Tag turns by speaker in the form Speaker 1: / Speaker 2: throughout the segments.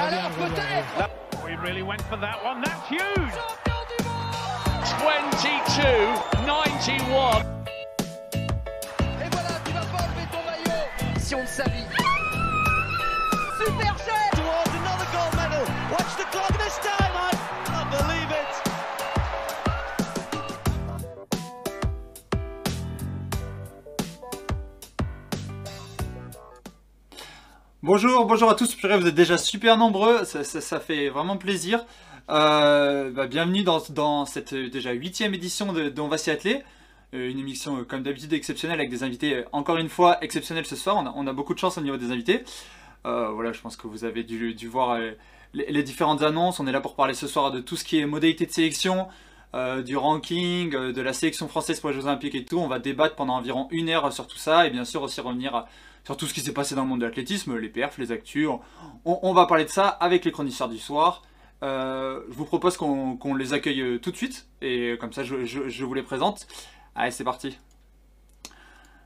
Speaker 1: Alors peut-être
Speaker 2: We really went for that one. That's huge.
Speaker 3: 22-91.
Speaker 1: Et voilà, tu vas pas enlever ton maillot Sion de sa vie. Super chef
Speaker 4: towards another gold medal. Watch the clock this time.
Speaker 5: Bonjour, bonjour à tous. Vous êtes déjà super nombreux, ça, fait vraiment plaisir. Euh, bah, bienvenue dans, cette euh, déjà huitième édition de, de On va s'y atteler. Euh, une émission comme d'habitude exceptionnelle avec des invités encore une fois exceptionnels ce soir. On a, beaucoup de chance au niveau des invités. Voilà, je pense que vous avez dû, voir les, les différentes annonces. On est là pour parler ce soir de tout ce qui est modalité de sélection, du ranking, de la sélection française pour les Jeux Olympiques et tout. On va débattre pendant environ une heure sur tout ça et bien sûr aussi revenir sur tout ce qui s'est passé dans le monde de l'athlétisme, les perfs, les actus. On, va parler de ça avec les chroniqueurs du soir. Euh, je vous propose qu'on les accueille euh, tout de suite et comme ça je, vous les présente. Allez, c'est parti.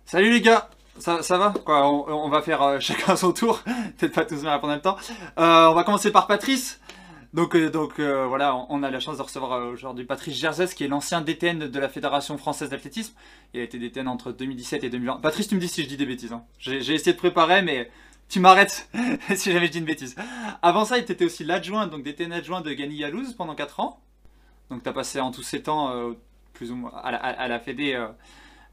Speaker 5: Salut les gars, ça, va? On, va faire euh, chacun son tour, peut-être pas tous bien répondre en même temps. On va commencer par Patrice. Donc, euh, euh, voilà, on, a la chance de recevoir euh, aujourd'hui Patrice Gerzès, qui est l'ancien DTN de la Fédération Française d'Athlétisme. Il a été DTN entre 2017 et 2020. Patrice, tu me dis si je dis des bêtises. hein. J'ai essayé de préparer, mais tu m'arrêtes si jamais je dis une bêtise. Avant ça, il était aussi l'adjoint, donc DTN adjoint de Gany Yalouz pendant 4 ans. Donc tu as passé en tous ces temps, plus ou moins, à la, à- Fédé.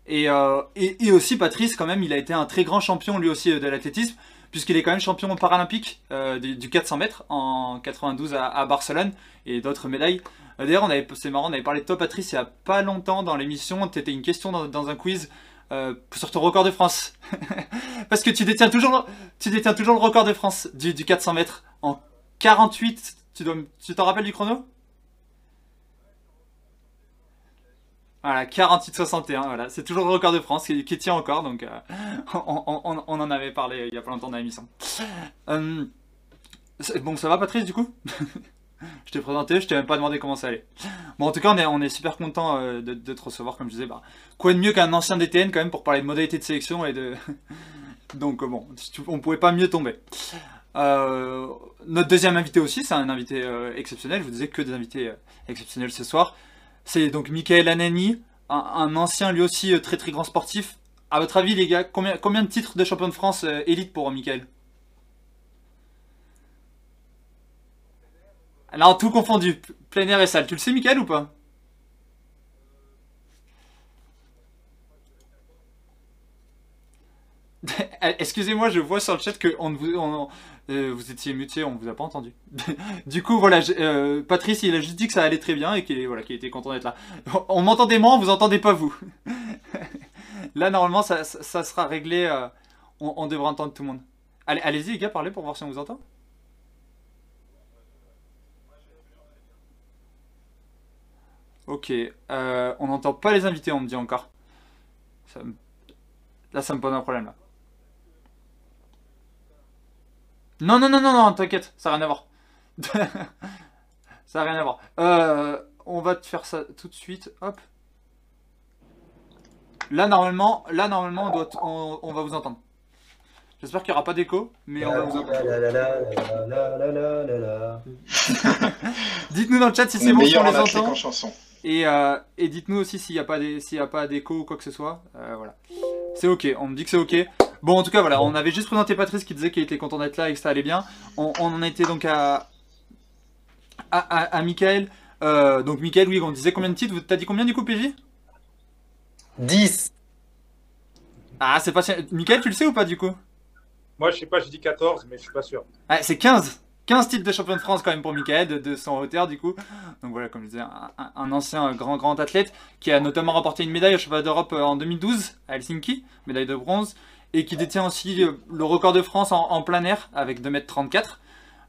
Speaker 5: et, et, aussi Patrice, quand même, il a été un très grand champion lui aussi de l'athlétisme, puisqu'il est quand même champion paralympique euh, du, du 400 mètres en 92 à, Barcelone et d'autres médailles. Euh, D'ailleurs, c'est marrant, on avait parlé de toi, Patrice, il y a pas longtemps dans l'émission. T'étais une question dans, un quiz euh, sur ton record de France, parce que tu détiens toujours, toujours le record de France du, du 400 mètres en 48. Tu dois, tu t'en rappelles du chrono? Voilà, 48-61, voilà. C'est toujours le record de France qui, tient encore, donc euh, on, en avait parlé il y a pas longtemps dans l'émission. Euh, bon, ça va Patrice du coup? Je t'ai présenté, je t'ai même pas demandé comment ça allait. Bon, en tout cas, on est, super content euh, de, te recevoir, comme je disais. Bah, quoi de mieux qu'un ancien DTN quand même pour parler de modalité de sélection et de. Donc, bon, on pouvait pas mieux tomber. Notre deuxième invité aussi, c'est un invité exceptionnel. Je vous disais que des invités exceptionnels ce soir. C'est donc Michael Anani, un, ancien lui aussi euh, très très grand sportif. À votre avis, les gars, combien, de titres de champion de France euh, élite pour Michael? Alors, tout confondu, plein air et salle. Tu le sais, Michael, ou pas? Excusez-moi, je vois sur le chat que on ne vous, euh, vous étiez muté, on vous a pas entendu. du coup, voilà, euh, Patrice, il a juste dit que ça allait très bien et qu'il était content d'être là. On m'entendait moi, on vous entendait pas vous. là, normalement, ça, sera réglé. euh, on, on devrait entendre tout le monde. Allez, allez-y, les gars, parlez pour voir si on vous entend. Ok, on n'entend pas les invités, on me dit encore. Là, ça me pose un problème là. Non, non, non, non, non, t'inquiète, ça n'a rien à voir. ça n'a rien à voir. Euh, on va te faire ça tout de suite. Hop. Là, normalement, là, normalement, on, doit on, on va vous entendre. J'espère qu'il n'y aura pas d'écho, mais on va vous entendre. Dites-nous dans le chat si c'est
Speaker 6: est
Speaker 5: bon, si on les entend.
Speaker 6: chanson.
Speaker 5: Et, euh, et dites-nous aussi s'il n'y a pas des- s'il y a pas d'écho ou quoi que ce soit. Euh, voilà. C'est ok, on me dit que c'est ok. Bon, en tout cas, voilà, on avait juste présenté Patrice qui disait qu'il était content d'être là et que ça allait bien. On, on en était donc à. à, à, à Michael. Euh, donc, Michael, oui, on disait combien de titres? T'as dit combien du coup, PJ
Speaker 7: 10
Speaker 5: Ah, c'est pas. Michael, tu le sais ou pas du coup?
Speaker 8: Moi, je sais pas, j'ai dit 14, mais je suis pas sûr.
Speaker 5: Ah, c'est 15 15 titres de champion de France quand même pour Michael, de, de son hauteur du coup. Donc voilà, comme je disais, un, un- un ancien grand grand athlète qui a notamment remporté une médaille au championnat d'Europe euh, en 2012 à Helsinki, médaille de bronze, et qui détient aussi euh, le record de France en, en plein air avec 2m34.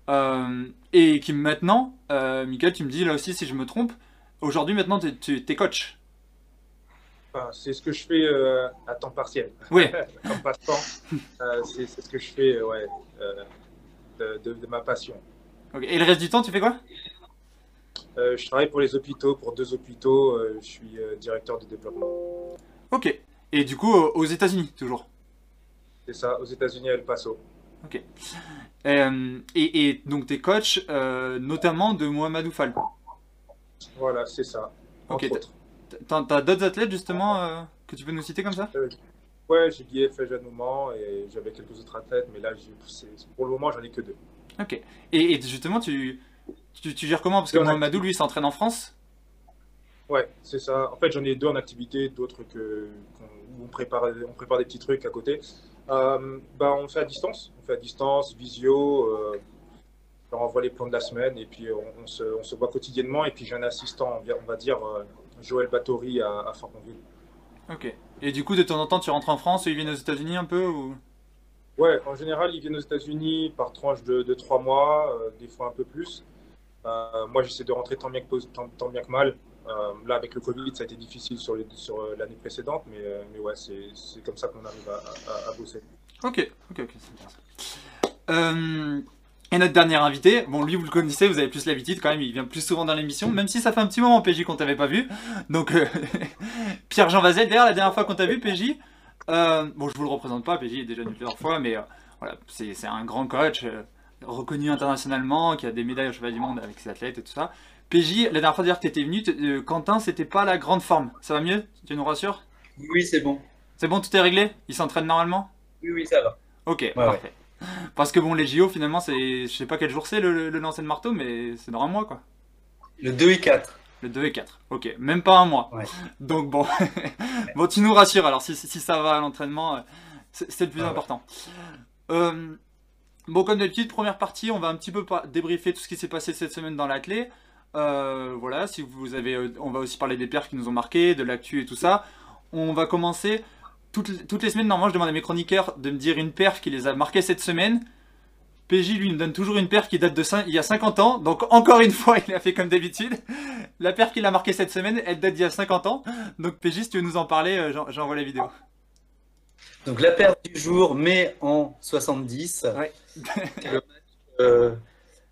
Speaker 5: Euh, et qui maintenant, euh, Michael, tu me dis là aussi si je me trompe, aujourd'hui maintenant tu t'es coach.
Speaker 8: Enfin, c'est ce que je fais euh, à temps partiel.
Speaker 5: Oui.
Speaker 8: Comme passe-temps. C'est ce que je fais, ouais, de, de- de ma passion.
Speaker 5: Et le reste du temps, tu fais quoi?
Speaker 8: Je travaille pour les hôpitaux, pour deux hôpitaux. je suis directeur de développement.
Speaker 5: Ok. Et du coup, aux États-Unis toujours?
Speaker 8: C'est ça, aux États-Unis, à El Paso.
Speaker 5: Ok. Euh, et, et donc t'es coach euh, notamment de Mohamedou Fall.
Speaker 8: Voilà, c'est ça.
Speaker 5: Ok. t'as d'autres athlètes justement euh, que tu peux nous citer comme ça?
Speaker 8: Ouais, j'ai Guy Nouman et j'avais quelques autres athlètes, mais là, pour le moment, j'en ai que deux.
Speaker 5: Ok. Et, et justement, tu, tu, tu gères comment? Parce que Mohamedou, lui, s'entraîne en France?
Speaker 8: Ouais, c'est ça. En fait, j'en ai deux en activité, d'autres que qu'on- où on prépare, on prépare des petits trucs à côté. Euh, bah, on fait à distance, on fait à distance, visio. Euh, je leur envoie les plans de la semaine et puis on, on se, on se voit quotidiennement. Et puis j'ai un assistant, on va- on dire euh, Joël Bathory à, à.
Speaker 5: Ok. Et du coup, de temps en temps, tu rentres en France ou ils viennent aux États-Unis un peu ou...
Speaker 8: Ouais, en général, ils viennent aux États-Unis par tranche de, de trois mois, euh, des fois un peu plus. Euh, moi, j'essaie de rentrer tant bien que, tant, tant bien que mal. Euh, là, avec le Covid, ça a été difficile sur euh, l'année précédente, mais, euh, ouais, c'est comme ça qu'on arrive à, à- bosser.
Speaker 5: Ok, ok, ok, c'est bien ça. Et notre dernier invité, bon, lui, vous le connaissez, vous avez plus l'habitude quand même, il vient plus souvent dans l'émission, même si ça fait un petit moment, PJ, qu'on t'avait pas vu. Donc, Pierre-Jean Vazel, d'ailleurs, la dernière fois qu'on t'a vu, PJ, bon, je vous le représente pas, PJ est déjà venu plusieurs fois, mais voilà, c'est un grand coach, reconnu internationalement, qui a des médailles au cheval du monde avec ses athlètes et tout ça. PJ, la dernière fois d'ailleurs que t'étais venu, t- euh, Quentin, c'était pas la grande forme. Ça va mieux? Tu nous rassures?
Speaker 7: Oui, c'est bon.
Speaker 5: C'est bon, tout est réglé? Il s'entraîne normalement?
Speaker 7: Oui, oui, ça va.
Speaker 5: Ok, parfait. Parce que bon, les JO, finalement, c'est. Je sais pas quel jour c'est le, le lancer de marteau, mais c'est dans un mois, quoi.
Speaker 7: Le 2 et 4.
Speaker 5: Le 2 et 4. Ok, même pas un mois.
Speaker 7: Ouais.
Speaker 5: Donc bon. bon, tu nous rassures, alors si, si ça va à l'entraînement, euh, c'est le plus important. Euh, bon, comme d'habitude, première partie, on va un petit peu débriefer tout ce qui s'est passé cette semaine dans l'athlé. Euh, voilà, si vous avez. euh, On va aussi parler des perfs qui nous ont marqués, de l'actu et tout ça. On va commencer. Toutes, les- toutes les semaines, normalement, je demande à mes chroniqueurs de me dire une perf qui les a marqués cette semaine. PJ, lui, me donne toujours une perf qui date de il y a 50 ans. Donc, encore une fois, il a fait comme d'habitude. La perf qu'il a marquée cette semaine, elle date d'il y a 50 ans. Donc, PJ, si tu veux nous en parler, euh, j'en- j'envoie la vidéo.
Speaker 7: Donc la perte du jour, mai en 70.
Speaker 5: Ouais.
Speaker 7: C'est le match, euh,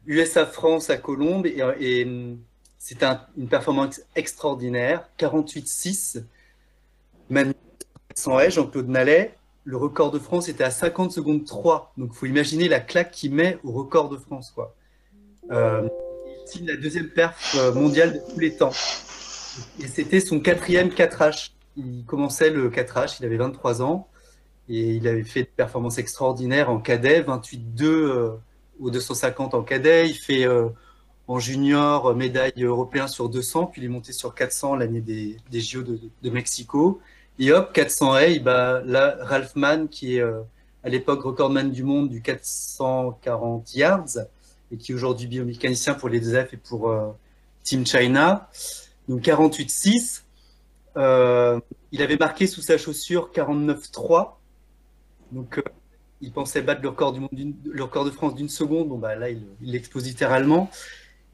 Speaker 7: USA-France à Colombes. Et, hum, c'est un- une performance extraordinaire. 48-6. Manu sans Jean-Claude Nallet. Le record de France était à 50 secondes 3. Donc il faut imaginer la claque qu'il met au record de France. Quoi. Euh, il signe la deuxième perf euh, mondiale de tous les temps. Et c'était son quatrième 4H. Il commençait le 4H, il avait 23 ans. Et il avait fait des performances extraordinaires en cadet, 28-2 euh, au 250 en cadet. Il fait euh, en junior euh, médaille européen sur 200, puis il est monté sur 400 l'année des, des JO de, Mexico. Et hop, 400 haies, bah, là, Ralph Mann, qui est euh, à l'époque recordman du monde du 440 yards, et qui est aujourd'hui biomécanicien pour les DF et pour Team China. Donc 48-6. Euh, il avait marqué sous sa chaussure 49-3. Donc, il pensait battre le record, de France d'une seconde. Bon, bah, là, il l'expose littéralement.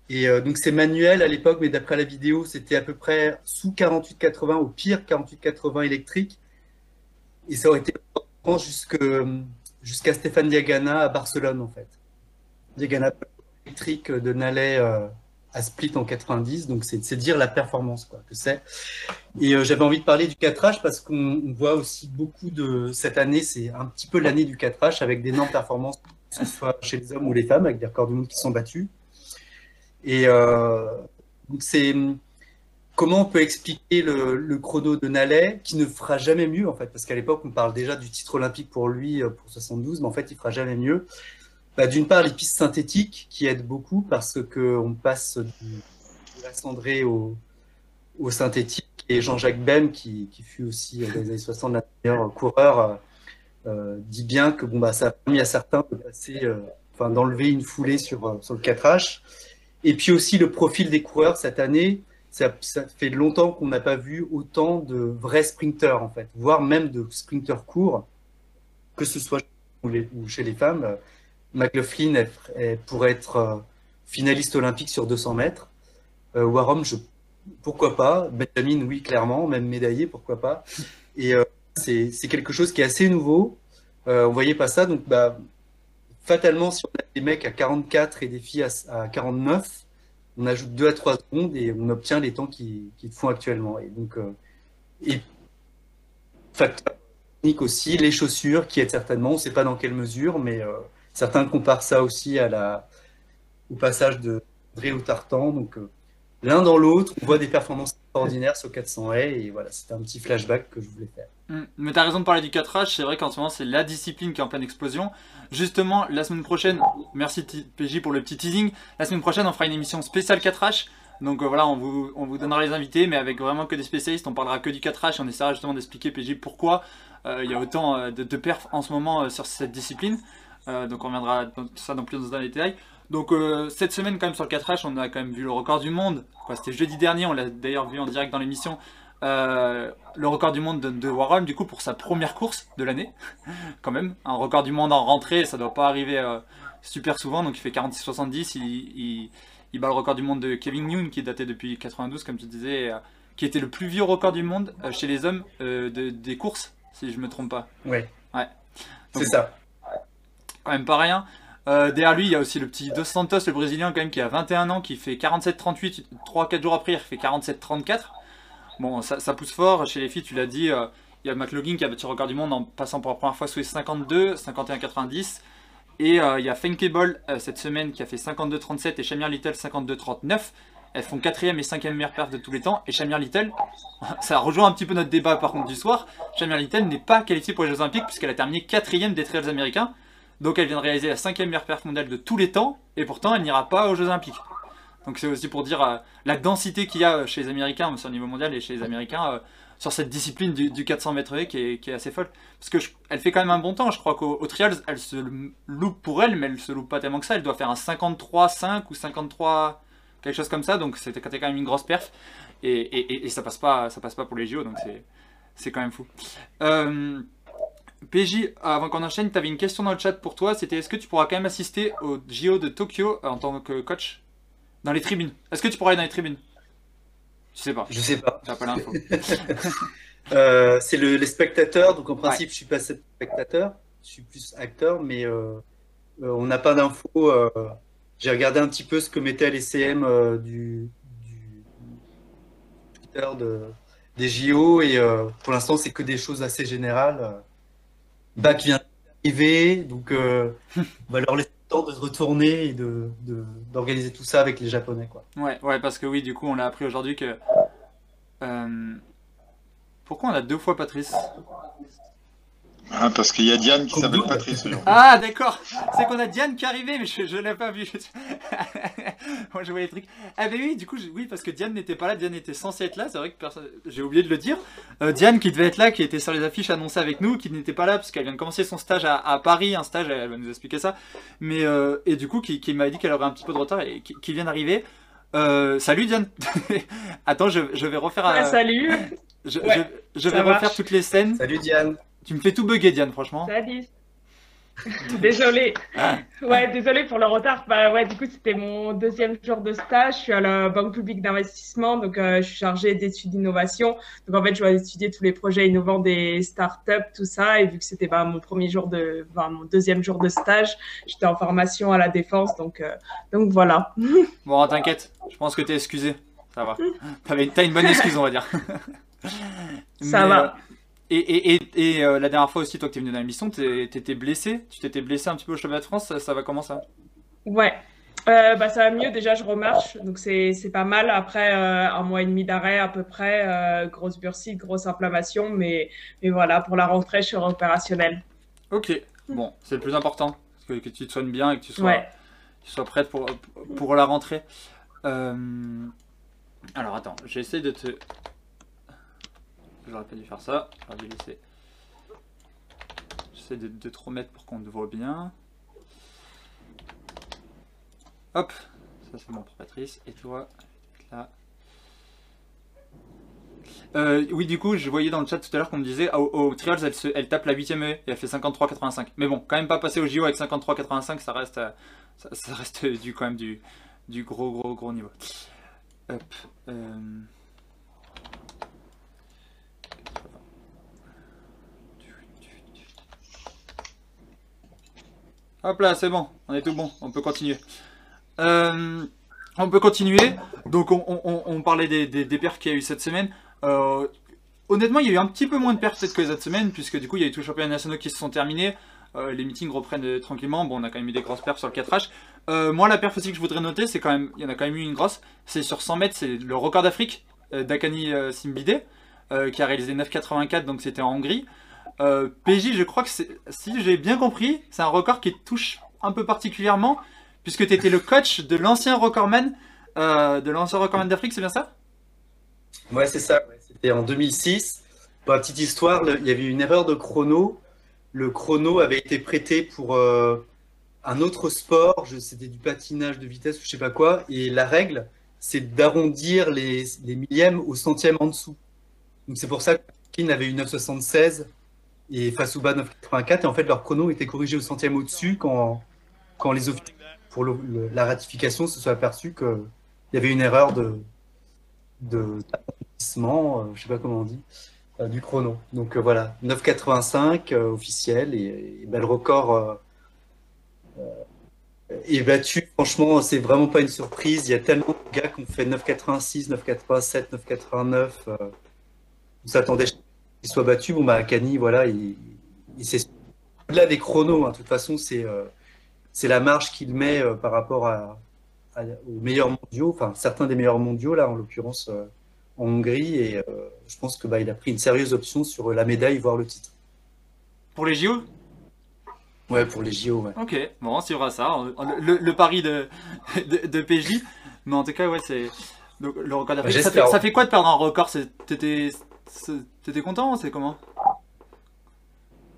Speaker 7: Et euh, donc, c'est manuel à l'époque, mais d'après la vidéo, c'était à peu près sous 48-80, au pire 48-80 électrique. Et ça aurait été jusqu'à Stéphane Diagana à Barcelone, en fait. Diagana électrique de euh, à Split en 90. Donc, c'est dire la performance quoi, que c'est. Et euh, j'avais envie de parler du 4H parce qu'on on voit aussi beaucoup de. Cette année, c'est un petit peu l'année du 4H avec d'énormes performances, que ce soit chez les hommes ou les femmes, avec des records du monde qui sont battus. Et euh, c'est. Comment on peut expliquer le, le chrono de Nallet qui ne fera jamais mieux en fait? Parce qu'à l'époque, on parle déjà du titre olympique pour lui euh, pour 72, mais en fait, il fera jamais mieux. Bah, D'une part, les pistes synthétiques qui aident beaucoup parce qu'on passe de la cendrée au, synthétique. Et Jean-Jacques Bem, qui, fut aussi euh, dans les années 60 l'un des meilleurs coureurs, euh, euh, dit bien que bon, bah, ça a permis à certains de passer, enfin, d'enlever une foulée sur, sur le 4H. Et puis aussi le profil des coureurs cette année, ça, ça fait longtemps qu'on n'a pas vu autant de vrais sprinteurs en fait, voire même de sprinteurs courts, que ce soit chez les- chez les femmes. McLaughlin est, est- pourrait être euh, finaliste olympique sur 200 mètres. Euh, Warham, pourquoi pas. Benjamin, oui, clairement, même médaillé, pourquoi pas. Et euh, c'est quelque chose qui est assez nouveau. On voyait pas ça, donc bah, fatalement, si on a des mecs à 44 et des filles à, à 49, on ajoute 2 à 3 secondes et on obtient les temps qu'ils qu'ils font actuellement. Et donc, et facteur technique aussi, les chaussures qui aident certainement, on ne sait pas dans quelle mesure, mais certains comparent ça aussi au passage de André au Tartan. Donc, euh, l'un dans l'autre, on voit des performances extraordinaires sur 400 haies. Et voilà, c'était un petit flashback que je voulais faire.
Speaker 5: Mm. Mais t'as raison de parler du 4H, c'est vrai qu'en ce moment c'est la discipline qui est en pleine explosion. Justement, la semaine prochaine, merci PJ pour le petit teasing, la semaine prochaine on fera une émission spéciale 4H. Donc euh, voilà, on vous, on vous donnera les invités, mais avec vraiment que des spécialistes, on parlera que du 4H et on essaiera justement d'expliquer PJ pourquoi euh, il y a autant de perfs en ce moment sur cette discipline. Donc on reviendra dans, ça dans plus dans les détails. Donc cette semaine quand même sur le 4H, on a quand même vu le record du monde. C'était jeudi dernier, on l'a d'ailleurs vu en direct dans l'émission. Euh, le record du monde de, de, Warhol, du coup, pour sa première course de l'année, quand même. Un record du monde en rentrée, ça doit pas arriver euh, super souvent, donc il fait 46-70. Il, il, bat le record du monde de Kevin Yoon, qui est daté depuis 92, comme tu disais, euh, qui était le plus vieux record du monde chez les hommes de, des courses, si je me trompe pas.
Speaker 7: Ouais.
Speaker 5: Ouais.
Speaker 7: C'est ça.
Speaker 5: Quand même pas rien. derrière lui, il y a aussi le petit Dos Santos, le Brésilien, quand même, qui a 21 ans, qui fait 47-38. 3-4 jours après, il fait 47-34. Bon, ça, pousse fort. Chez les filles, tu l'as dit, euh, il y a McLaughlin qui a battu le record du monde en passant pour la première fois sous les 52, 51-90. Et euh, il y a euh, cette semaine qui a fait 52-37 et Shamir Little 52-39. Elles font 4ème et 5ème meilleure perte de tous les temps. Et Shamir Little, ça rejoint un petit peu notre débat par contre du soir. Shamir Little n'est pas qualifiée pour les Jeux Olympiques puisqu'elle a terminé 4ème des trials américains. Donc elle vient de réaliser la 5ème meilleure perte mondiale de tous les temps. Et pourtant, elle n'ira pas aux Jeux Olympiques. Donc c'est aussi pour dire euh, la densité qu'il y a chez les Américains, sur le niveau mondial et chez les Américains, euh, sur cette discipline du, 400 mètres qui est, qui est, assez folle. Parce que fait quand même un bon temps. Je crois qu'au trials, elle se loupe pour elle, mais elle se loupe pas tellement que ça. Elle doit faire un 53-5 ou 53 quelque chose comme ça. Donc c'était quand même une grosse perf. Et, ça passe pas, ça passe pas pour les JO. Donc c'est quand même fou. Euh, PJ, avant qu'on enchaîne, tu avais une question dans le chat pour toi. C'était est-ce que tu pourras quand même assister au JO de Tokyo en tant que coach dans les tribunes. Est-ce que tu pourrais aller dans les tribunes Je sais pas.
Speaker 7: Je sais pas.
Speaker 5: T'as pas l'info.
Speaker 7: euh, c'est le, les spectateurs, donc en principe, je suis pas spectateur, je suis plus acteur, mais euh, euh, on n'a pas d'infos. Euh, j'ai regardé un petit peu ce que mettait l'ECM euh, du, du Twitter de, des JO et pour l'instant, c'est que des choses assez générales. Bac vient d'arriver, donc on va leur laisser temps de se retourner et de, d'organiser tout ça avec les Japonais. Quoi.
Speaker 5: Ouais, ouais, parce que oui, du coup, on a appris aujourd'hui que. Euh, pourquoi on a deux fois Patrice?
Speaker 3: Ah, parce qu'il y a Diane qui s'appelle Patrice.
Speaker 5: Ah, d'accord. C'est qu'on a Diane qui est arrivée, mais je, ne l'ai pas vu. Moi, je voyais les trucs. Ah, ben oui, du coup, oui, parce que Diane n'était pas là. Diane était censée être là. C'est vrai que personne... j'ai oublié de le dire. Euh, Diane qui devait être là, qui était sur les affiches annoncées avec nous, qui n'était pas là parce qu'elle vient de commencer son stage à, Paris, un stage, elle va nous expliquer ça. Mais, euh, et du coup, qui, qui m'a dit qu'elle aurait un petit peu de retard et qui, vient d'arriver. Euh, salut Diane. Attends, je, je, vais refaire.
Speaker 6: Ah, salut.
Speaker 5: Je, je vais refaire toutes les scènes.
Speaker 7: Salut Diane.
Speaker 5: Tu me fais tout bugger, Diane, franchement.
Speaker 6: Salut. désolé. Ah. Ouais, désolé pour le retard. Bah ouais, du coup, c'était mon deuxième jour de stage. Je suis à la Banque publique d'investissement, donc euh, je suis chargée d'études d'innovation. Donc en fait, je dois étudier tous les projets innovants des startups, tout ça. Et vu que c'était bah, mon premier jour de, enfin, mon deuxième jour de stage, j'étais en formation à la défense, donc euh, donc voilà.
Speaker 5: Bon, t'inquiète. Je pense que t'es excusé. Ça va. T'as une bonne excuse, on va dire.
Speaker 6: Ça va. Euh,
Speaker 5: et, et, et, euh, la dernière fois aussi, toi qui es venu dans l'émission, t'étais blessé. Tu t'étais blessé un petit peu au championnat de France. Ça, va comment ça?
Speaker 6: Ouais. Euh, bah, ça va mieux. Déjà, je remarche. Donc, c'est pas mal. Après euh, un mois et demi d'arrêt à peu près. grosse bursite, grosse inflammation. Mais, mais voilà, pour la rentrée, je suis opérationnel.
Speaker 5: Ok. Bon, c'est le plus important. Que, que, tu te soignes bien et que tu sois, tu sois prête pour, pour la rentrée. Alors, attends. J'essaie de te J'aurais pas dû faire ça. J'aurais dû laisser. J'essaie de, te remettre pour qu'on te voit bien. Hop, ça c'est bon pour Patrice. Et toi, là. Euh, oui, du coup, je voyais dans le chat tout à l'heure qu'on me disait au, Trials, elle, tape la 8ème et elle fait 53,85. Mais bon, quand même pas passer au JO avec 53,85, ça reste, ça, reste du, quand même du, du gros, gros, gros niveau. Hop. Euh... Hop là, c'est bon, on est tout bon, on peut continuer. Euh, on peut continuer. Donc on, parlait des, des, perfs qu'il y a eu cette semaine. Euh, honnêtement, il y a eu un petit peu moins de perfs que cette semaine, puisque du coup, il y a eu tous les championnats nationaux qui se sont terminés. euh, les meetings reprennent tranquillement. Bon, on a quand même eu des grosses perfs sur le 4H. moi, la perf aussi que je voudrais noter, c'est quand même, il y en a quand même eu une grosse. C'est sur 100 mètres, c'est le record d'Afrique d'Akani Simbide, qui a réalisé 9,84, donc c'était en Hongrie. PJ, je crois que si j'ai bien compris, c'est un record qui touche un peu particulièrement, puisque tu étais le coach de l'ancien recordman, de l'ancien recordman d'Afrique, c'est bien ça?
Speaker 7: Ouais, c'est ça. C'était en 2006. Pour la petite histoire, il y avait une erreur de chrono. Le chrono avait été prêté pour euh, un autre sport, c'était du patinage de vitesse ou je sais pas quoi. Et la règle, c'est d'arrondir les, millièmes au centième en dessous. Donc c'est pour ça que avait eu 9,76 et Fasuba 9,84. Et en fait, leur chrono était corrigé au centième au-dessus quand, quand les officiers pour la ratification se sont aperçus qu'il y avait une erreur de, de euh, je sais pas comment on dit, euh, du chrono. Donc euh, voilà, 9,85 officiel et, ben, le record est battu. Franchement, c'est vraiment pas une surprise. Il y a tellement de gars qui ont fait 9,86, 9,87, 9,89. on s'attendait qu'il soit battu. Bon, bah, Kani, voilà, il, il s'est. Au-delà des chronos, hein. de toute façon, c'est c'est la marge qu'il met par rapport à, aux meilleurs mondiaux, enfin certains des meilleurs mondiaux, là en l'occurrence euh, en Hongrie, et euh, je pense que bah, il a pris une sérieuse option sur la médaille, voire le titre.
Speaker 5: Pour les JO
Speaker 7: Ouais, pour les JO, ouais.
Speaker 5: Ok, bon, on suivra ça, le, pari de, de, PJ, mais en tout cas, ouais, c'est le record d'Afrique. Ça, ça, fait quoi de perdre un record? T'étais content C'est comment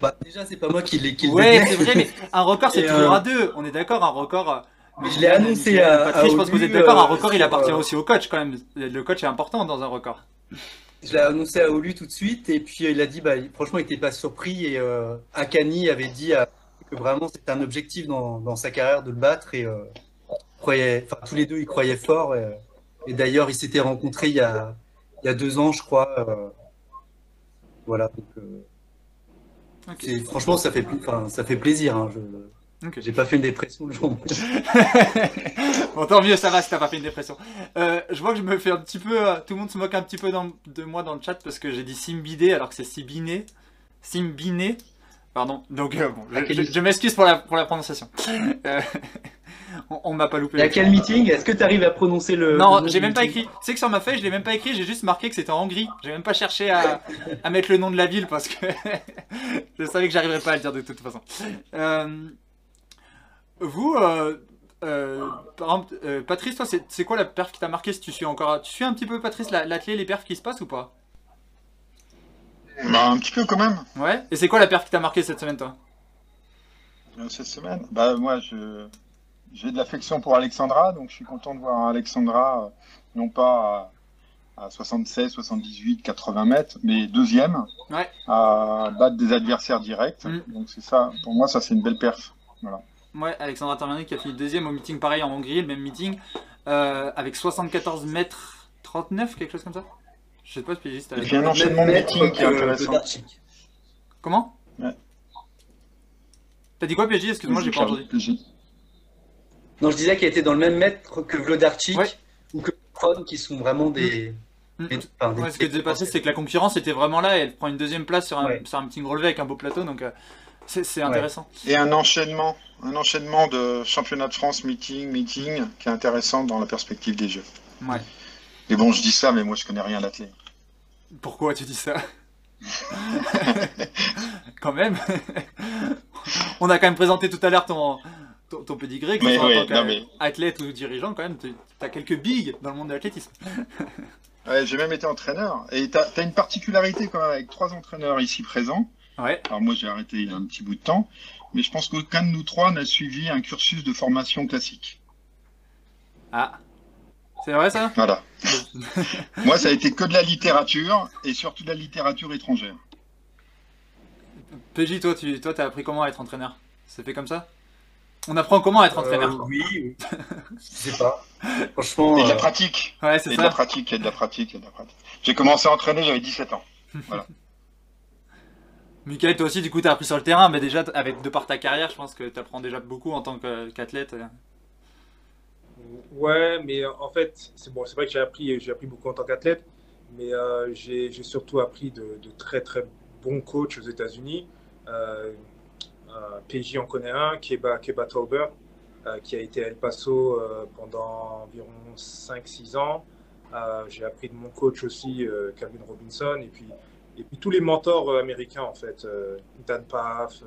Speaker 7: bah, déjà, c'est pas moi qui l'ai.
Speaker 5: Ouais, c'est vrai, mais un record, c'est toujours euh, à deux. On est d'accord, un record.
Speaker 7: Mais je l'ai annoncé à,
Speaker 5: Patrick, je pense que vous êtes d'accord, un euh, record il appartient aussi au coach quand même. Le coach est important dans un record.
Speaker 7: Je l'ai annoncé à Olu tout de suite et puis il a dit, bah, franchement, il n'était pas surpris et euh, Akani avait dit que vraiment c'était un objectif dans, dans, sa carrière de le battre et euh, croyait, tous les deux ils croyaient fort. Et, d'ailleurs, ils s'étaient rencontrés il y, a, il y a deux ans, je crois. Euh, voilà. Donc, Franchement, ça fait, ça fait plaisir. Hein, je, j'ai pas fait une dépression le jour.
Speaker 5: bon, tant mieux, ça va si t'as pas fait une dépression. Euh, je vois que je me fais un petit peu. Euh, tout le monde se moque un petit peu de moi dans le chat parce que j'ai dit Simbidé alors que c'est Sibiné. Simbiné. Pardon. Donc, euh, bon, je, m'excuse pour la, pour la prononciation. on, m'a pas loupé.
Speaker 7: À quel meeting? Est-ce que tu arrives à prononcer le.
Speaker 5: Non, j'ai même pas écrit. Tu sais que sur ma feuille, je l'ai même pas écrit, j'ai juste marqué que c'était en Hongrie. J'ai même pas cherché à, à, mettre le nom de la ville parce que je savais que j'arriverais pas à le dire de toute façon. Euh. Vous, euh, euh, par exemple, euh, Patrice, toi, c'est quoi la perf qui t'a marqué si tu suis encore Tu suis un petit peu, Patrice, l'atelier, les perfs qui se passent ou pas?
Speaker 3: Bah, un petit peu quand même.
Speaker 5: Ouais. Et c'est quoi la perf qui t'a marqué cette semaine, toi?
Speaker 3: Cette semaine? Bah, moi, je j'ai de l'affection pour Alexandra, donc je suis content de voir Alexandra, non pas à, 76, 78, 80 mètres, mais deuxième,
Speaker 5: ouais.
Speaker 3: à battre des adversaires directs. Mm. Donc c'est ça, pour moi, ça c'est une belle perf. Voilà.
Speaker 5: Ouais, Alexandra Tarmanek qui a fini deuxième au meeting pareil en Hongrie, le même meeting, euh, avec 74 mètres 39, quelque chose comme ça. Je sais pas si
Speaker 3: juste. Il y a un enchaînement de meeting qui est intéressant.
Speaker 5: Comment? Ouais. T'as dit quoi, PJ Excuse-moi, j'ai pas entendu.
Speaker 7: Non, je disais qu'il était dans le même mètre que Vlodarchik ou que Kron, qui sont vraiment des.
Speaker 5: Mm. ce qui s'est passé, c'est que la concurrence était vraiment là et elle prend une deuxième place sur un, sur un meeting relevé avec un beau plateau, donc euh, c'est intéressant.
Speaker 3: Et un enchaînement, un enchaînement de championnat de France, meeting, meeting, qui est intéressant dans la perspective des Jeux.
Speaker 5: Ouais.
Speaker 3: Et bon, je dis ça, mais moi je connais rien à l'athlète.
Speaker 5: Pourquoi tu dis ça? Quand même. On a quand même présenté tout à l'heure ton, ton, ton pedigree,
Speaker 3: mais, en tant mais...
Speaker 5: ou dirigeant, quand même, tu as quelques bigs dans le monde de l'athlétisme.
Speaker 3: ouais, j'ai même été entraîneur. Et tu as, une particularité quand même avec trois entraîneurs ici présents.
Speaker 5: Ouais.
Speaker 3: Alors moi j'ai arrêté il y a un petit bout de temps, mais je pense qu'aucun de nous trois n'a suivi un cursus de formation classique.
Speaker 5: Ah, c'est vrai ça?
Speaker 3: Voilà. moi ça a été que de la littérature et surtout de la littérature étrangère.
Speaker 5: PJ, toi, tu toi, as appris comment être entraîneur? C'est fait comme ça? On apprend comment être entraîneur
Speaker 7: euh, Oui, oui. je sais pas. Franchement.
Speaker 3: Et de la euh, pratique.
Speaker 5: Ouais, c'est ça.
Speaker 3: de la pratique, et de la pratique, et de la pratique. J'ai commencé à entraîner, j'avais 17 ans. Voilà.
Speaker 5: Michael, toi aussi, du coup, tu as appris sur le terrain, mais déjà, avec, de par ta carrière, je pense que tu apprends déjà beaucoup en tant qu'athlète.
Speaker 8: ouais, mais en fait, c'est bon, vrai que j'ai appris, j'ai appris beaucoup en tant qu'athlète, mais euh, j'ai surtout appris de, très très bons coachs aux États-Unis. Euh, PJ en connaît un, Keba, Keba Tauber, qui a été à El Paso pendant environ 5-6 ans. J'ai appris de mon coach aussi, Calvin Robinson, et puis, et puis tous les mentors américains en fait, Dan Pfaff,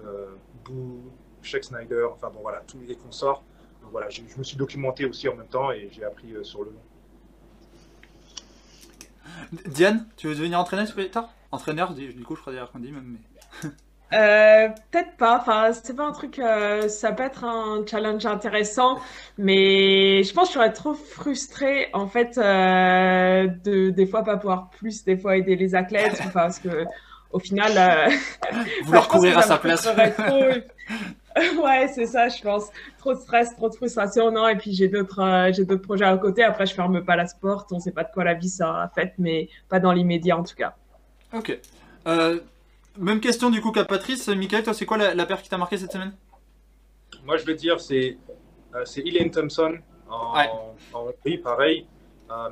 Speaker 8: Boo, Shaq Snyder, enfin bon voilà, tous les consorts. Voilà, je, me suis documenté aussi en même temps et j'ai appris sur le nom.
Speaker 5: Diane, tu veux devenir entraîneur plus tard Entraîneur, du coup, je crois d'ailleurs qu'on dit même. Mais...
Speaker 6: Euh, peut-être pas. Enfin, c'est pas un truc. Euh, ça peut être un challenge intéressant, mais je pense que je serais trop frustrée en fait euh, de des fois pas pouvoir plus, des fois aider les athlètes, parce que au final,
Speaker 5: vouloir courir à sa place.
Speaker 6: ouais, c'est ça, je pense. Trop de stress, trop de frustration, non. Et puis j'ai d'autres, j'ai d'autres projets à côté. Après, je ferme pas la sport. On sait pas de quoi la vie sera faite, mais pas dans l'immédiat en tout cas.
Speaker 5: Ok. Euh, même question du coup qu'à Patrice. Michael, toi, c'est quoi la, paire qui t'a marqué cette semaine?
Speaker 8: Moi, je vais dire, c'est, euh, Elaine Thompson en, ouais. pareil.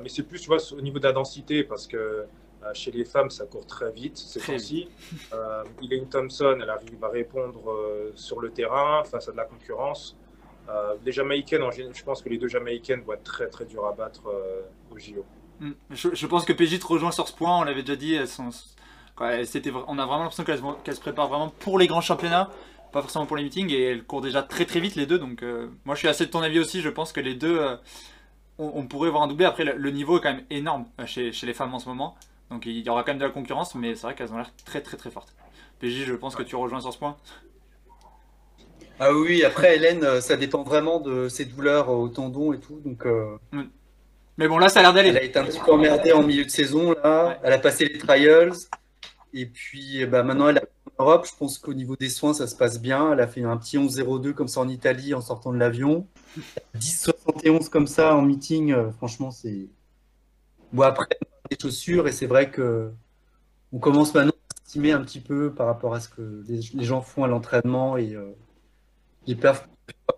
Speaker 8: mais c'est plus, tu vois, au niveau de la densité, parce que euh, chez les femmes, ça court très vite ces temps-ci. Euh, Elaine Thompson, elle arrive à répondre euh, sur le terrain face à de la concurrence. Euh, les Jamaïcaines, je pense que les deux Jamaïcaines vont être très très dures à battre au JO.
Speaker 5: Hmm. Je, pense que PJ te rejoint sur ce point, on l'avait déjà dit. Elles sont, on a vraiment l'impression qu'elles se préparent vraiment pour les grands championnats, pas forcément pour les meetings, et elles courent déjà très très vite les deux. Donc moi je suis assez de ton avis aussi, je pense que les deux, on, pourrait voir un doublé. Après le, niveau est quand même énorme chez, chez les femmes en ce moment. Donc il y aura quand même de la concurrence, mais c'est vrai qu'elles ont l'air très très très fortes. PJ, je pense que tu rejoins sur ce point.
Speaker 7: Ah oui, après Hélène, euh, ça dépend vraiment de ses douleurs au tendon et tout. Donc, euh,
Speaker 5: Mais bon, là, ça a l'air d'aller.
Speaker 7: Elle a été un petit peu emmerdée en milieu de saison. Là. Elle a passé les trials. Et puis bah, maintenant, elle est en Europe. Je pense qu'au niveau des soins, ça se passe bien. Elle a fait un petit 11-02 comme ça en Italie en sortant de l'avion. 10-71 comme ça en meeting. Euh, franchement, c'est. Bon, après, chaussures et c'est vrai que on commence maintenant à estimer un petit peu par rapport à ce que les, gens font à l'entraînement et euh, les perfs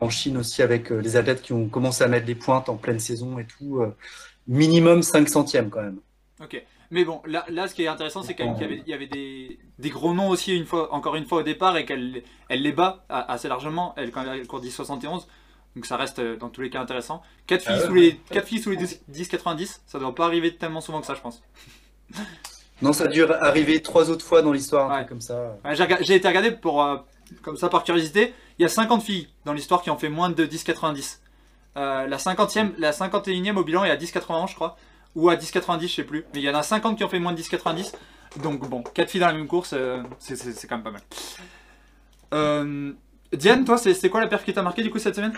Speaker 7: en Chine aussi avec euh, les athlètes qui ont commencé à mettre des pointes en pleine saison et tout. Euh, minimum 5 centièmes quand même.
Speaker 5: Ok. Mais bon, là, là ce qui est intéressant, c'est qu'il y avait, des, des, gros noms aussi, une fois, encore une fois au départ, et qu'elle elle les bat assez largement. Elle, quand elle court 10-71, donc ça reste euh, dans tous les cas intéressant. 4 filles, ah sous, les, 4 filles sous les 10,90, ça doit pas arriver tellement souvent que ça, je pense.
Speaker 7: Non, ça a dû arriver trois autres fois dans l'histoire, comme ça.
Speaker 5: J'ai été regardé pour, euh, comme ça par curiosité. Il y a 50 filles dans l'histoire qui ont fait moins de 10,90. Euh, la 50e, la 51e au bilan est à 10,91 je crois. Ou à 10,90 je sais plus. Mais il y en a 50 qui ont fait moins de 10,90. Donc bon, 4 filles dans la même course, c'est quand même pas mal. Euh, Diane, toi, c'est quoi la perf qui t'a marqué du coup cette semaine?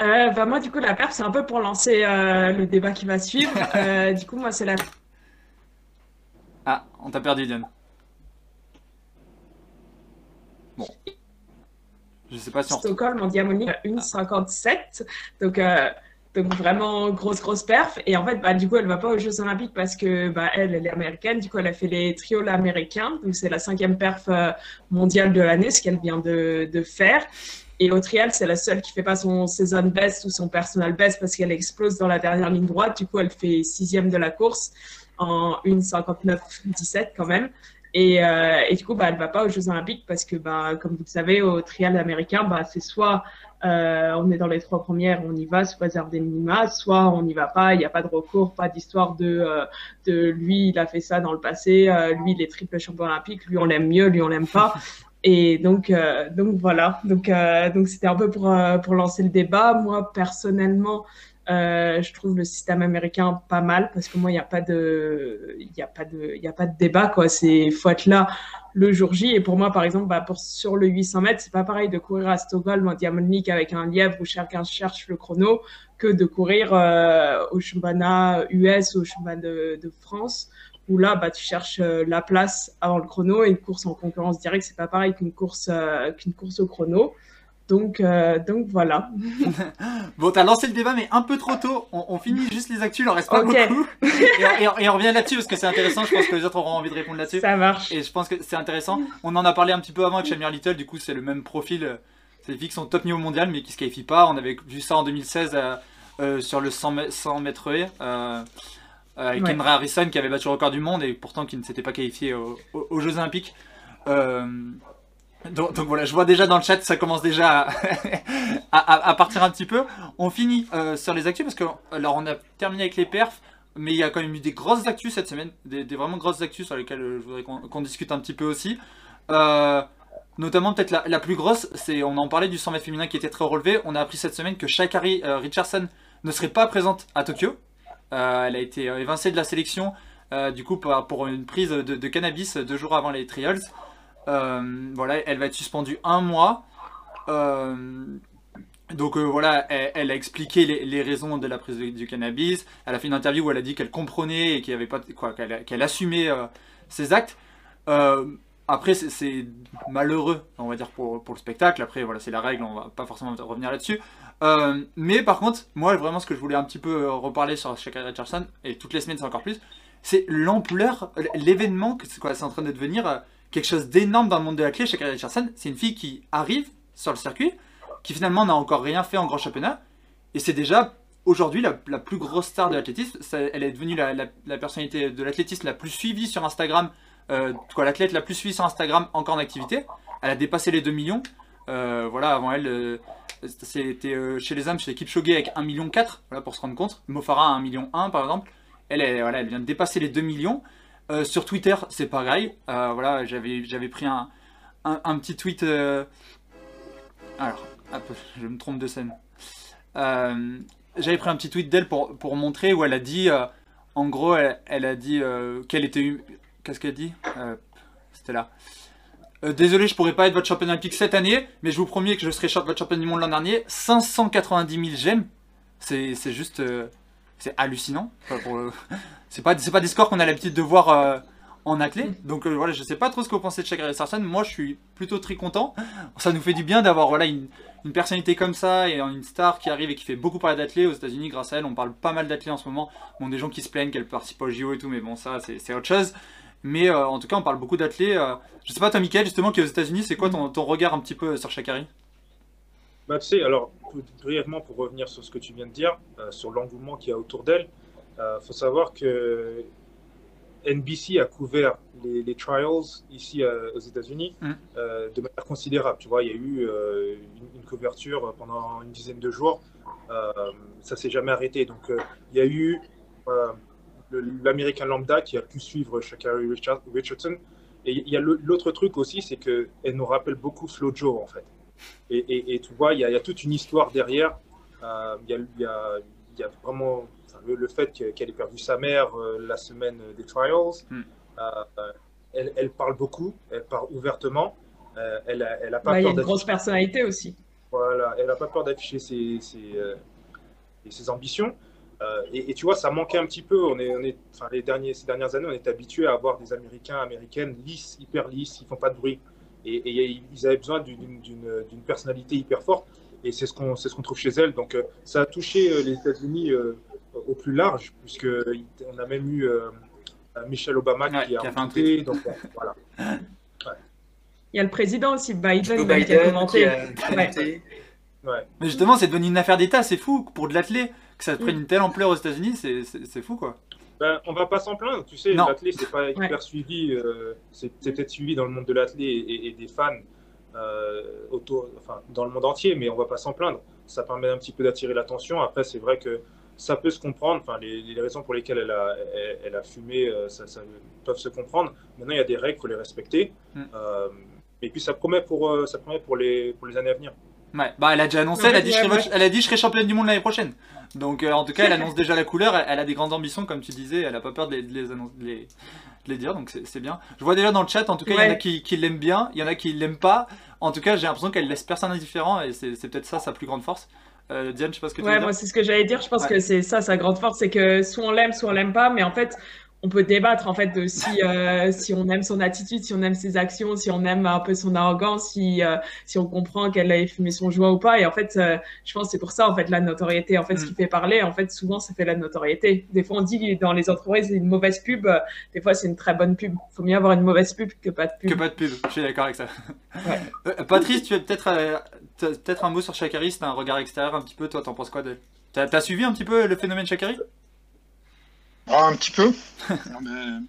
Speaker 6: Euh, bah moi, du coup, la perf, c'est un peu pour lancer euh, le débat qui va suivre. Euh, du coup, moi, c'est la.
Speaker 5: Ah, on t'a perdu, Diane. Bon. Je sais pas si on.
Speaker 6: Stockholm en diamonique 1,57. Donc, donc vraiment grosse grosse perf. Et en fait bah, du coup elle va pas aux Jeux Olympiques parce que bah, elle est américaine. Du coup elle a fait les triols américains. Donc c'est la cinquième perf euh, mondiale de l'année ce qu'elle vient de, faire. Et au trial c'est la seule qui fait pas son season best ou son personal best parce qu'elle explose dans la dernière ligne droite. Du coup elle fait sixième de la course en 1,59-17 quand même et, euh, et, du coup, bah, elle va pas aux Jeux Olympiques parce que, bah, comme vous le savez, au trial américain, bah, c'est soit euh, on est dans les trois premières, on y va, se réserve des minima, soit on n'y va pas, il n'y a pas de recours, pas d'histoire de, euh, de lui, il a fait ça dans le passé, euh, lui, il est triple champion olympique, lui, on l'aime mieux, lui, on l'aime pas. Et donc, donc voilà, donc donc c'était un peu pour pour lancer le débat. Moi personnellement, je trouve le système américain pas mal parce que moi il n'y a pas de il a pas de il a pas de débat quoi. C'est faut être là le jour J. Et pour moi, par exemple, bah, sur le 800 mètres, c'est pas pareil de courir à Stockholm en diamonique avec un lièvre où chacun cherche le chrono que de courir euh, au championnat US ou au championnat de, de, France où là, bah, tu cherches euh, la place avant le chrono et une course en concurrence directe, c'est pas pareil qu'une course, euh, qu'une course au chrono. Donc, euh, donc voilà.
Speaker 5: bon, t'as lancé le débat, mais un peu trop tôt. On, finit juste les actus, il en reste pas beaucoup. Et, on revient là-dessus parce que c'est intéressant. Je pense que les autres auront envie de répondre là-dessus.
Speaker 6: Ça marche.
Speaker 5: Et je pense que c'est intéressant. On en a parlé un petit peu avant avec Shamir Little. Du coup, c'est le même profil. C'est des filles qui sont top niveau mondial, mais qui se qualifient pas. On avait vu ça en 2016 euh, euh, sur le 100, 100 mètres haies. avec Kendra Harrison qui avait battu le record du monde et pourtant qui ne s'était pas qualifié aux, Jeux Olympiques. Euh, donc, voilà, je vois déjà dans le chat, ça commence déjà à, partir un petit peu. On finit euh, sur les actus parce que alors on a terminé avec les perfs, mais il y a quand même eu des grosses actus cette semaine, des, vraiment grosses actus sur lesquelles euh, je voudrais qu'on discute un petit peu aussi. Euh, notamment peut-être la, plus grosse, c'est on en parlait du 100 mètres féminin qui était très relevé. On a appris cette semaine que Shakari Richardson ne serait pas présente à Tokyo. Elle a été évincée de la sélection du coup pour, une prise de cannabis deux jours avant les trials. Euh, voilà, elle va être suspendue un mois. Euh, donc euh, voilà, elle, a expliqué les, raisons de la prise du cannabis. Elle a fait une interview où elle a dit qu'elle comprenait et qu'elle assumait ses actes. Après, c'est- malheureux, on va dire pour, le spectacle. Après, voilà, c'est la règle, on va pas forcément revenir là-dessus. Mais par contre, moi, vraiment, ce que je voulais un petit peu reparler sur Shakira Richardson et toutes les semaines, c'est encore plus, c'est l'ampleur, l'événement que c'est en train de devenir quelque chose d'énorme dans le monde de la clé. Shakira Richardson, c'est une fille qui arrive sur le circuit, qui finalement n'a encore rien fait en grand championnat, et c'est déjà aujourd'hui la, plus grosse star de l'athlétisme. Elle est devenue la, personnalité de l'athlétisme la plus suivie sur Instagram, euh, quoi, l'athlète la plus suivie sur Instagram encore en activité. Elle a dépassé les 2 millions. Euh, voilà, avant elle, euh, c'était chez les hommes, chez l'équipe Shogué avec 1,4 million, voilà, pour se rendre compte. Mofara à 1,1 million par exemple. Elle, est, voilà, elle vient de dépasser les 2 millions. Euh, sur Twitter, c'est pareil. Euh, voilà, j'avais, pris un, un, petit tweet. euh, Alors, je me trompe de scène. J'avais pris un petit tweet d'elle pour, pour montrer où elle a dit, en gros, elle, a dit qu'elle était. hum- Qu'est-ce qu'elle a dit C'était là. Désolé, je pourrais pas être votre championne olympique cette année, mais je vous promets que je serai votre championne du monde l'an dernier. 590 000 j'aime. C'est juste. c'est hallucinant. Enfin, pour le- C'est pas, c'est pas des scores qu'on a l'habitude de voir euh, en athlée. Donc euh, voilà, je sais pas trop ce que vous pensez de Shakira Richardson. Moi, je suis plutôt très content. Ça nous fait du bien d'avoir voilà, une, une personnalité comme ça et une star qui arrive et qui fait beaucoup parler d'athlètes aux États-Unis grâce à elle. On parle pas mal d'athlètes en ce moment. Bon, des gens qui se plaignent qu'elle participe au JO et tout, mais bon, ça, c'est c'est autre chose. Mais euh, en tout cas, on parle beaucoup d'athlètes. euh, je sais pas, toi, Michael, justement, qui est aux États-Unis, c'est quoi ton, ton regard un petit peu sur Shakari
Speaker 8: Bah, tu sais, alors, brièvement, pour revenir sur ce que tu viens de dire, euh, sur l'engouement qu'il y a autour d'elle, il faut savoir que NBC a couvert les, les trials ici euh, aux États-Unis
Speaker 5: Mm.
Speaker 8: euh, de manière considérable. Tu vois, il y a eu euh, une, une couverture pendant une dizaine de jours. Euh, ça s'est jamais arrêté. Donc, euh, il y a eu euh, l'Américain lambda qui a pu suivre Shakari Richard- Richardson. Et il y a l'autre truc aussi, c'est qu'elle nous rappelle beaucoup Flojo, en fait. Et, et- et tu vois, il y, a, il y a toute une histoire derrière. Euh, Il y, a, il y a- il y a vraiment le, le fait que- qu'elle ait perdu sa mère euh, la semaine des trials.
Speaker 5: Mm.
Speaker 8: Euh, elle, elle parle beaucoup, elle parle ouvertement. Euh, elle a, elle a pas
Speaker 6: Bah, il y a
Speaker 8: peur
Speaker 6: une grosse personnalité aussi.
Speaker 8: voilà, elle n'a pas peur d'afficher ses, ses, euh, ambitions. Euh, et, et tu vois, ça manquait un petit peu. On est, on est, enfin, les derniers, ces dernières années, on est habitué à avoir des Américains, Américaines lisses, hyper lisses, ils font pas de bruit. Et, et ils avaient besoin d'une- personnalité hyper forte. Et c'est ce qu'on c'est ce qu'on trouve chez elle. Donc, euh, ça a touché euh, les États-Unis euh, au plus large, puisque on a même eu euh, Michelle Obama
Speaker 5: Ouais,
Speaker 8: qui a
Speaker 5: qui a fait un.
Speaker 8: Donc, euh, voilà.
Speaker 6: Il y a le président aussi, Biden,
Speaker 7: Joe
Speaker 6: qui a
Speaker 7: Biden
Speaker 6: commenté.
Speaker 7: qui a commenté.
Speaker 8: Ouais.
Speaker 5: Mais justement, c'est devenu une affaire d'État, c'est fou. Pour de l'athlète, que ça prenne une telle ampleur aux États-Unis, c'est- fou quoi.
Speaker 8: Ben, on va pas s'en plaindre, tu sais, l'athlète c'est pas hyper
Speaker 6: Ouais.
Speaker 8: suivi, euh, c'est peut-être suivi dans le monde de l'athlète et, et des fans euh, autour, enfin, dans le monde entier, mais on va pas s'en plaindre. Ça permet un petit peu d'attirer l'attention. Après, c'est vrai que ça peut se comprendre, enfin, les, les raisons pour lesquelles elle a, elle, elle a fumé, euh, ça, ça peuvent se comprendre. Maintenant, il y a des règles, il faut les respecter.
Speaker 5: Mm.
Speaker 8: Euh, et puis, ça promet pour, euh, ça promet pour, les, pour les années à venir.
Speaker 5: Ouais, bah elle a déjà annoncé, elle a dit, je
Speaker 6: ouais,
Speaker 5: serai,
Speaker 6: moi,
Speaker 5: votre- elle a dit je serai championne du monde l'année prochaine. Donc euh, en tout cas, elle annonce déjà la couleur, elle, elle a des grandes ambitions comme tu disais, elle a pas peur de les, de les, annoncer- de les, de les dire, donc c'est bien. Je vois déjà dans le chat, en tout cas, il y en a
Speaker 6: Ouais.
Speaker 5: qui, qui l'aiment bien, il y en a qui l'aiment pas. En tout cas, j'ai l'impression qu'elle laisse personne indifférent et c'est peut-être ça sa plus grande force. Euh, Diane, je sais pas ce que tu veux
Speaker 6: Ouais,
Speaker 5: dire.
Speaker 6: moi, c'est ce que j'allais dire. Je pense
Speaker 5: Ouais.
Speaker 6: que c'est ça, sa grande force, c'est que soit on l'aime, soit on l'aime pas. Mais en fait, on peut débattre en fait de si, euh, si on aime son attitude, si on aime ses actions, si on aime un peu son arrogance, si, euh, si on comprend qu'elle a fumé son joint ou pas. Et en fait, euh, je pense que c'est pour ça en fait la notoriété. En fait, ce
Speaker 5: Mm.
Speaker 6: qui fait parler, en fait, souvent, ça fait la notoriété. Des fois, on dit dans les entreprises, c'est une mauvaise pub. Des fois, c'est une très bonne pub. Il faut mieux avoir une mauvaise pub que pas de pub.
Speaker 5: Que pas de pub, je suis d'accord avec ça.
Speaker 6: Ouais.
Speaker 5: Patrice, tu as peut-être peut-être un mot sur Shakari, c'est un regard extérieur un petit peu, toi t'en penses quoi de... T'as t'as suivi un petit peu le phénomène Shakari?
Speaker 3: Ah, un petit peu. Mais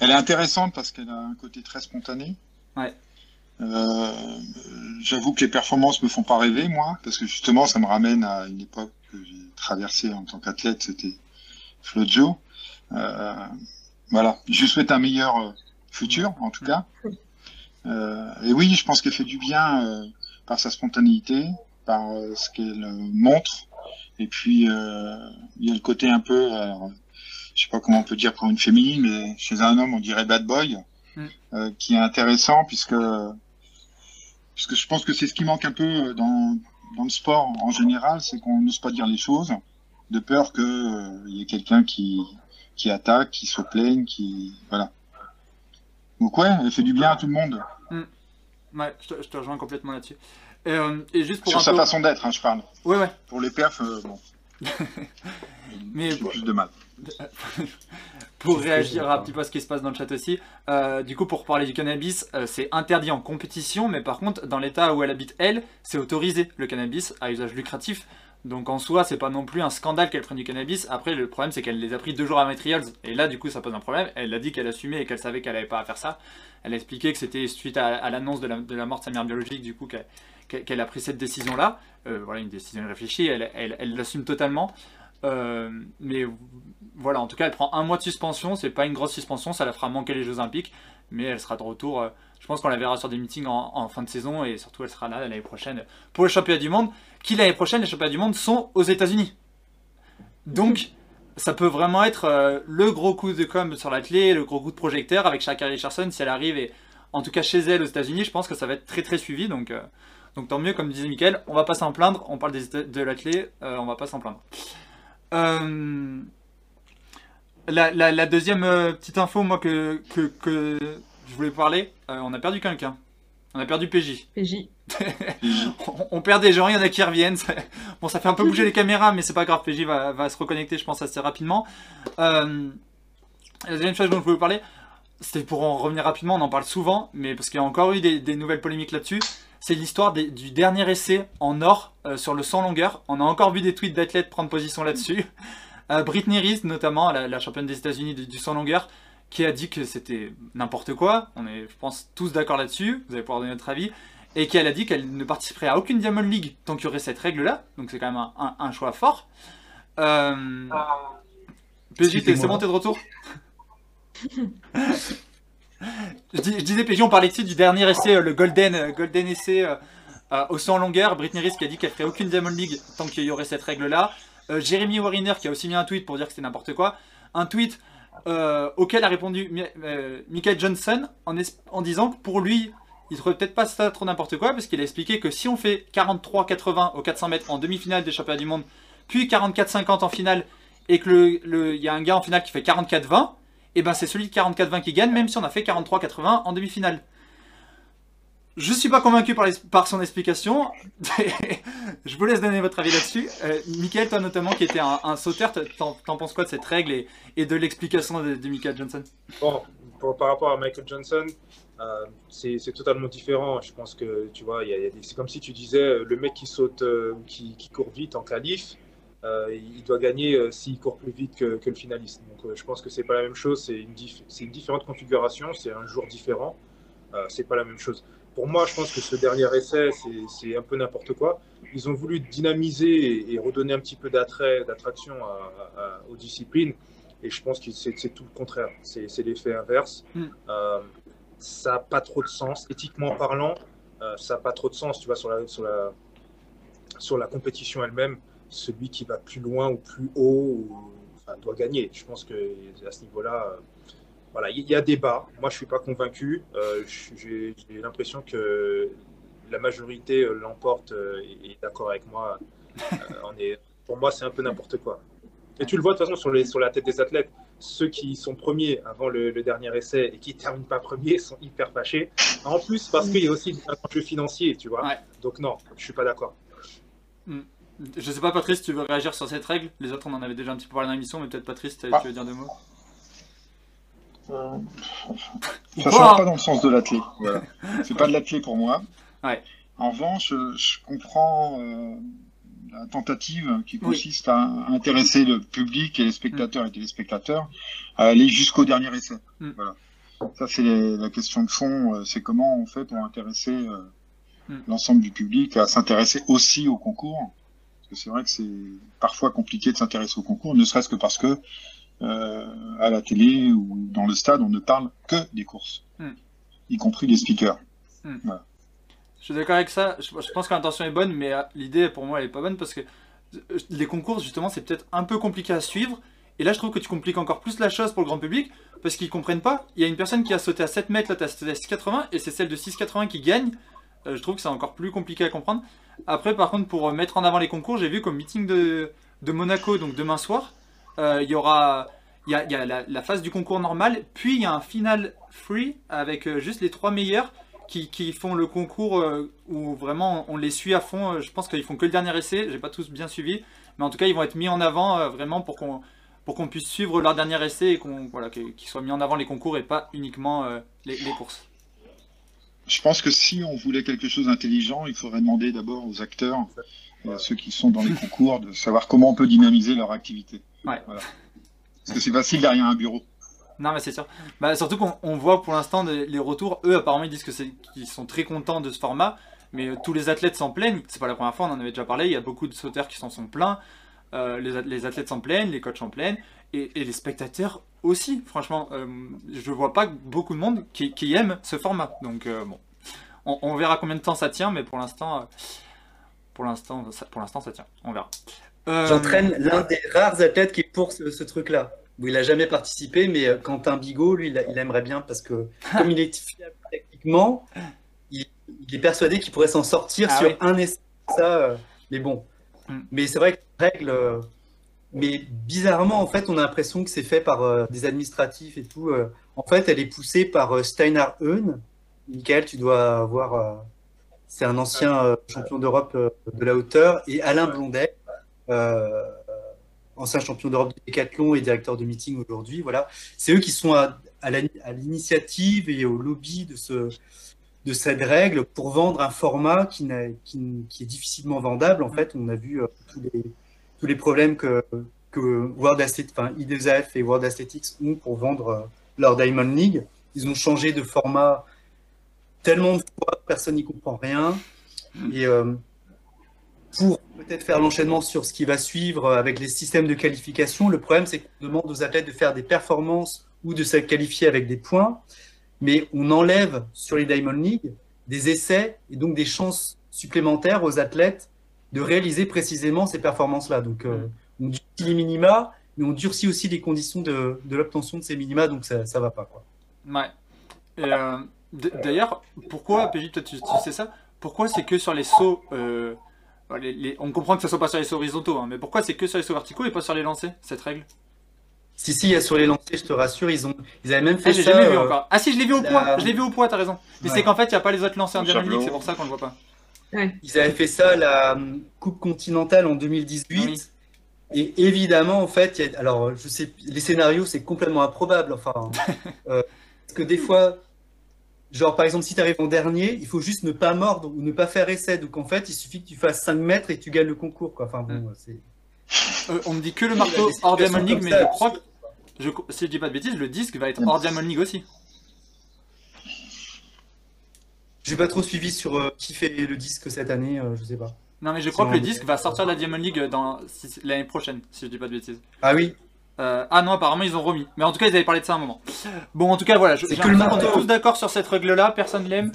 Speaker 3: elle est intéressante parce qu'elle a un côté très spontané.
Speaker 5: Ouais.
Speaker 3: Euh, J'avoue que les performances me font pas rêver, moi, parce que justement, ça me ramène à une époque que j'ai traversée en tant qu'athlète, c'était Flojo. Euh, voilà, je lui souhaite un meilleur euh, futur, en tout cas. Euh, et oui, je pense qu'elle fait du bien euh, par sa spontanéité, par euh, ce qu'elle montre. Et puis, euh, il y a le côté un peu, alors, je sais pas comment on peut dire pour une féminine, mais chez un homme, on dirait bad boy,
Speaker 5: Mm.
Speaker 3: euh, qui est intéressant puisque, puisque je pense que c'est ce qui manque un peu dans, dans le sport en général, c'est qu'on n'ose pas dire les choses, de peur qu'il y ait quelqu'un qui, qui attaque, qui se plaigne, qui. Voilà. Donc, ouais, elle fait du bien à tout le monde.
Speaker 5: Ouais, je te, je te rejoins complètement là-dessus. Et, euh, et juste pour
Speaker 3: Sur sa
Speaker 5: peu...
Speaker 3: façon d'être, hein, je parle.
Speaker 5: Ouais, ouais.
Speaker 3: Pour les perfs, euh, bon.
Speaker 5: Mais
Speaker 3: J'ai plus de mal.
Speaker 5: pour réagir un petit peu à ce qui se passe dans le chat aussi, euh, du coup, pour parler du cannabis, euh, c'est interdit en compétition, mais par contre, dans l'état où elle habite, elle, c'est autorisé le cannabis à usage lucratif. Donc en soi, c'est pas non plus un scandale qu'elle prenne du cannabis. Après, le problème, c'est qu'elle les a pris deux jours à Materials. Et là, du coup, ça pose un problème. Elle a dit qu'elle assumait et qu'elle savait qu'elle avait pas à faire ça. Elle a expliqué que c'était suite à, à l'annonce de la, de la mort de sa mère biologique, du coup, qu'elle a pris cette décision-là. Euh, voilà, une décision réfléchie. Elle l'assume totalement. Euh, mais voilà, en tout cas, elle prend un mois de suspension. C'est pas une grosse suspension, ça la fera manquer les Jeux Olympiques, mais elle sera de retour. euh, je pense qu'on la verra sur des meetings en, fin de saison et surtout elle sera là l'année prochaine pour les championnats du monde. Qui l'année prochaine, les championnats du monde sont aux États-Unis. Donc, ça peut vraiment être euh, le gros coup de com sur la clé, le gros coup de projecteur avec Shakira Richardson si elle arrive et en tout cas chez elle aux États-Unis, je pense que ça va être très très suivi. Donc, donc tant mieux, comme disait Mickaël, on va pas s'en plaindre. On parle de la clé, euh, on va pas s'en plaindre. Euh, la, la- la deuxième euh, petite info, moi, que, que, que je voulais parler, euh, on a perdu quelqu'un. On a perdu PJ.
Speaker 6: PJ.
Speaker 5: on, on perd des gens, il y en a qui reviennent. ça- Bon, ça fait un peu bouger les caméras, mais c'est pas grave. PJ va, va se reconnecter, je pense, assez rapidement. La deuxième chose dont je voulais vous parler, c'était pour en revenir rapidement, on en parle souvent, mais parce qu'il y a encore eu des, des nouvelles polémiques là-dessus. C'est l'histoire du dernier essai en or euh, sur le 100 longueur. On a encore vu des tweets d'athlètes prendre position là-dessus. Euh, Britney Reese, notamment, la, la championne des États-Unis du, du 100 longueur, qui a dit que c'était n'importe quoi. On est, je pense, tous d'accord là-dessus. Vous allez pouvoir donner votre avis. Et qu'elle a dit qu'elle ne participerait à aucune Diamond League tant qu'il y aurait cette règle-là. Donc c'est quand même un, un- un choix fort. Euh... PJ, t'es- c'est bon, t'es de retour? je, dis- je disais, PJ, on parlait ici du dernier essai, euh, le Golden, euh, golden essai euh, euh, au 100 longueur. Britney Reese qui a dit qu'elle ferait aucune Diamond League tant qu'il y aurait cette règle-là. Euh, Jeremy Wariner qui a aussi mis un tweet pour dire que c'était n'importe quoi. Un tweet auquel a répondu Mi- Michael Johnson en, disant que pour lui, il trouvait peut-être pas ça trop n'importe quoi parce qu'il a expliqué que si on fait 43-80 au 400 mètres en demi-finale des championnats du monde, puis 44-50 en finale et que le- y a un gars en finale qui fait 44-20, et ben c'est celui de 44-20 qui gagne, même si on a fait 43-80 en demi-finale. Je suis pas convaincu par, son explication. je vous laisse donner votre avis là-dessus. Euh, Michael, toi notamment, qui était un, sauteur, t'en penses quoi de cette règle et, de l'explication de, de Michael Johnson?
Speaker 8: Par rapport à Michael Johnson, euh, c'est totalement différent. Je pense que, tu vois, c'est comme si tu disais, euh, le mec qui saute, euh, qui, qui court vite en qualif, euh, il doit gagner euh, s'il court plus vite que, que le finaliste. Donc euh, je pense que c'est pas la même chose, c'est une, dif- c'est une différente configuration, c'est un jour différent, c'est pas la même chose. Pour moi, je pense que ce dernier essai, c'est- un peu n'importe quoi. Ils ont voulu dynamiser et, et redonner un petit peu d'attrait, d'attraction aux disciplines. Et je pense que c'est tout le contraire. C'est l'effet inverse.
Speaker 5: Mm.
Speaker 8: Ça n'a pas trop de sens. Éthiquement parlant, ça n'a pas trop de sens. Tu vois, sur la, sur la, sur la compétition elle-même, celui qui va plus loin ou plus haut ou- enfin, doit gagner. Je pense que à ce niveau-là, euh, voilà, il y a débat. Moi, je suis pas convaincu. Euh, J'ai l'impression que la majorité euh, l'emporte et est d'accord avec moi. On est, pour moi, c'est un peu n'importe quoi. Et tu le vois de toute façon sur, les, sur la tête des athlètes. Ceux qui sont premiers avant le, le dernier essai et qui terminent pas premiers sont hyper fâchés. En plus, parce qu'il y a aussi un enjeu financier, tu vois.
Speaker 5: Ouais.
Speaker 8: Donc non, je suis pas d'accord.
Speaker 5: Je sais pas, Patrice, tu veux réagir sur cette règle Les autres, on en avait déjà un petit peu parlé dans l'émission, mais peut-être Patrice, tu
Speaker 3: Ah.
Speaker 5: tu veux dire deux mots
Speaker 3: Euh, Ça change
Speaker 5: hein.
Speaker 3: pas dans le sens de l'athlé. Voilà. C'est pas de l'athlé pour moi.
Speaker 5: Ouais.
Speaker 3: En revanche, je, comprends euh, la tentative qui
Speaker 5: Oui.
Speaker 3: consiste à intéresser le public et les spectateurs et téléspectateurs à aller jusqu'au dernier essai.
Speaker 5: Mm.
Speaker 3: Voilà. Ça, c'est la question de fond. euh, C'est comment on fait pour intéresser euh,
Speaker 5: Mm.
Speaker 3: l'ensemble du public à s'intéresser aussi au concours. Que c'est vrai que c'est parfois compliqué de s'intéresser au concours, ne serait-ce que parce que euh, à la télé ou dans le stade, on ne parle que des courses,
Speaker 5: Mm.
Speaker 3: y compris les speakers.
Speaker 5: Je suis d'accord avec ça. Je, je pense que l'intention est bonne, mais euh, l'idée pour moi elle est pas bonne parce que euh, les concours justement c'est peut-être un peu compliqué à suivre. Et là je trouve que tu compliques encore plus la chose pour le grand public parce qu'ils comprennent pas. Il y a une personne qui a sauté à 7 mètres, là t'as sauté à 6,80 et c'est celle de 6,80 qui gagne. Euh, je trouve que c'est encore plus compliqué à comprendre. Après par contre pour euh, mettre en avant les concours, j'ai vu qu'au meeting de, Monaco, donc demain soir, euh, il y aura il y a, la, phase du concours normal, puis il y a un final free avec juste les trois meilleurs qui, font le concours où vraiment on les suit à fond. Je pense qu'ils font que le dernier essai, j'ai pas tous bien suivi, mais en tout cas ils vont être mis en avant vraiment pour qu'on puisse suivre leur dernier essai et qu'on voilà qu'ils soient mis en avant les concours et pas uniquement les courses.
Speaker 3: Je pense que si on voulait quelque chose d'intelligent, il faudrait demander d'abord aux acteurs et à ceux qui sont dans les concours de savoir comment on peut dynamiser leur activité.
Speaker 5: Ouais.
Speaker 3: Voilà. Parce que c'est facile derrière un bureau.
Speaker 5: Non mais c'est sûr. Bah, surtout qu'on on voit pour l'instant les retours. Eux apparemment ils disent qu'ils sont très contents de ce format, mais euh, tous les athlètes s'en plaignent. C'est pas la première fois, on en avait déjà parlé. Il y a beaucoup de sauteurs qui s'en sont plaints. Euh, les, les athlètes s'en plaignent, les coachs s'en plaignent, et, et les spectateurs aussi. Franchement, euh, je vois pas beaucoup de monde qui, qui aime ce format. Donc euh, bon, on, on verra combien de temps ça tient, mais pour l'instant, euh, pour l'instant, ça, pour l'instant ça tient. On verra. Euh,
Speaker 7: J'entraîne l'un des rares athlètes qui est pour ce, ce truc-là. Où il a jamais participé, mais Quentin Bigot, lui, il, aimerait bien parce que comme il est fiable techniquement, il, il est persuadé qu'il pourrait s'en sortir
Speaker 5: Ah
Speaker 7: sur
Speaker 5: oui.
Speaker 7: un essai. Ça, mais bon.
Speaker 5: Mm.
Speaker 7: Mais c'est vrai que la règle. Mais bizarrement, en fait, on a l'impression que c'est fait par euh, des administratifs et tout. euh. en fait, elle est poussée par euh, Steinar Heun. Michael, tu dois voir. euh, c'est un ancien champion d'Europe de la hauteur. Et Alain Blondet, ancien champion d'Europe de décathlon et directeur de meeting aujourd'hui. Voilà, c'est eux qui sont à, l'initiative et au lobby de ce de cette règle pour vendre un format qui, qui, qui est difficilement vendable. En fait, on a vu tous les tous les problèmes que que World enfin IDZF et World Athletics ont pour vendre euh, leur Diamond League. Ils ont changé de format tellement de fois, personne n'y comprend rien. Et euh, pour peut-être faire l'enchaînement sur ce qui va suivre euh, avec les systèmes de qualification, le problème c'est qu'on demande aux athlètes de faire des performances ou de se qualifier avec des points, mais on enlève sur les Diamond League des essais et donc des chances supplémentaires aux athlètes de réaliser précisément ces performances-là. Donc euh, on durcit les minima, mais on durcit aussi les conditions de, de l'obtention de ces minima, donc ça ça va pas. Quoi.
Speaker 5: Ouais. Euh, D'ailleurs, pourquoi, PJ, toi tu, tu sais ça? Pourquoi c'est que sur les sauts euh, les- les- On comprend que ça soit pas sur les sauts horizontaux, hein, mais pourquoi c'est que sur les sauts verticaux et pas sur les lancers, cette règle?
Speaker 7: Si, si, il y a sur les lancers, je te rassure, ils, ont, ils avaient même fait
Speaker 5: Ah, j'ai
Speaker 7: ça.
Speaker 5: jamais vu encore. Ah si, je l'ai vu au
Speaker 7: la-
Speaker 5: poids, je l'ai vu au poids, t'as raison. Mais
Speaker 7: Ouais.
Speaker 5: c'est qu'en fait, il n'y a pas les autres lancers en
Speaker 3: javelot.
Speaker 5: c'est pour ça qu'on le voit pas.
Speaker 7: Ils avaient fait ça à la euh, Coupe continentale en 2018.
Speaker 5: Oui.
Speaker 7: Et évidemment, en fait, il y a- alors je sais, les scénarios, c'est complètement improbable. Enfin, euh, parce que des fois, genre par exemple, si tu arrives en dernier, il faut juste ne pas mordre ou ne pas faire essai. Donc en fait, il suffit que tu fasses 5 mètres et tu gagnes le concours. Quoi. Enfin bon, c'est.
Speaker 5: Euh, on me dit que le
Speaker 7: Il y a
Speaker 5: marteau hors mais
Speaker 7: ça,
Speaker 5: je crois que, je, si je dis pas de bêtises, le disque va être hors Diamond League aussi.
Speaker 7: J'ai pas trop suivi sur euh, qui fait le disque cette année, euh, je sais pas.
Speaker 5: Non, mais je crois que le disque va sortir de la Diamond League dans si- l'année prochaine, si je dis pas de bêtises.
Speaker 7: Ah oui,
Speaker 5: Euh, ah non, apparemment ils ont remis. Mais en tout cas, ils avaient parlé de ça à un moment. Bon, en tout cas, voilà. je-
Speaker 7: C'est
Speaker 5: j'ai
Speaker 7: que le
Speaker 5: l'impression qu'on est
Speaker 7: marteau.
Speaker 5: tous d'accord sur cette règle-là. Personne l'aime.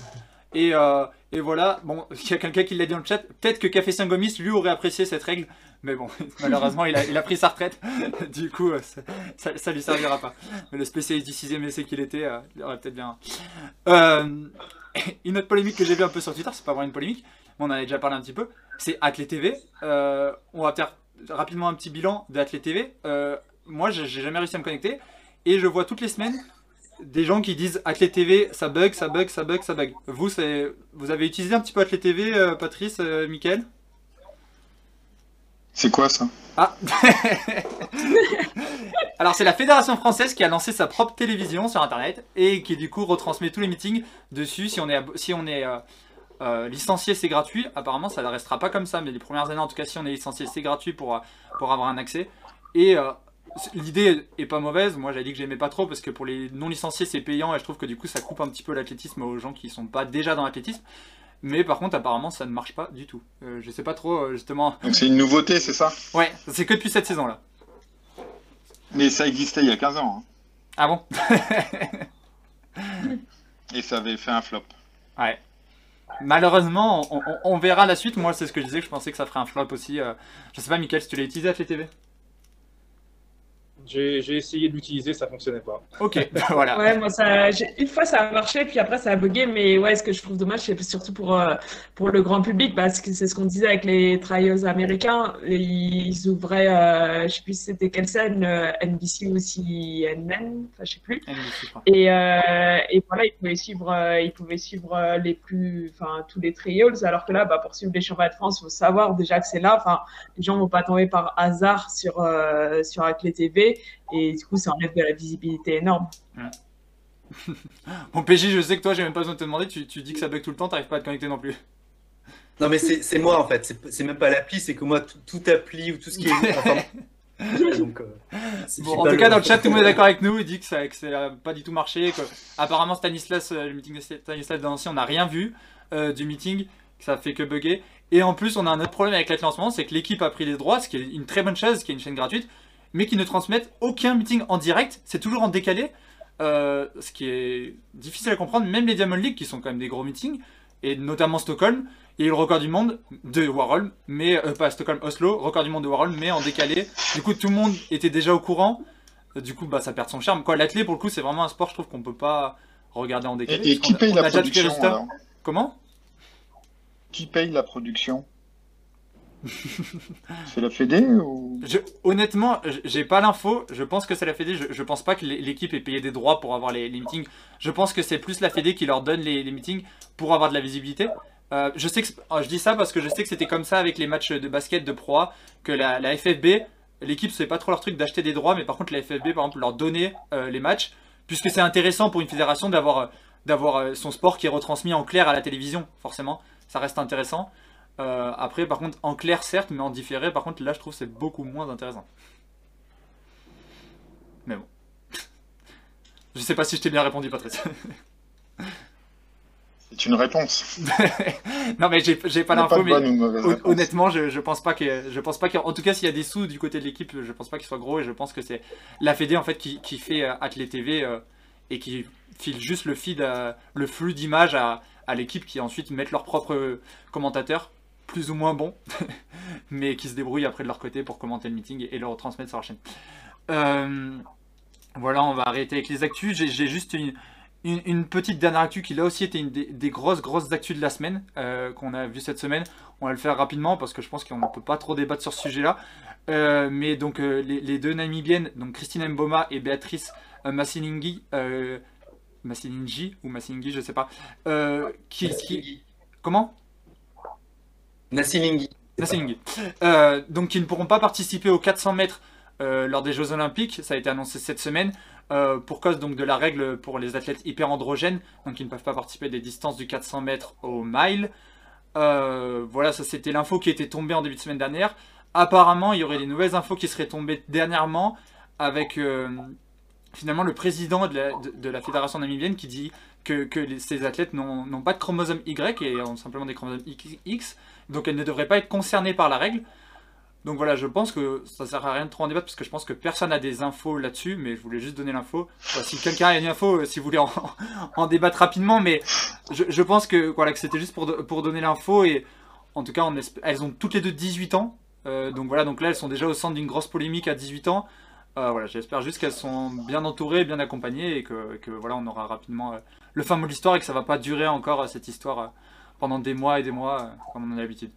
Speaker 5: Et, euh, et voilà. Bon, il y a quelqu'un qui l'a dit dans le chat. Peut-être que Café Saint-Gomis, lui, aurait apprécié cette règle. Mais bon, malheureusement, il a, il a pris sa retraite. du coup, euh, ça, ça, ça lui servira pas. Mais le spécialiste du 6ème essai qu'il était, euh, il aurait peut-être bien. Euh, une autre polémique que j'ai vue un peu sur Twitter, c'est pas vraiment une polémique, mais on en avait déjà parlé un petit peu. C'est Athlé TV. Euh, on va faire rapidement un petit bilan d'Athlé TV. Euh, moi, j'ai jamais réussi à me connecter. Et je vois toutes les semaines des gens qui disent Athlé TV, ça bug, ça bug, ça bug, ça bug. Vous, vous avez utilisé un petit peu Athlé TV, euh, Patrice, Mickaël
Speaker 3: C'est quoi ça?
Speaker 5: Ah Alors, c'est la Fédération française qui a lancé sa propre télévision sur Internet et qui, du coup, retransmet tous les meetings dessus. Si on est, si on est euh, euh, licencié, c'est gratuit. Apparemment, ça ne restera pas comme ça, mais les premières années, en tout cas, si on est licencié, c'est gratuit pour, euh, pour avoir un accès. Et euh, l'idée est pas mauvaise. Moi, j'avais dit que j'aimais pas trop parce que pour les non licenciés, c'est payant et je trouve que du coup, ça coupe un petit peu l'athlétisme aux gens qui sont pas déjà dans l'athlétisme. Mais par contre, apparemment, ça ne marche pas du tout. Euh, je sais pas trop, justement.
Speaker 3: Donc c'est une nouveauté, c'est ça?
Speaker 5: Ouais, c'est que depuis cette saison-là.
Speaker 3: Mais ça existait il y a 15 ans. hein.
Speaker 5: Ah bon
Speaker 3: Et ça avait fait un flop.
Speaker 5: Ouais. Malheureusement, on, on- on verra la suite. Moi, c'est ce que je disais, que je pensais que ça ferait un flop aussi. euh. Je sais pas, Mickaël, si tu l'as utilisé à TV
Speaker 8: J'ai essayé de l'utiliser, ça fonctionnait pas.
Speaker 5: Ok, voilà.
Speaker 6: Ouais, moi, ça, une fois, ça a marché, puis après, ça a bugué. Mais ouais, ce que je trouve dommage, c'est surtout pour, euh, pour le grand public, parce que c'est ce qu'on disait avec les trials américains. Ils ouvraient, euh, je sais plus c'était quelle scène, euh, NBC ou CNN, enfin, je sais plus.
Speaker 5: NBC.
Speaker 6: Et, euh, et voilà, ils pouvaient suivre, euh, ils pouvaient suivre les plus, enfin, tous les trials, alors que là, bah, pour suivre les championnats de France, il faut savoir déjà que c'est là. Enfin, les gens vont pas tomber par hasard sur, euh, sur Aclé TV. Et du coup, ça enlève de la visibilité énorme.
Speaker 5: Bon, PJ, je sais que toi, j'ai même pas besoin de te demander. Tu, tu dis que ça bug tout le temps, t'arrives pas à te connecter non plus.
Speaker 7: Non, mais c'est moi en fait. C'est même pas l'appli, c'est que moi, tout, appli ou tout ce qui est. enfin, donc, euh,
Speaker 5: Bon, en tout cas, dans le chat, tout le monde est d'accord avec nous. Il dit que ça, que ça a pas du tout marché. Que, apparemment, Stanislas, euh, le meeting de Stanislas Dancy, on n'a rien vu euh, du meeting. Que ça fait que bugger. Et en plus, on a un autre problème avec ce moment, c'est que l'équipe a pris les droits, ce qui est une très bonne chose, ce qui est une chaîne gratuite, mais qui ne transmettent aucun meeting en direct. C'est toujours en décalé. euh, ce qui est difficile à comprendre. Même les Diamond League, qui sont quand même des gros meetings, et notamment Stockholm, il y a eu le record du monde de Warhol, mais euh, pas Stockholm, Oslo, record du monde de Warhol, mais en décalé. Du coup, tout le monde était déjà au courant. Euh, Du coup, bah, ça perd son charme. Quoi, l'athlé, pour le coup, c'est vraiment un sport, je trouve qu'on peut pas regarder en décalé.
Speaker 3: Et, qui paye
Speaker 5: on
Speaker 3: la production
Speaker 5: Comment?
Speaker 3: Qui paye la production? C'est la Fédé ou?
Speaker 5: Je- honnêtement, j'ai pas l'info. Je pense que c'est la Fédé. Je, je pense pas que l'é- l'équipe ait payé des droits pour avoir les, meetings. Je pense que c'est plus la Fédé qui leur donne les, meetings pour avoir de la visibilité. Euh, je sais que oh, je dis ça parce que je sais que c'était comme ça avec les matchs de basket de Pro que la, FFB, l'équipe c'est pas trop leur truc d'acheter des droits, mais par contre la FFB par exemple leur donnait euh, les matchs, puisque c'est intéressant pour une fédération d'avoir d'avoir euh, son sport qui est retransmis en clair à la télévision, forcément, ça reste intéressant. Euh, après, par contre, en clair certes, mais en différé, par contre, là je trouve que c'est beaucoup moins intéressant. Mais bon. Je sais pas si je t'ai bien répondu, Patrice.
Speaker 3: C'est une réponse.
Speaker 5: non, mais j'ai pas l'info, mais honnêtement, je, je pense pas que, je pense pas qu'en en tout cas, s'il y a des sous du côté de l'équipe, je pense pas qu'ils soient gros et je pense que c'est la Fédé en fait qui, qui fait euh, Athlé TV euh, et qui file juste le feed, à- le flux d'images à, à l'équipe qui ensuite mettent leurs propres commentateurs, plus ou moins bons, mais qui se débrouillent après de leur côté pour commenter le meeting et le retransmettre sur leur chaîne. Euh, voilà, on va arrêter avec les actus. J'ai- juste une, une, une petite dernière actu qui là aussi était une des, des grosses grosses actus de la semaine euh, qu'on a vu cette semaine. On va le faire rapidement parce que je pense qu'on ne peut pas trop débattre sur ce sujet-là. Euh, mais donc euh, les, les deux Namibiennes, donc Christine Mboma et Béatrice Masilingi, Masilingi ou Masilingi, je sais pas, qui, qui- comment?
Speaker 7: Nassilinghi.
Speaker 5: Nassilinghi. Euh, donc qui ne pourront pas participer aux 400 mètres euh, lors des Jeux Olympiques, ça a été annoncé cette semaine, euh, pour cause donc de la règle pour les athlètes hyperandrogènes, donc qui ne peuvent pas participer des distances du 400 mètres au mile. Voilà, ça c'était l'info qui était tombée en début de semaine dernière. Apparemment, il y aurait des nouvelles infos qui seraient tombées dernièrement avec finalement le président de la, fédération namibienne qui dit que, ces athlètes n'ont pas de chromosome Y et ont simplement des chromosomes X, donc elles ne devraient pas être concernées par la règle. Donc voilà, je pense que ça sert à rien de trop en débattre parce que je pense que personne n'a des infos là-dessus, mais je voulais juste donner l'info. Si quelqu'un a une info, euh, si vous voulez en, débattre rapidement, mais je, pense que voilà que c'était juste pour, do- pour donner l'info et en tout cas, elles ont toutes les deux 18 ans. Euh, donc voilà, donc là elles sont déjà au centre d'une grosse polémique à 18 ans. Euh, voilà, j'espère juste qu'elles sont bien entourées, bien accompagnées et que, voilà, on aura rapidement le fin mot de l'histoire et que ça va pas durer encore cette histoire pendant des mois et des mois euh, comme on en a l'habitude.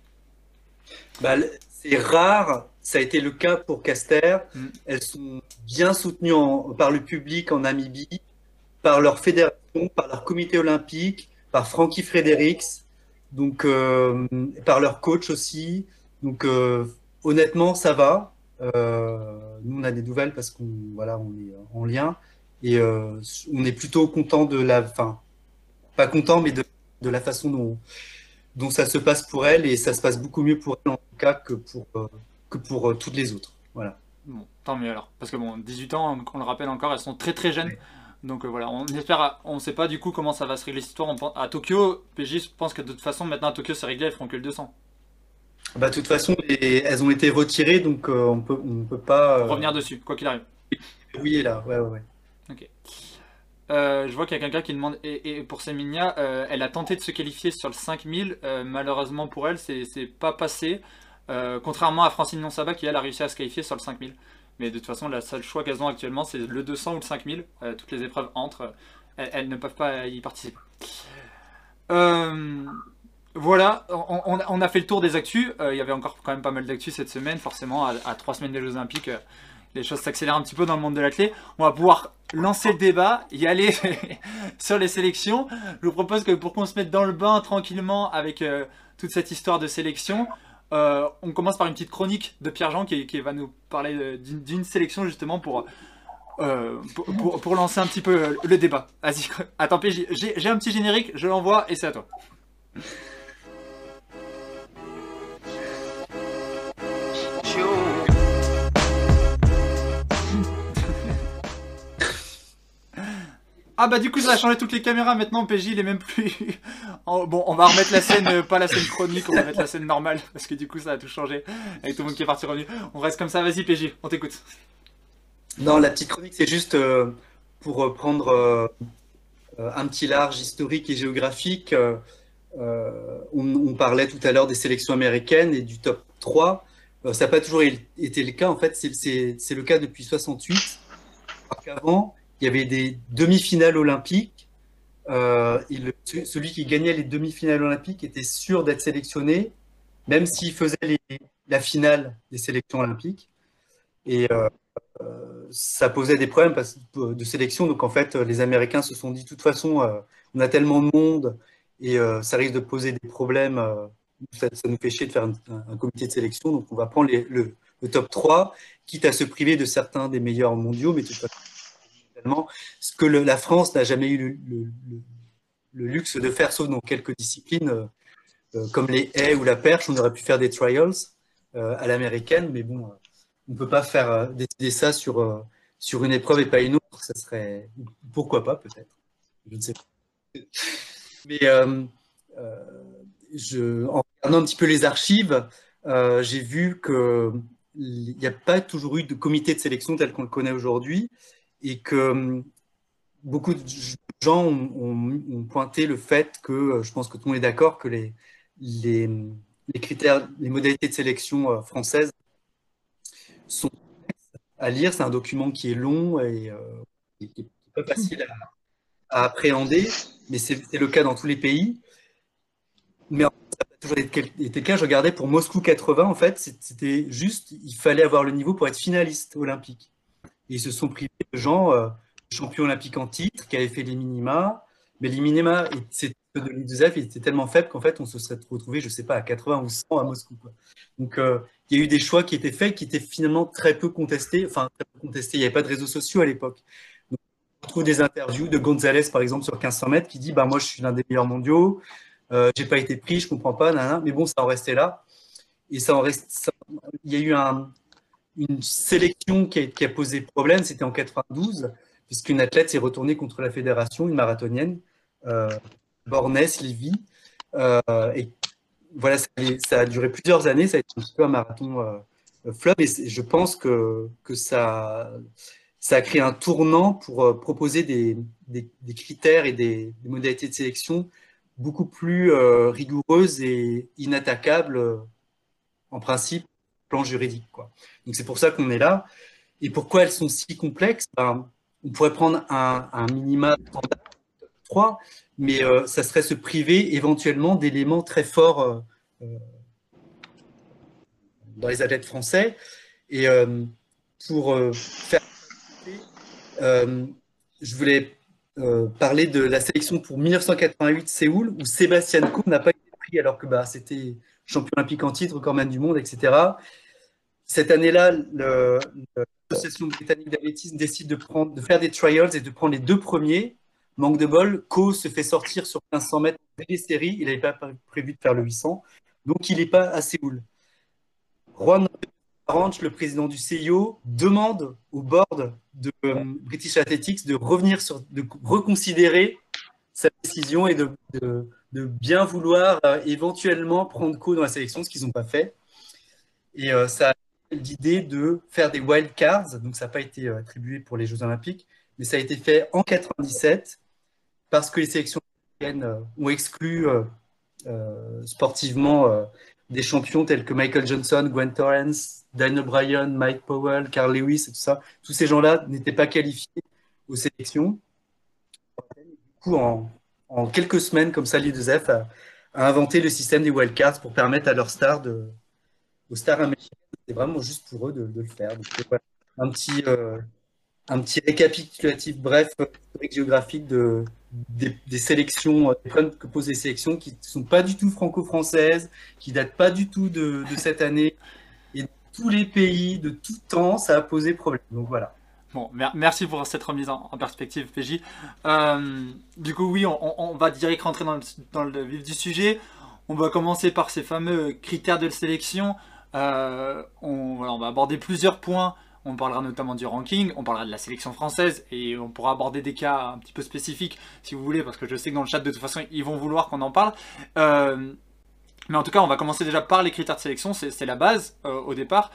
Speaker 7: Bah, c'est rare, ça a été le cas pour Caster.
Speaker 5: Mm.
Speaker 7: Elles sont bien soutenues en- par le public en Namibie, par leur fédération, par leur comité olympique, par Frankie Fredericks, donc euh, par leur coach aussi. Donc euh, honnêtement, ça va. Euh, nous, on a des nouvelles parce qu'on voilà, on est en lien et on est plutôt content de la, enfin, pas content, mais de, de la façon dont dont ça se passe pour elle et ça se passe beaucoup mieux pour elle en tout cas que pour, euh, que pour euh, toutes les autres. Voilà.
Speaker 5: Bon, tant mieux alors. Parce que bon, 18 ans, on le rappelle encore, elles sont très très jeunes. Donc euh, voilà, on espère, on sait pas du coup comment ça va se régler cette histoire. à Tokyo, PJ pense que de toute façon, maintenant à Tokyo c'est réglé, elles feront que le 200.
Speaker 7: Bah, de toute façon, elles ont été retirées, donc on peut, on peut pas.
Speaker 5: Revenir dessus, quoi qu'il arrive.
Speaker 7: Oui, là, ouais, ouais, ouais.
Speaker 5: Ok. Je vois qu'il y a quelqu'un qui demande, et, pour Seminia, elle a tenté de se qualifier sur le 5000, malheureusement pour elle, c'est pas passé. Euh, contrairement à Francine Nonsaba qui elle a réussi à se qualifier sur le 5000. Mais de toute façon, le seul choix qu'elles ont actuellement, c'est le 200 ou le 5000. Euh, toutes les épreuves entrent, elles, ne peuvent pas y participer. Euh, voilà, on, a fait le tour des actus. Il y avait encore quand même pas mal d'actus cette semaine, forcément, à, trois semaines des Jeux Olympiques. Les choses s'accélèrent un petit peu dans le monde de la clé. On va pouvoir lancer le débat, y aller sur les sélections. Je vous propose que pour qu'on se mette dans le bain tranquillement avec toute cette histoire de sélection, euh, on commence par une petite chronique de Pierre-Jean qui, va nous parler d'une sélection justement euh, pour, pour, lancer un petit peu le débat. Vas-y, attends, j'ai un petit générique, je l'envoie et c'est à toi. Ah bah du coup ça a changé toutes les caméras. Maintenant PJ il est même plus bon on va remettre la scène euh, pas la scène chronique on va mettre la scène normale parce que du coup ça a tout changé avec tout le monde qui est parti revenu. On reste comme ça. Vas-y PJ on t'écoute.
Speaker 7: Non la petite chronique c'est juste euh, pour prendre euh, un petit large historique et géographique on, parlait tout à l'heure des sélections américaines et du top 3 ça n'a pas toujours été le cas. En fait c'est le cas depuis 68 avant il y avait des demi-finales olympiques. Euh, celui qui gagnait les demi-finales olympiques était sûr d'être sélectionné, même s'il faisait la finale des sélections olympiques. Et euh, ça posait des problèmes de sélection. Donc en fait, les Américains se sont dit, de toute façon, euh, on a tellement de monde et ça risque de poser des problèmes. Ça, nous fait chier de faire un, comité de sélection. Donc on va prendre le, top 3, quitte à se priver de certains des meilleurs mondiaux, mais de toute façon, ce que la France n'a jamais eu le, luxe de faire, sauf dans quelques disciplines, euh, euh, comme les haies ou la perche, on aurait pu faire des trials euh, à l'américaine, mais bon, on ne peut pas faire décider ça sur, sur une épreuve et pas une autre, ça serait, pourquoi pas peut-être, je ne sais pas. Mais en regardant un petit peu les archives, j'ai vu qu'il n'y a pas toujours eu de comité de sélection tel qu'on le connaît aujourd'hui et que hum, beaucoup de gens ont, pointé le fait que, euh, je pense que tout le monde est d'accord, que les, les, critères, les modalités de sélection euh, françaises sont à lire. C'est un document qui est long et, euh, qui n'est pas facile à, appréhender, mais c'est le cas dans tous les pays. Mais ça n'a pas toujours été le cas. Je regardais pour Moscou 80, en fait, c'était juste, il fallait avoir le niveau pour être finaliste olympique ils se sont privés de gens euh, champions olympiques en titre qui avaient fait les minima. Mais les minima de l'IDUSEF étaient tellement faibles qu'en fait, on se serait retrouvé, je ne sais pas, à 80 ou 100 à Moscou. Donc, euh, il y a eu des choix qui étaient faits, qui étaient finalement très peu contestés. Enfin, très peu contestés. Il n'y avait pas de réseaux sociaux à l'époque. On trouve des interviews de Gonzalez, par exemple, sur 1500 mètres, qui dit bah, Moi, je suis l'un des meilleurs mondiaux, euh, j'ai pas été pris, je comprends pas, mais bon, ça en restait là. Et ça en reste. il y a eu un, une sélection qui a, posé problème, c'était en 92, puisqu'une athlète s'est retournée contre la fédération, une marathonienne, euh, Bornès Lévy. Euh, et voilà, ça, a duré plusieurs années, ça a été un peu un marathon euh, fleuve, et je pense que, ça, a créé un tournant pour euh, proposer des, des, critères et des, modalités de sélection beaucoup plus rigoureuses et inattaquables en principe plan juridique. Quoi. Donc c'est pour ça qu'on est là. Et pourquoi elles sont si complexes? Ben, On pourrait prendre un, minima standard 3, mais euh, ça serait se priver éventuellement d'éléments très forts euh, euh, dans les athlètes français. Et pour faire... je voulais parler de la sélection pour 1988 Séoul, où Sébastien Coe n'a pas été pris alors que bah, c'était champion olympique en titre, même du monde, etc. Cette année-là, l'Association britannique d'athlétisme décide de, faire des trials et de prendre les deux premiers. Manque de bol, Co se fait sortir sur 1500 mètres des séries. Il n'avait pas prévu de faire le 800, donc il n'est pas à Séoul. Juan Ranch, le président du CIO, demande au board de euh, British Athletics de revenir sur, de reconsidérer sa décision et de bien vouloir euh, éventuellement prendre Co dans la sélection, ce qu'ils n'ont pas fait. Et euh, ça a l'idée de faire des wild cards, donc ça n'a pas été euh, attribué pour les Jeux Olympiques, mais ça a été fait en 97 parce que les sélections euh, ont exclu euh, sportivement des champions tels que Michael Johnson, Gwen Torrance, Daniel Bryan, Mike Powell, Carl Lewis et tout ça. Tous ces gens-là n'étaient pas qualifiés aux sélections. Du coup, en, quelques semaines, comme ça, l'IDZF a, a inventé le système des wildcards pour permettre à leurs stars de, aux stars américaines, c'est vraiment juste pour eux de, le faire. Voilà, un petit, euh, un petit récapitulatif bref, historique géographique de, des, sélections, euh, des problèmes que posent les sélections qui ne sont pas du tout franco-françaises, qui datent pas du tout de, cette année. Et tous les pays, de tout temps, ça a posé problème. Donc voilà.
Speaker 5: Bon, mer- merci pour cette remise en, perspective, PJ. Euh, du coup, oui, on, va direct rentrer dans le vif du sujet. On va commencer par ces fameux critères de sélection. Euh, on, va aborder plusieurs points. On parlera notamment du ranking, on parlera de la sélection française et on pourra aborder des cas un petit peu spécifiques si vous voulez, parce que je sais que dans le chat de toute façon ils vont vouloir qu'on en parle. Euh, mais en tout cas, on va commencer déjà par les critères de sélection, c'est la base euh, au départ.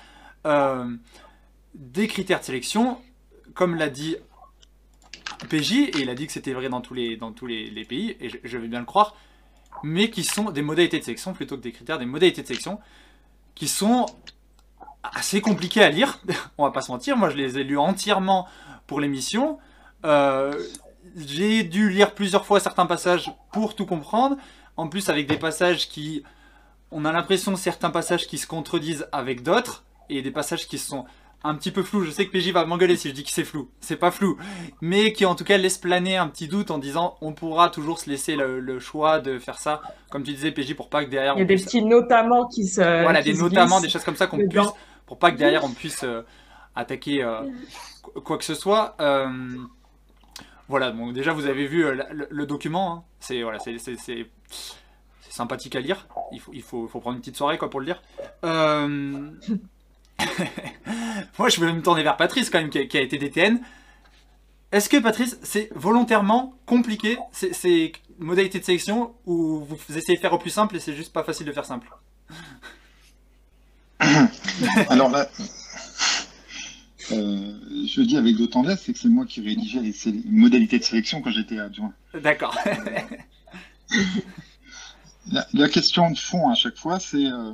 Speaker 5: Des critères de sélection, comme l'a dit PJ, et il a dit que c'était vrai dans tous les, dans tous les pays, et je, je vais bien le croire, mais qui sont des modalités de sélection plutôt que des critères, des modalités de sélection qui sont assez compliquées à lire, on va pas se mentir, moi je les ai lus entièrement pour l'émission. Euh, j'ai dû lire plusieurs fois certains passages pour tout comprendre, en plus avec des passages qui... On a l'impression certains passages qui se contredisent avec d'autres, et des passages qui sont un petit peu flous. Je sais que PJ va m'engueuler si je dis que c'est flou. C'est pas flou. Mais qui en tout cas laisse planer un petit doute en disant on pourra toujours se laisser le, le choix de faire ça. Comme tu disais PJ pour pas que derrière
Speaker 6: Il y a
Speaker 5: on
Speaker 6: des
Speaker 5: puisse-
Speaker 6: petits notamment qui se.
Speaker 5: voilà,
Speaker 6: qui
Speaker 5: des
Speaker 6: se
Speaker 5: notamment, des choses comme ça qu'on puisse, pour pas que derrière on puisse euh, attaquer euh, qu- quoi que ce soit. Euh, voilà, bon, déjà vous avez vu le, le document, hein. c'est voilà, c'est sympathique à lire. Il faut, il faut, faut prendre une petite soirée quoi pour le lire. Euh, Moi, je vais me tourner vers Patrice quand même, qui a, qui a été DTN. Est-ce que Patrice, c'est volontairement compliqué ces, ces modalités de sélection ou vous essayez de faire au plus simple et c'est juste pas facile de faire simple?
Speaker 3: Alors là, euh, je le dis avec de tendresse, c'est que c'est moi qui rédigeais les modalités de sélection quand j'étais adjoint.
Speaker 5: D'accord.
Speaker 3: La, la question de fond à chaque fois, c'est euh,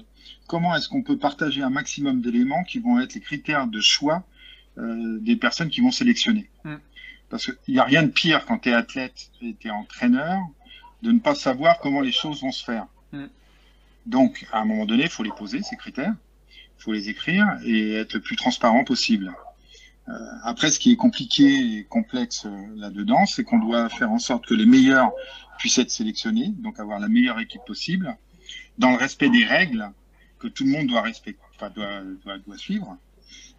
Speaker 3: comment est-ce qu'on peut partager un maximum d'éléments qui vont être les critères de choix euh, des personnes qui vont sélectionner.
Speaker 5: Mm.
Speaker 3: Parce qu'il n'y a rien de pire quand tu es athlète et tu es entraîneur de ne pas savoir comment les choses vont se faire.
Speaker 5: Mm.
Speaker 3: Donc, à un moment donné, il faut les poser, ces critères, il faut les écrire et être le plus transparent possible. Euh, après, ce qui est compliqué et complexe euh, là-dedans, c'est qu'on doit faire en sorte que les meilleurs puissent être sélectionnés, donc avoir la meilleure équipe possible, dans le respect des règles que tout le monde doit respecter, doit, suivre.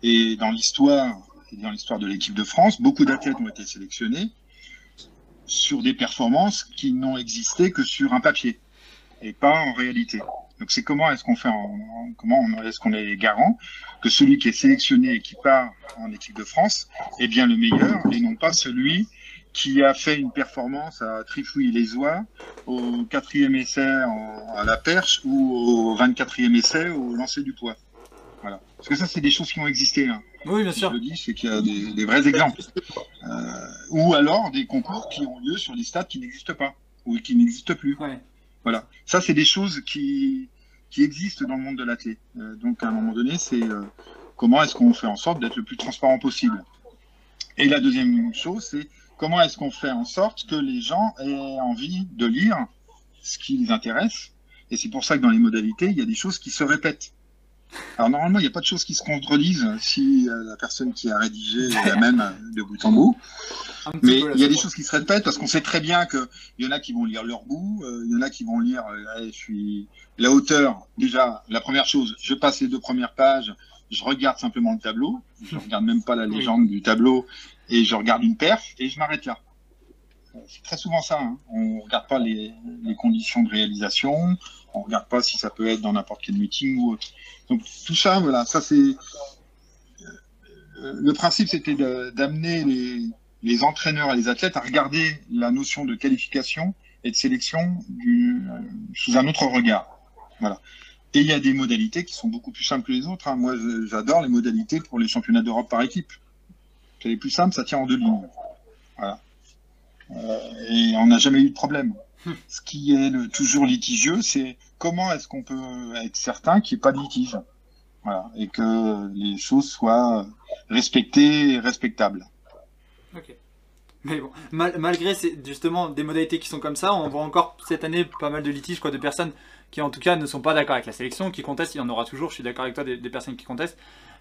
Speaker 3: Et dans l'histoire, dans l'histoire de l'équipe de France, beaucoup d'athlètes ont été sélectionnés sur des performances qui n'ont existé que sur un papier et pas en réalité. Donc c'est comment est-ce qu'on fait, en, en- comment est-ce qu'on est garant que celui qui est sélectionné et qui part en équipe de France est bien le meilleur et non pas celui qui a fait une performance à trifouiller les oies au quatrième essai en- à la perche ou au 24e essai au lancer du poids. Voilà. Parce que ça, c'est des choses qui ont existé. hein.
Speaker 5: Oui, bien sûr.
Speaker 3: Je le dis, c'est qu'il y a des, des vrais exemples. Euh, ou alors des concours qui ont lieu sur des stades qui n'existent pas ou qui n'existent plus.
Speaker 5: Ouais.
Speaker 3: Voilà. Ça, c'est des choses qui, qui existent dans le monde de l'athlète. Euh, donc, à un moment donné, c'est euh, comment est-ce qu'on fait en sorte d'être le plus transparent possible? Et la deuxième chose, c'est comment est-ce qu'on fait en sorte que les gens aient envie de lire ce qui les intéresse. Et c'est pour ça que dans les modalités, il y a des choses qui se répètent. Alors normalement, il n'y a pas de choses qui se contredisent si euh, la personne qui a rédigé est la même euh, de bout en bout. Mais il y a des choses qui se répètent parce qu'on sait très bien qu'il y en a qui vont lire leur bout, euh, il y en a qui vont lire euh, allez, je suis la hauteur. Déjà, la première chose, je passe les deux premières pages, je regarde simplement le tableau, je regarde même pas la légende du tableau et je regarde une perf et je m'arrête là. Euh, C'est très souvent ça. Hein. On regarde pas les, les conditions de réalisation, On regarde pas si ça peut être dans n'importe quel meeting ou autre. Donc tout ça, voilà, ça c'est euh, le principe, c'était d'amener les, les, entraîneurs et les athlètes à regarder la notion de qualification et de sélection du, sous un autre regard. Voilà. Et il y a des modalités qui sont beaucoup plus simples que les autres. Hein. Moi, j'adore les modalités pour les championnats d'Europe par équipe. C'est les plus simples, ça tient en deux lignes. Voilà. Euh, et on n'a jamais eu de problème. Ce qui est le, toujours litigieux, c'est comment est-ce qu'on peut être certain qu'il n'y ait pas de litige. Voilà. Et que les choses soient respectées et respectables.
Speaker 5: Ok. Mais bon, malgré justement des modalités qui sont comme ça, on voit encore cette année pas mal de litiges, quoi, de personnes qui en tout cas ne sont pas d'accord avec la sélection, qui contestent, il y en aura toujours, je suis d'accord avec toi, des, personnes qui contestent.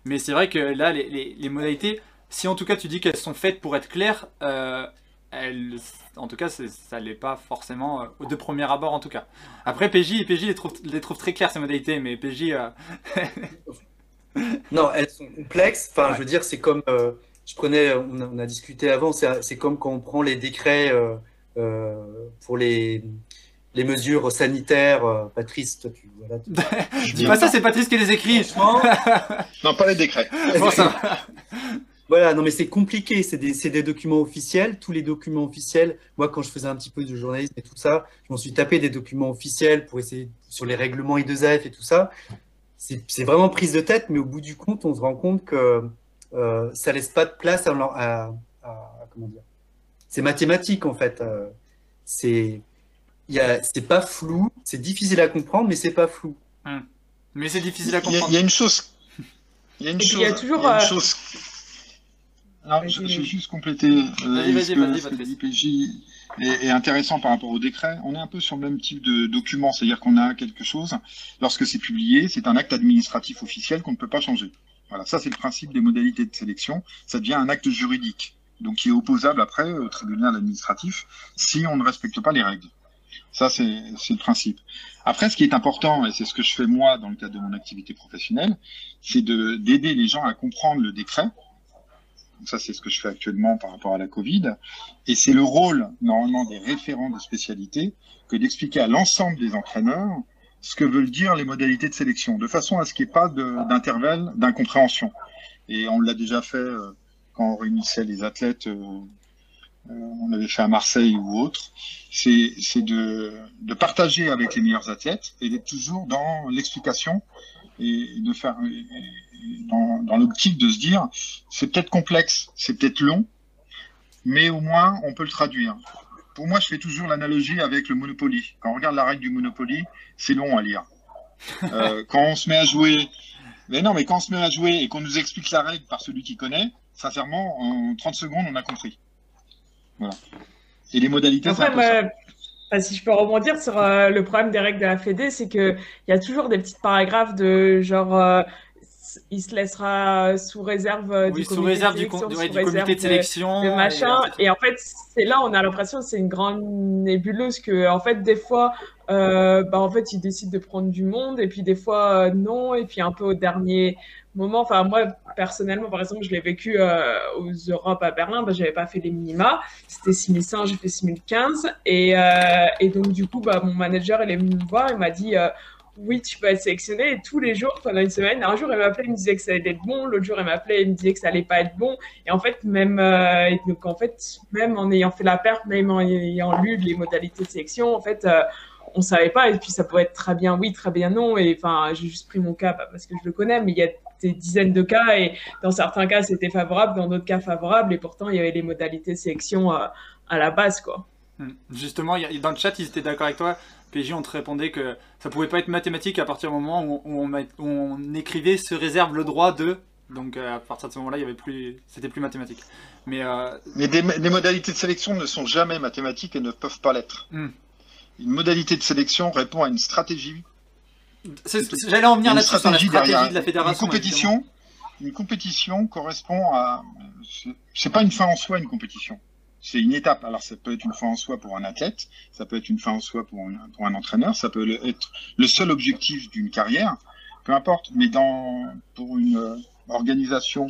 Speaker 5: Mais c'est vrai que là, les, modalités, si en tout cas tu dis qu'elles sont faites pour être claires, euh, elles, en tout cas, ça l'est pas forcément euh, de premier abord en tout cas. Après, PJ, PJ les, trouve, les trouve très claires ces modalités, mais PJ... Euh,
Speaker 7: non, elles sont complexes, enfin je veux dire, c'est comme je prenais, on a, discuté avant, c'est comme quand on prend les décrets euh, euh, pour les, les mesures sanitaires. Euh, Patrice, toi, tu. Voilà,
Speaker 5: Dis pas ça, c'est Patrice qui les écrit.
Speaker 3: non, pas les décrets.
Speaker 7: Voilà, non, mais c'est compliqué. C'est des, des, documents officiels. Tous les documents officiels, moi, quand je faisais un petit peu de journalisme et tout ça, je m'en suis tapé des documents officiels pour essayer sur les règlements I2F et tout ça. C'est vraiment prise de tête, mais au bout du compte, on se rend compte que euh, ça laisse pas de place à, comment dire C'est mathématique en fait. Euh, c'est c'est pas flou, c'est difficile à comprendre, mais c'est pas flou.
Speaker 5: Hum. Mais c'est difficile à comprendre.
Speaker 3: Il y, a une chose. Il y a une chose. Il y a toujours. une chose... Non, je, vais juste compléter.
Speaker 5: vas-y, vas-y,
Speaker 3: vas-y, est, est, intéressant par rapport au décret. On est un peu sur le même type de document, c'est-à-dire qu'on a quelque chose. Lorsque c'est publié, c'est un acte administratif officiel qu'on ne peut pas changer. Voilà, ça c'est le principe des modalités de sélection. Ça devient un acte juridique, donc qui est opposable après au tribunal administratif si on ne respecte pas les règles. Ça c'est le principe. Après, ce qui est important, et c'est ce que je fais moi dans le cadre de mon activité professionnelle, c'est d'aider les gens à comprendre le décret. ça, c'est ce que je fais actuellement par rapport à la Covid. Et c'est le rôle, normalement, des référents de spécialité que d'expliquer à l'ensemble des entraîneurs ce que veulent dire les modalités de sélection, de façon à ce qu'il n'y ait pas d'intervalle d'incompréhension. Et on l'a déjà fait euh, quand on réunissait les athlètes, euh, on l'avait fait à Marseille ou autre, c'est de, de, partager avec les meilleurs athlètes et d'être toujours dans l'explication et de faire dans, dans l'optique de se dire c'est peut-être complexe, c'est peut-être long, mais au moins on peut le traduire pour moi, je fais toujours l'analogie avec le Monopoly. Quand on regarde la règle du Monopoly, c'est long à lire. Euh, quand on se met à jouer, mais non, mais quand on se met à jouer et qu'on nous explique la règle par celui qui connaît, sincèrement, en 30 secondes, on a compris. Voilà. Et les modalités,
Speaker 6: c'est si je peux rebondir sur euh, le problème des règles de la Fédé, c'est qu'il y a toujours des petits paragraphes de genre euh, il se laissera sous réserve du
Speaker 5: comité, réserve de, sélection, du, comité de sélection,
Speaker 6: de, machin. Et, en fait, c'est là on a l'impression que c'est une grande nébuleuse que en fait des fois, euh, bah, en fait, ils décident de prendre du monde et puis des fois euh, non et puis un peu au dernier moment. Enfin moi personnellement, par exemple, je l'ai vécu euh, aux Europes à Berlin. Bah, j'avais pas fait les minima. C'était 6005, j'ai fait 6015 et, et donc du coup, bah, mon manager il est venu me voir, il m'a dit oui, tu peux être sélectionné. Et tous les jours, pendant une semaine, un jour, il m'appelait, il me disait que ça allait être bon. L'autre jour, il m'appelait, il me disait que ça allait pas être bon. Et en fait, même, donc, en fait, même en ayant fait la perte, même en ayant lu les modalités de sélection, en fait, on savait pas. Et puis, ça pourrait être très bien oui, très bien non. Et enfin, j'ai juste pris mon cas parce que je le connais, mais il y a des dizaines de cas. Et dans certains cas, c'était favorable, dans d'autres cas, favorable. Et pourtant, il y avait les modalités de sélection euh, à la base, quoi.
Speaker 5: Hmm. Justement, dans le chat, ils étaient d'accord avec toi. PJ, on te répondait que ça pouvait pas être mathématique à partir du moment où on, écrivait se réserve le droit de. Donc euh, à partir de ce moment-là, il y avait plus, c'était plus mathématique. Mais, euh...
Speaker 3: les modalités de sélection ne sont jamais mathématiques et ne peuvent pas l'être. Hmm. Une modalité de sélection répond à une stratégie.
Speaker 5: J'allais en venir là-dessus sur la stratégie de la fédération.
Speaker 3: Une compétition, une compétition correspond à. C'est pas une fin en soi, une compétition c'est une étape. Alors ça peut être une fin en soi pour un athlète, ça peut être une fin en soi pour un, pour un entraîneur, ça peut être le seul objectif d'une carrière, peu importe. Mais dans pour une euh, organisation,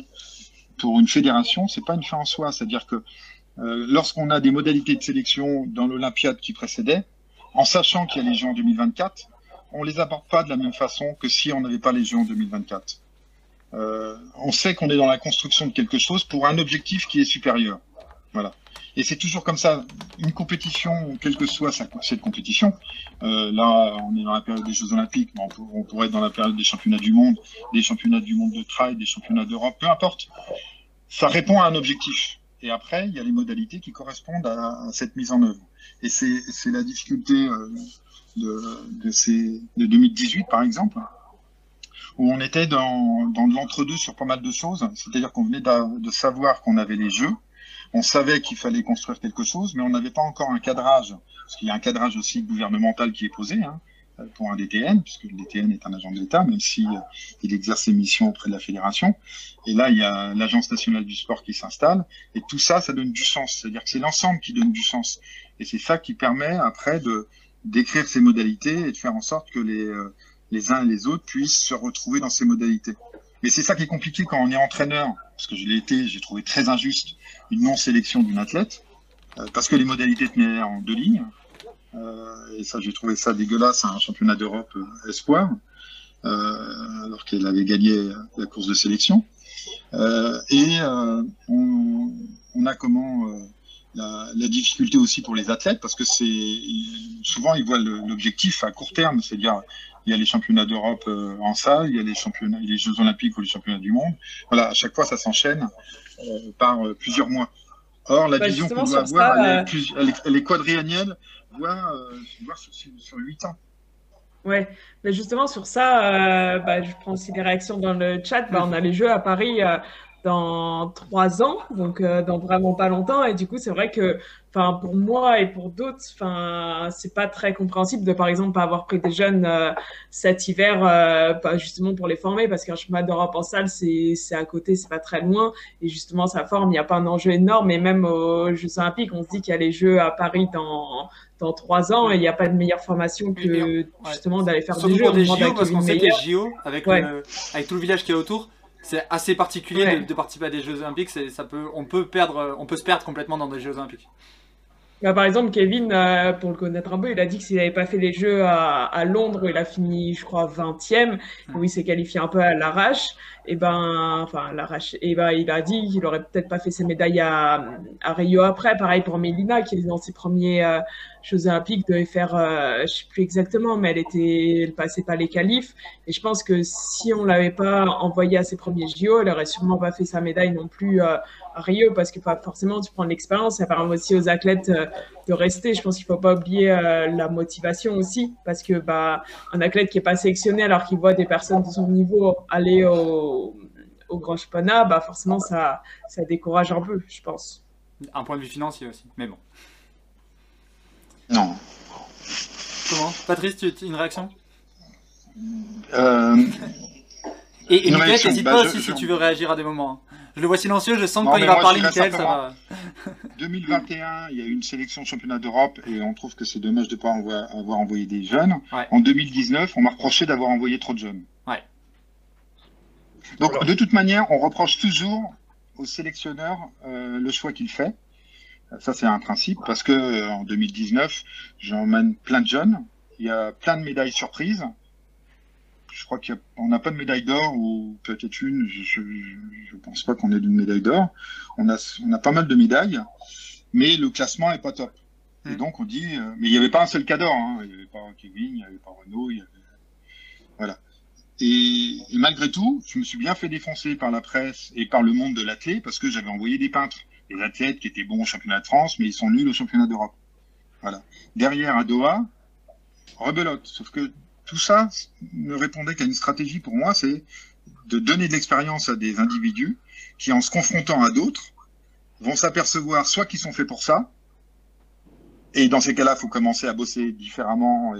Speaker 3: pour une fédération, c'est pas une fin en soi. C'est-à-dire que euh, lorsqu'on a des modalités de sélection dans l'Olympiade qui précédait, en sachant qu'il y a les gens en 2024, on les aborde pas de la même façon que si on n'avait pas les Jeux en 2024. Euh, on sait qu'on est dans la construction de quelque chose pour un objectif qui est supérieur. Voilà. Et c'est toujours comme ça. Une compétition, quelle que soit cette compétition, euh, là, on est dans la période des Jeux Olympiques, mais on, pourrait être dans la période des championnats du monde, des championnats du monde de trail, des championnats d'Europe, peu importe. Ça répond à un objectif. Et après, il y a les modalités qui correspondent à, cette mise en œuvre. Et c'est la difficulté euh, de, de 2018, par exemple, où on était dans, dans l'entre-deux sur pas mal de choses. C'est-à-dire qu'on venait de savoir qu'on avait les Jeux, on savait qu'il fallait construire quelque chose, mais on n'avait pas encore un cadrage, parce qu'il y a un cadrage aussi gouvernemental qui est posé hein, pour un DTN, puisque le DTN est un agent de l'État, même si euh, il exerce ses missions auprès de la fédération. Et là, il y a l'Agence nationale du sport qui s'installe, et tout ça, ça donne du sens. C'est-à-dire que c'est l'ensemble qui donne du sens, et c'est ça qui permet après de d'écrire ces modalités et de faire en sorte que les euh, les uns et les autres puissent se retrouver dans ces modalités. Mais c'est ça qui est compliqué quand on est entraîneur, parce que je l'ai été, j'ai trouvé très injuste une non-sélection d'une athlète, euh, parce que les modalités tenaient en deux lignes. Euh, et ça, j'ai trouvé ça dégueulasse un championnat d'Europe euh, espoir, alors qu'elle avait gagné la course de sélection. et on, a comment la, la, difficulté aussi pour les athlètes, parce que c'est souvent ils voient l'objectif à court terme, c'est-à-dire il y a les championnats d'Europe euh, en salle, il y a les championnats, les Jeux Olympiques ou les championnats du monde. Voilà, à chaque fois, ça s'enchaîne euh, par euh, plusieurs mois. Or, la bah, vision qu'on doit avoir, elle, est quadriannuelle, voire, sur, huit ans.
Speaker 6: Ouais, mais justement sur ça, bah, je prends aussi des réactions dans le chat. Bah, on a les Jeux à Paris dans trois ans, donc euh, dans vraiment pas longtemps. Et du coup, c'est vrai que, pour moi et pour d'autres, c'est pas très compréhensible de, par exemple, pas avoir pris des jeunes euh, cet hiver, euh, pas justement pour les former, parce qu'un chemin d'Europe en salle, c'est c'est à côté, c'est pas très loin, et justement, ça forme. Il n'y a pas un enjeu énorme. Et même aux Jeux Olympiques, on se dit qu'il y a les Jeux à Paris dans dans trois ans, et il n'y a pas de meilleure formation que justement d'aller faire des Jeux.
Speaker 5: des JO, parce qu'on sait que les JO, avec, avec tout le village qui est autour c'est assez particulier de, participer à des Jeux Olympiques. Ça peut, on peut perdre, on peut se perdre complètement dans des Jeux Olympiques.
Speaker 6: Bah, par exemple, Kevin, euh, pour le connaître un peu, il a dit que s'il n'avait pas fait les Jeux à, Londres, où il a fini, je crois, 20e, où il s'est qualifié un peu à l'arrache, et ben, enfin, l'arrache, et ben, il a dit qu'il aurait peut-être pas fait ses médailles à, à, Rio après. Pareil pour Mélina, qui est dans ses premiers euh, Jeux Olympiques, devait faire, euh, je sais plus exactement, mais elle était, elle passait pas les qualifs. Et je pense que si on l'avait pas envoyé à ses premiers JO, elle aurait sûrement pas fait sa médaille non plus Rio parce que pas forcément tu prends l'expérience, ça permet aussi aux athlètes euh, de rester. Je pense qu'il faut pas oublier euh, la motivation aussi parce que bah un athlète qui est pas sélectionné alors qu'il voit des personnes de son niveau aller au, au grand championnat, bah forcément ça ça décourage un peu, je pense.
Speaker 5: Un point de vue financier aussi, mais bon.
Speaker 3: Non.
Speaker 5: Comment? Patrice, tu, une réaction?
Speaker 3: Euh...
Speaker 5: Et, et n'hésite bah, pas aussi si tu veux réagir à des moments. Hein. Je le vois silencieux, je sens que quand il va parler, Michael, ça va.
Speaker 3: 2021, il y a eu une sélection championnat d'Europe et on trouve que c'est dommage de ne pas avoir envoyé des jeunes. En 2019, on m'a reproché d'avoir envoyé trop de jeunes.
Speaker 5: Ouais.
Speaker 3: Donc, de toute manière, on reproche toujours au sélectionneur euh, le choix qu'il fait. Ça, c'est un principe parce que euh, en 2019, j'emmène plein de jeunes. Il y a plein de médailles surprises je crois qu'on n'a pas de médaille d'or ou peut-être une. Je ne pense pas qu'on ait une médaille d'or. On a, on a pas mal de médailles, mais le classement est pas top. Et hmm. donc on dit, euh, mais il n'y avait pas un seul cas d'or. Hein. Il n'y avait pas Kevin, il n'y avait pas Renault, il y avait, voilà. Et, malgré tout, je me suis bien fait défoncer par la presse et par le monde de l'athlète parce que j'avais envoyé des peintres, des athlètes qui étaient bons au championnat de France, mais ils sont nuls au championnat d'Europe. Voilà. Derrière à Doha, rebelote. Sauf que tout ça ne répondait qu'à une stratégie pour moi, c'est de donner de l'expérience à des individus qui, en se confrontant à d'autres, vont s'apercevoir soit qu'ils sont faits pour ça, et dans ces cas-là, il faut commencer à bosser différemment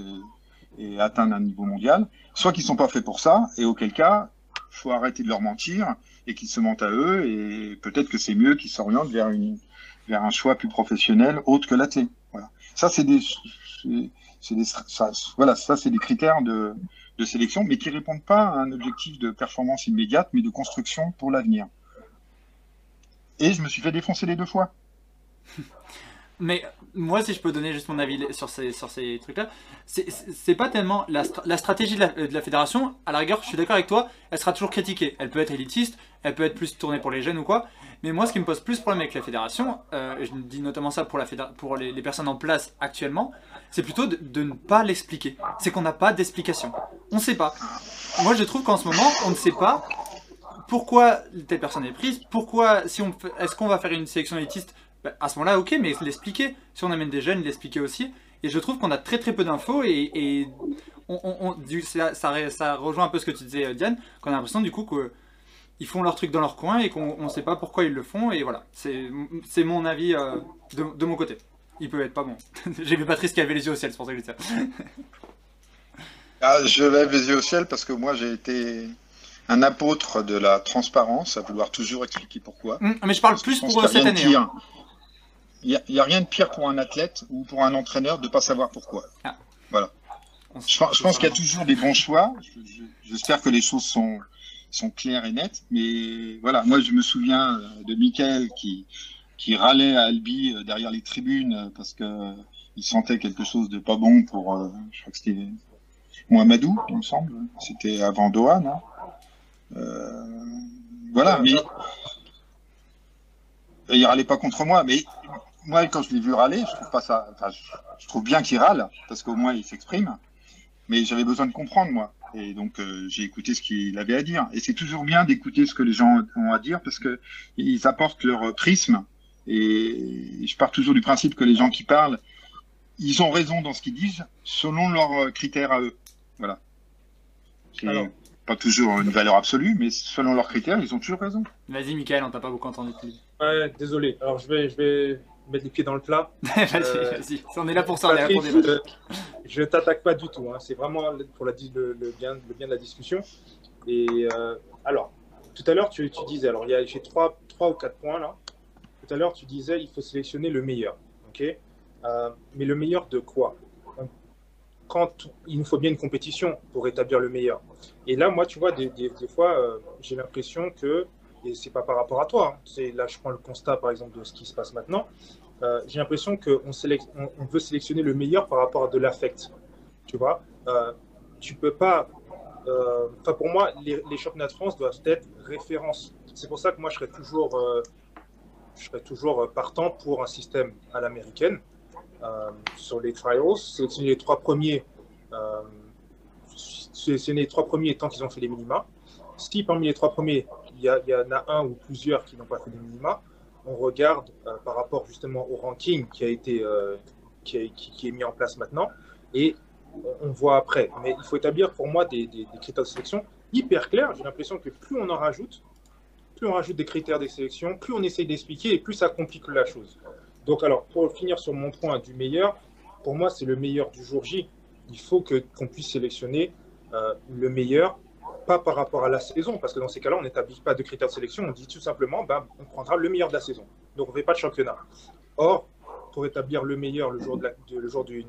Speaker 3: et, atteindre un niveau mondial, soit qu'ils ne sont pas faits pour ça, et auquel cas, il faut arrêter de leur mentir et qu'ils se mentent à eux, et peut-être que c'est mieux qu'ils s'orientent vers, un choix plus professionnel autre que l'athlète. Voilà. Ça, c'est des, des, voilà, ça c'est des critères de, de, sélection, mais qui répondent pas à un objectif de performance immédiate, mais de construction pour l'avenir. Et je me suis fait défoncer les deux fois.
Speaker 5: Mais moi, si je peux donner juste mon avis sur ces, sur ces trucs-là, c'est- pas tellement la, stra- la stratégie de la, de la fédération. À la rigueur, je suis d'accord avec toi, elle sera toujours critiquée. Elle peut être élitiste, elle peut être plus tournée pour les jeunes ou quoi. Mais moi, ce qui me pose plus problème avec la fédération, euh, je dis notamment ça pour, la pour les, personnes en place actuellement, c'est plutôt de, de ne pas l'expliquer. C'est qu'on n'a pas d'explication. On sait pas. Moi, je trouve qu'en ce moment, on ne sait pas pourquoi telle personne est prise, pourquoi, si est-ce qu'on va faire une sélection élitiste Bah, À ce moment-là, ok, mais l'expliquer. Si on amène des jeunes, l'expliquer aussi. Et je trouve qu'on a très très peu d'infos et, et on, on- on- du- ça, ça, rejoint un peu ce que tu disais, euh, Diane, qu'on a l'impression du coup qu'ils font leur truc dans leur coin et qu'on ne sait pas pourquoi ils le font. Et voilà, c'est mon avis euh, de, de mon côté. Il peut être pas bon. J'ai vu Patrice qui avait les yeux au ciel, c'est pour ça que je dis ça.
Speaker 3: Ah, je lève les yeux au ciel parce que moi j'ai été un apôtre de la transparence, à vouloir toujours expliquer pourquoi.
Speaker 5: Hum, Mais je parle plus pour euh, cette année. hein.
Speaker 3: Il n'y a, y a rien de pire pour un athlète ou pour un entraîneur de ne pas savoir pourquoi.
Speaker 5: On se-
Speaker 3: Je, pense- je pense qu'il y a toujours des bons choix. Je- je- J'espère que les choses sont, sont claires et nettes. Mais voilà, moi je me souviens euh, de Michael qui, qui râlait à Albi euh, derrière les tribunes euh, parce que euh, il sentait quelque chose de pas bon pour, euh, je crois que c'était Mohamedou, il me semble. C'était avant Doha, non? Euh, Voilà, mais il râlait pas contre moi, mais moi quand je l'ai vu râler, je trouve pas ça. Enfin, je, je trouve bien qu'il râle parce qu'au moins il s'exprime. Mais j'avais besoin de comprendre moi, et donc euh, j'ai écouté ce qu'il avait à dire. Et c'est toujours bien d'écouter ce que les gens ont à dire parce que ils apportent leur prisme. Et je pars toujours du principe que les gens qui parlent, ils ont raison dans ce qu'ils disent selon leurs critères à eux. Voilà. C'est
Speaker 8: Alors.
Speaker 3: pas toujours une valeur absolue, mais selon leurs critères, ils ont toujours raison.
Speaker 5: Vas-y, Michael, on t'a pas beaucoup entendu.
Speaker 8: Ouais, désolé. Alors, je vais, je vais mettre les pieds dans le plat.
Speaker 5: vas-y,
Speaker 8: Euh,
Speaker 5: vas-y. On est là pour ça, on est là pour
Speaker 8: euh, je t'attaque pas du tout. hein. C'est vraiment pour la, le, le bien, le bien de la discussion. Et euh, alors, tout à l'heure, tu, tu disais, alors j'ai trois, trois ou quatre points là. Tout à l'heure, tu disais, il faut sélectionner le meilleur. Ok? Euh, Mais le meilleur de quoi? Quand il nous faut bien une compétition pour établir le meilleur. Et là, moi, tu vois, des, des- des fois, euh, j'ai l'impression que, et c'est pas par rapport à toi, hein, là, je prends le constat par exemple de ce qui se passe maintenant. Euh, j'ai l'impression qu'on on, veut sélectionner le meilleur par rapport à de l'affect. Tu vois, euh, tu peux pas. euh, Enfin, pour moi, les, championnats de France doivent être références. C'est pour ça que moi, je serais toujours, euh, je serais toujours partant pour un système à l'américaine sur les trials, sélectionner les trois premiers, sélectionner les trois premiers tant qu'ils ont fait les minima. Si parmi les trois premiers, y, a- y en a un ou plusieurs qui n'ont pas fait les minima, on regarde euh, par rapport justement au ranking qui a été euh, qui, est, mis en place maintenant et on, voit après. Mais il faut établir pour moi des critères de sélection hyper clairs. J'ai l'impression que plus on en rajoute, plus on rajoute des critères de sélection, plus on essaye d'expliquer et plus ça complique la chose. Donc alors pour finir sur mon point du meilleur, pour moi c'est le meilleur du jour J. Il faut que qu'on puisse sélectionner euh, le meilleur pas par rapport à la saison, parce que dans ces cas-là, on n'établit pas de critères de sélection, on dit tout simplement, ben, on prendra le meilleur de la saison. Donc on ne fait pas de championnat. Or, pour établir le meilleur le jour de la-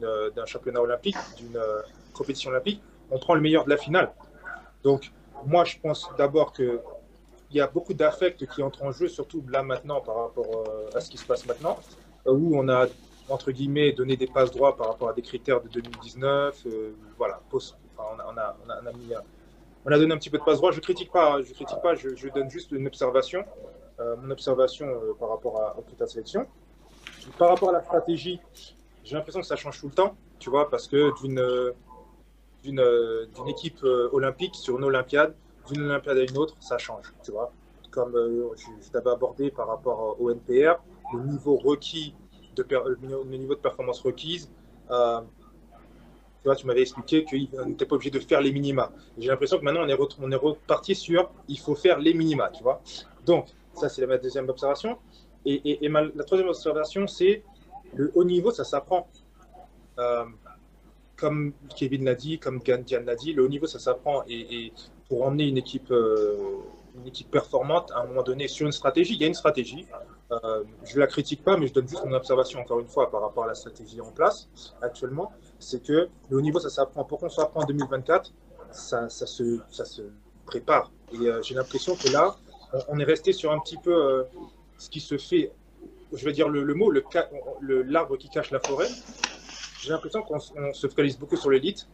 Speaker 8: euh, d'un championnat olympique, d'une euh, compétition olympique, on prend le meilleur de la finale. Donc, moi, je pense d'abord que il y a beaucoup d'affects qui entrent en jeu, surtout là maintenant par rapport euh, à ce qui se passe maintenant, où on a entre guillemets donné des passes droits par rapport à des critères de 2019. euh, voilà, Pos- enfin, on, a, on, a, on, a, mis, on a donné un petit peu de passe droit. Je critique pas, je critique pas, je, donne juste une observation, euh, mon observation euh, par rapport à, critères de sélection. Par rapport à la stratégie, j'ai l'impression que ça change tout le temps, tu vois, parce que d'une euh, d'une équipe olympique sur une olympiade, d'une olympiade à une autre, ça change, tu vois. Comme je, t'avais abordé par rapport au NPR, le niveau requis, de le niveau de performance requise, tu vois, tu m'avais expliqué qu'on n'était pas obligé de faire les minima. J'ai l'impression que maintenant, on est, reparti sur il faut faire les minima, tu vois. Donc, ça, c'est ma deuxième observation. Et, la troisième observation, c'est le haut niveau, ça s'apprend. Euh, comme Kevin l'a dit, comme Diane l'a dit, le haut niveau, ça s'apprend. Et, et pour emmener une équipe, euh, une équipe performante, à un moment donné, sur une stratégie, il y a une stratégie. Euh, je ne la critique pas, mais je donne juste mon observation, encore une fois, par rapport à la stratégie en place actuellement. C'est que le haut niveau, ça s'apprend. Pour qu'on prêt en 2024, ça, se, prépare. Et euh, j'ai l'impression que là, on, est resté sur un petit peu euh, ce qui se fait je vais dire le, mot, ca- le- l'arbre qui cache la forêt. J'ai l'impression qu'on se focalise beaucoup sur l'élite.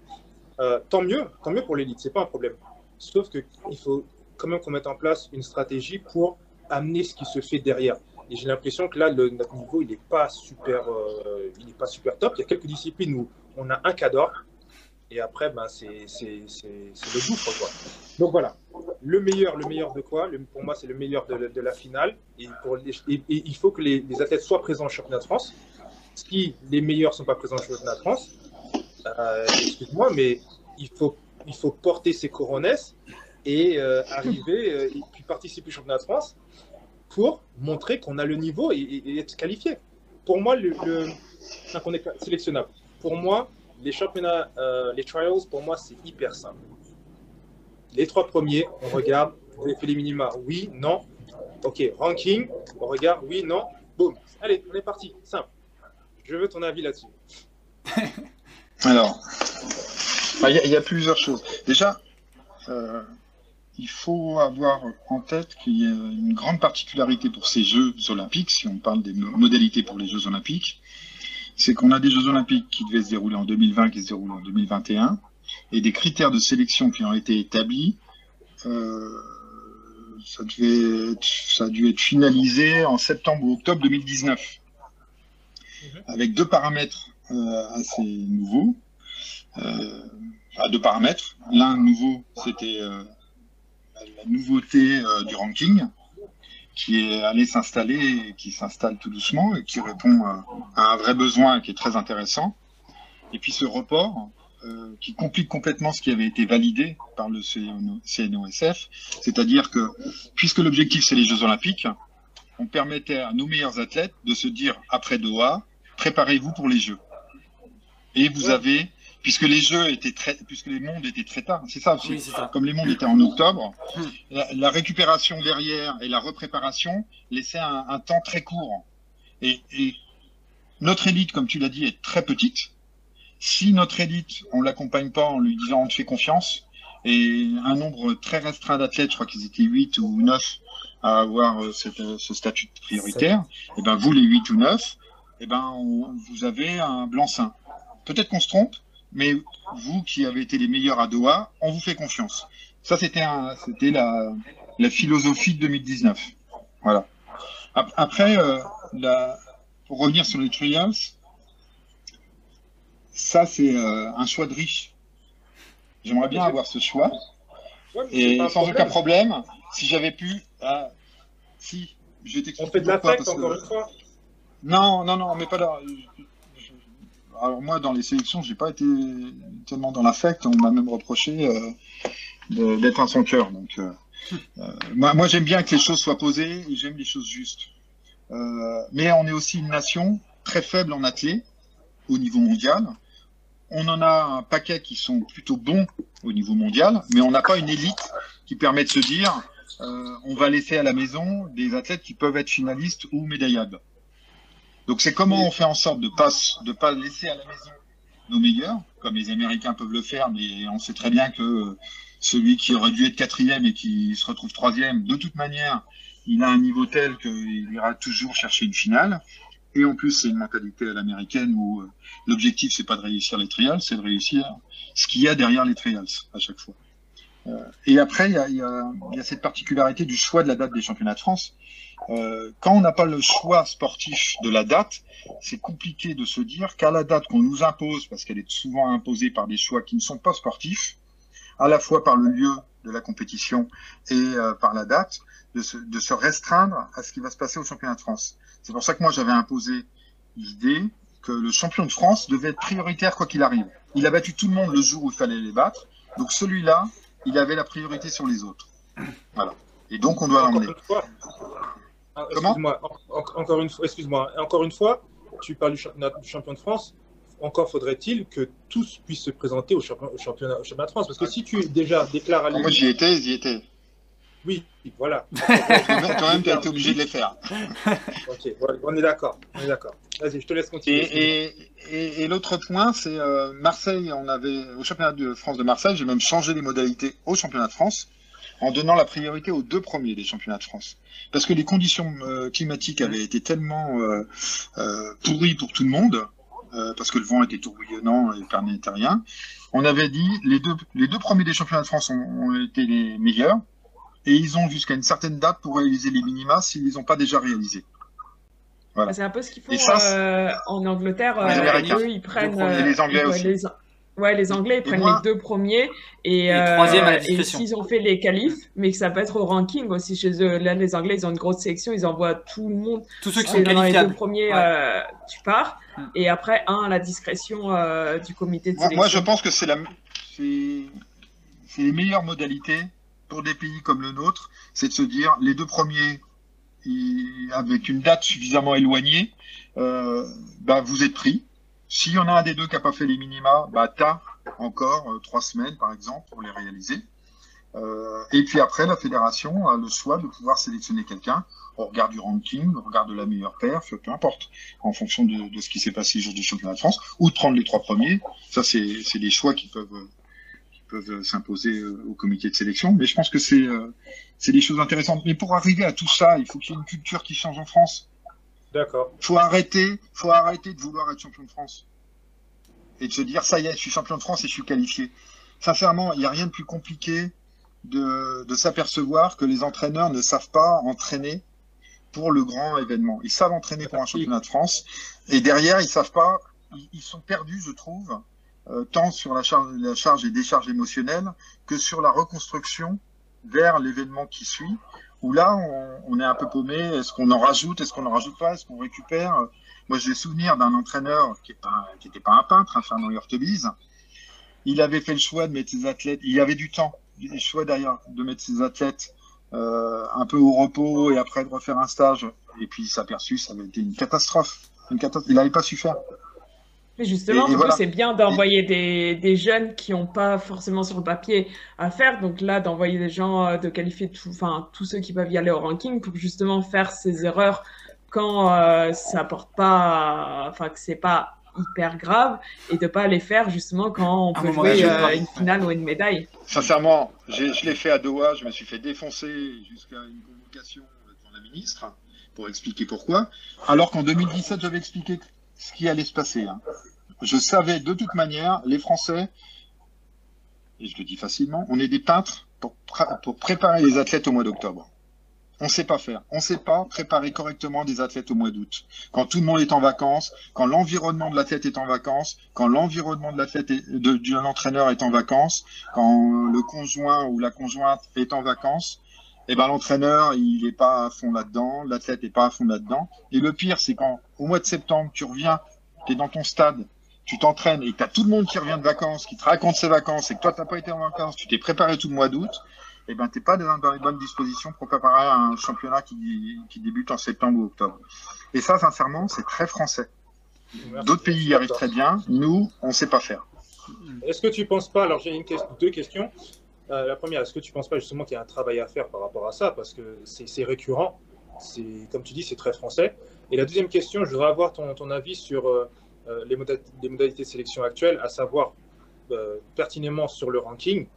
Speaker 8: Tant mieux, tant mieux pour l'élite, c'est pas un problème. Sauf que il faut quand même qu'on mette en place une stratégie pour amener ce qui se fait derrière. Et j'ai l'impression que là, notre niveau, il n'est pas super, euh, pas super top. Il y a quelques disciplines où on a un cadre et après, ben, c'est le gouffre, quoi. Donc voilà, le meilleur, le meilleur de quoi? Pour moi, c'est le meilleur de, la- finale. Et, il faut que les, athlètes soient présents au championnat de France. Si les meilleurs ne sont pas présents au championnat de France, euh, excuse-moi, mais il faut, il faut porter ses couronnes et euh, arriver euh, et puis participer au championnat de France pour montrer qu'on a le niveau et, et- et être qualifié. Pour moi, le, le, enfin, qu'on est sélectionnable. Pour moi, les championnats, euh, les trials, pour moi, c'est hyper simple. Les trois premiers, on regarde, vous avez fait les minima, oui, non. Ok, ranking, on regarde, oui, non. Boum. Allez, on est parti, simple. Je veux ton avis là-dessus.
Speaker 3: Alors, bah, il y, a- il y a plusieurs choses. Déjà, euh, il faut avoir en tête qu'il y a une grande particularité pour ces Jeux olympiques, si on parle des mo- modalités pour les Jeux olympiques, c'est qu'on a des Jeux olympiques qui devaient se dérouler en 2020, qui se déroulent en 2021, et des critères de sélection qui ont été établis. euh, ça, devait être- ça a dû être finalisé en septembre ou octobre 2019, avec deux paramètres euh, assez nouveaux. Euh, enfin, deux paramètres. L'un nouveau, c'était euh, la nouveauté euh, du ranking, qui est allé s'installer, et qui s'installe tout doucement et qui répond euh, à un vrai besoin qui est très intéressant. Et puis ce report, euh, qui complique complètement ce qui avait été validé par le CNO CNOSF, c'est-à-dire que puisque l'objectif c'est les Jeux Olympiques, on permettait à nos meilleurs athlètes de se dire après Doha, préparez-vous pour les Jeux. Et vous avez, puisque les Jeux étaient très, puisque les mondes étaient très tard, c'est ça.
Speaker 5: Oui, ça.
Speaker 3: Comme les mondes étaient en octobre,
Speaker 5: Hmm.
Speaker 3: la, la récupération derrière et la repréparation laissaient un, un temps très court. Et, et notre élite, comme tu l'as dit, est très petite. Si notre élite, on l'accompagne pas en lui disant on te fait confiance, et un nombre très restreint d'athlètes, je crois qu'ils étaient 8 ou 9 à avoir euh, cette, euh, ce statut de prioritaire, et ben vous les 8 ou 9, et ben on- vous avez un blanc-seing. Peut-être qu'on se trompe, mais vous qui avez été les meilleurs à Doha, on vous fait confiance. Ça, c'était la, la philosophie de 2019. Voilà. Ap- Après, euh, la, pour revenir sur les trials, ça, c'est euh, un choix de riche. J'aimerais bien avoir ce choix.
Speaker 8: Ouais,
Speaker 3: Et sans aucun problème, si j'avais pu, ah, si, je vais
Speaker 8: On fait de l'affect encore une fois?
Speaker 3: non, non, non, mais pas là. Alors moi, dans les sélections, j'ai pas été tellement dans l'affect. On m'a même reproché euh, d'être un son cœur. Donc, euh, euh, moi, j'aime bien que les choses soient posées et j'aime les choses justes. Mais on est aussi une nation très faible en athlée au niveau mondial. On en a un paquet qui sont plutôt bons au niveau mondial, mais on n'a pas une élite qui permet de se dire on va laisser à la maison des athlètes qui peuvent être finalistes ou médaillables. Donc c'est comment on fait en sorte de pas de pas laisser à la maison nos meilleurs, comme les Américains peuvent le faire, mais on sait très bien que euh, celui qui aurait dû être quatrième et qui se retrouve troisième, de toute manière, il a un niveau tel qu'il ira toujours chercher une finale. Et en plus, c'est une mentalité à l'américaine où euh, l'objectif, c'est pas de réussir les trials, c'est de réussir ce qu'il y a derrière les trials à chaque fois. Euh, et après, y y il y a cette particularité du choix de la date des championnats de France. Euh, quand on n'a pas le choix sportif de la date, c'est compliqué de se dire qu'à la date qu'on nous impose, parce qu'elle est souvent imposée par des choix qui ne sont pas sportifs, à la fois par le lieu de la compétition et euh, par la date, de se, de se restreindre à ce qui va se passer au championnat de France. C'est pour ça que moi j'avais imposé l'idée que le champion de France devait être prioritaire quoi qu'il arrive. Il a battu tout le monde le jour où il fallait les battre, donc celui-là, il avait la priorité sur les autres. Voilà. Et donc on doit l'emmener.
Speaker 8: Ah, excuse-moi, en- en- encore une fois, excuse-moi, encore une fois, tu parles du championnat, du champion de France. Encore faudrait-il que tous puissent se présenter au championnat, au championnat, au championnat de France. Parce que si tu déjà déclares à
Speaker 3: Moi j'y étais, j'y étais.
Speaker 8: oui, voilà.
Speaker 3: Quand même, tu as été obligé de les faire.
Speaker 8: Ok, on est d'accord, on est d'accord. Vas-y, je te laisse continuer.
Speaker 3: Et, et, et, et l'autre point, c'est euh, Marseille. On avait au championnat de France de Marseille, j'ai même changé les modalités au championnat de France. En donnant la priorité aux deux premiers des championnats de France. Parce que les conditions euh, climatiques avaient été tellement euh, euh, pourries pour tout le monde, euh, parce que le vent était tourbillonnant et permettait rien. On avait dit les deux, les deux premiers des championnats de France ont, ont été les meilleurs, et ils ont jusqu'à une certaine date pour réaliser les minima s'ils les ont pas déjà réalisés. Voilà.
Speaker 6: C'est un peu ce qu'ils font
Speaker 3: ça,
Speaker 6: en Angleterre.
Speaker 3: Les
Speaker 6: eux, ils prennent.
Speaker 3: les Anglais aussi.
Speaker 6: les- Ouais, les Anglais, ils prennent
Speaker 3: moi-
Speaker 6: les deux premiers et,
Speaker 5: Et
Speaker 6: euh,
Speaker 5: à la discrétion.
Speaker 6: s'ils ont fait les qualifs, mais que ça peut être au ranking aussi chez eux. Là, les Anglais, ils ont une grosse sélection, ils envoient tout le monde.
Speaker 5: Tous ceux qui sont
Speaker 6: dans les deux premiers,
Speaker 5: Ouais.
Speaker 6: euh, tu pars.
Speaker 5: Mm.
Speaker 6: Et après, un à la discrétion euh, du comité de
Speaker 3: Moi,
Speaker 6: sélection.
Speaker 3: moi, je pense que c'est la, les meilleures modalités pour des pays comme le nôtre, c'est de se dire les deux premiers, ils- avec une date suffisamment éloignée, euh, bah, vous êtes pris. S'il y en a un des deux qui n'a pas fait les minima, bah, t'as encore euh, trois semaines, par exemple, pour les réaliser. Euh, et puis après, la fédération a le choix de pouvoir sélectionner quelqu'un au regard du ranking, au regard de la meilleure perf, peu importe, en fonction de, de ce qui s'est passé les jours du championnat de France, ou de prendre les trois premiers. Ça, c'est des choix qui peuvent, qui peuvent s'imposer euh, au comité de sélection. Mais je pense que c'est euh, c'est des choses intéressantes. Mais pour arriver à tout ça, il faut qu'il y ait une culture qui change en France.
Speaker 8: D'accord.
Speaker 3: faut arrêter, faut arrêter de vouloir être champion de France et de se dire ça y est, je suis champion de France et je suis qualifié. Sincèrement, il n'y a rien de plus compliqué de, de s'apercevoir que les entraîneurs ne savent pas entraîner pour le grand événement. Ils savent entraîner pour un championnat de France et derrière ils savent pas, ils, ils sont perdus, je trouve, euh, tant sur la charge, la charge et décharge émotionnelle que sur la reconstruction vers l'événement qui suit où là, on, est un peu paumé. Est-ce qu'on en rajoute? Est-ce qu'on en rajoute pas? Est-ce qu'on récupère? Moi, j'ai souvenir d'un entraîneur qui n'était pas, un peintre, un Fernand Hurtebise. Il avait fait le choix de mettre ses athlètes. Il avait du temps. Le choix d'ailleurs de mettre ses athlètes euh, un peu au repos et après de refaire un stage. Et puis, il s'est aperçu, ça avait été. Une catastrophe. Il n'avait pas su faire.
Speaker 6: Mais justement,
Speaker 3: Et- et
Speaker 6: du coup,
Speaker 3: voilà.
Speaker 6: c'est bien d'envoyer des, des jeunes qui n'ont pas forcément sur le papier à faire. Donc là, d'envoyer des gens, euh, de qualifier tout, enfin, tous ceux qui peuvent y aller au ranking pour justement faire ces erreurs quand euh, ça porte pas, enfin, que c'est pas hyper grave et de pas les faire justement quand on peut jouer euh, une finale ou une médaille.
Speaker 3: Sincèrement, je l'ai fait à Doha, je me suis fait défoncer jusqu'à une convocation devant la ministre pour expliquer pourquoi. Alors qu'en 2017, j'avais expliqué ce qui allait se passer. hein. Je savais de toute manière, les Français, et je le dis facilement, on est des peintres pour, pr- pour préparer les athlètes au mois d'octobre. On ne sait pas faire. On ne sait pas préparer correctement des athlètes au mois d'août. Quand tout le monde est en vacances, quand l'environnement de l'athlète est en vacances, quand l'environnement de l'athlète de, de l'entraîneur est en vacances, quand le conjoint ou la conjointe est en vacances, eh ben l'entraîneur il n'est pas à fond là-dedans, l'athlète n'est pas à fond là-dedans. Et le pire, c'est quand au mois de septembre tu reviens, tu es dans ton stade, tu t'entraînes et que tu as tout le monde qui revient de vacances, qui te raconte ses vacances et que toi tu n'as pas été en vacances, tu t'es préparé tout le mois d'août, eh ben t'es pas dans, les bonnes dispositions pour préparer un championnat qui, qui débute en septembre ou octobre. Et ça, sincèrement, c'est très français. D'autres pays y arrivent très bien, nous, on sait pas faire.
Speaker 8: Est-ce que tu penses pas, alors j'ai une question- deux questions. Euh, la première, est-ce que tu penses pas justement qu'il y a un travail à faire par rapport à ça? Parce que c'est récurrent, c'est comme tu dis, c'est très français. Et la deuxième question, je voudrais avoir ton, ton avis sur euh, euh, les, moda- les modalités de sélection actuelles, à savoir euh, pertinemment sur le ranking,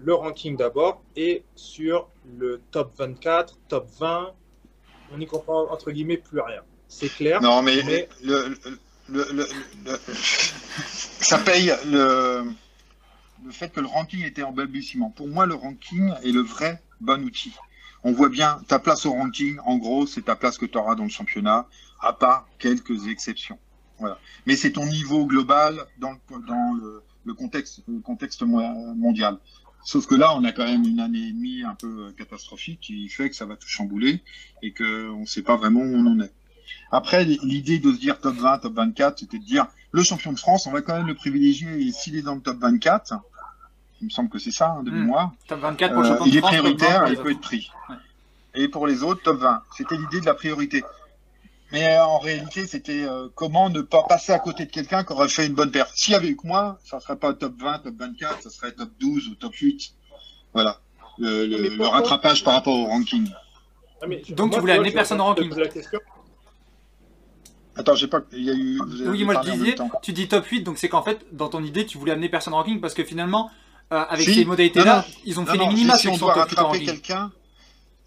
Speaker 8: le ranking d'abord, et sur le top 24, top 20. On n'y comprend entre guillemets plus rien. C'est clair
Speaker 3: Non, mais,
Speaker 8: Mais-
Speaker 3: le, le- le- le- le- ça paye le, le fait que le ranking était en balbutiement. Pour moi, le ranking est le vrai bon outil. On voit bien ta place au ranking, en gros, c'est ta place que tu auras dans le championnat, à part quelques exceptions. Voilà. Mais c'est ton niveau global dans le, contexte, le contexte mo- mondial. Sauf que là, on a quand même une année et demie un peu catastrophique qui fait que ça va tout chambouler et qu'on ne sait pas vraiment où on en est. Après, l'idée de se dire top 20, top 24, c'était de dire le champion de France, on va quand même le privilégier et s'il est dans le top 24, il me semble que c'est ça, hein, de
Speaker 5: Hmm.
Speaker 3: mémoire,
Speaker 5: Top 24 pour le
Speaker 3: euh,
Speaker 5: champion
Speaker 3: il
Speaker 5: de
Speaker 3: est
Speaker 5: France, top 20
Speaker 3: prioritaire il peut être pris.
Speaker 5: Ouais.
Speaker 3: Et pour les autres, top 20. C'était l'idée de la priorité. Mais euh, en réalité, c'était euh, comment ne pas passer à côté de quelqu'un qui aurait fait une bonne perte. S'il y avait eu que moi, ça ne serait pas top 20, top 24, ça serait top 12 ou top 8. Voilà. Le, rattrapage par rapport au ranking.
Speaker 8: Ah, mais
Speaker 5: Donc, tu
Speaker 8: moi,
Speaker 5: voulais
Speaker 8: vois,
Speaker 5: amener personne au ranking.
Speaker 8: la question.
Speaker 3: Attends, j'ai pas. Il y a eu.
Speaker 5: Oui, moi je disais, tu dis top 8, donc c'est qu'en fait, dans ton idée, tu voulais amener personne ranking parce que finalement, euh, avec
Speaker 3: Si.
Speaker 5: ces modalités-là, ils ont
Speaker 3: Non,
Speaker 5: fait
Speaker 3: non,
Speaker 5: les minima
Speaker 3: si, on doit
Speaker 5: top 8 en
Speaker 3: rattraper quelqu'un,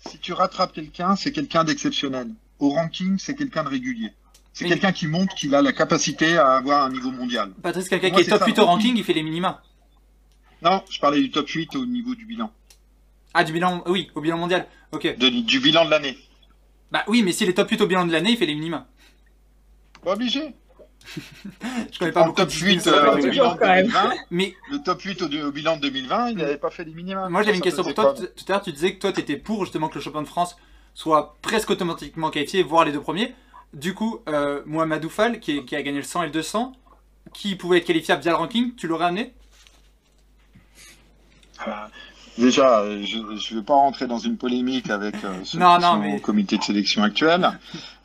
Speaker 3: si tu rattrapes quelqu'un, c'est quelqu'un d'exceptionnel. Au ranking, c'est quelqu'un de régulier. C'est
Speaker 5: Mais-
Speaker 3: quelqu'un qui montre qu'il a la capacité à avoir un niveau mondial.
Speaker 5: Patrice, quelqu'un qui est top
Speaker 3: ça,
Speaker 5: 8 au
Speaker 3: ranking.
Speaker 5: il fait les minima.
Speaker 3: Non, je parlais du top 8 au niveau du bilan.
Speaker 5: Ah, du bilan, oui, au bilan mondial. Ok.
Speaker 3: De- du bilan de l'année.
Speaker 5: Bah oui, mais s'il est top 8 au bilan de l'année, il fait les minima.
Speaker 3: Pas obligé.
Speaker 5: Je connais pas
Speaker 3: En
Speaker 5: beaucoup de
Speaker 3: top
Speaker 5: disciplines
Speaker 3: 8
Speaker 5: sur la
Speaker 3: euh, au bilan de
Speaker 6: quand même.
Speaker 3: 2020,
Speaker 5: Mais
Speaker 3: le top 8 au, au bilan de 2020, il n'avait pas fait les minima.
Speaker 5: moi j'avais une question pour toi. Tout à l'heure, tu disais que toi, tu étais pour justement que le champion de France soit presque automatiquement qualifié, voire les deux premiers. Du coup, euh, Mohamed Oufal, qui, a gagné le 100 et le 200, qui pouvait être qualifiable via le ranking, tu l'aurais amené?
Speaker 3: Ah, Déjà, euh, je ne veux pas rentrer dans une polémique avec euh, ceux
Speaker 5: Non, non, mais-
Speaker 3: au comité de sélection actuel.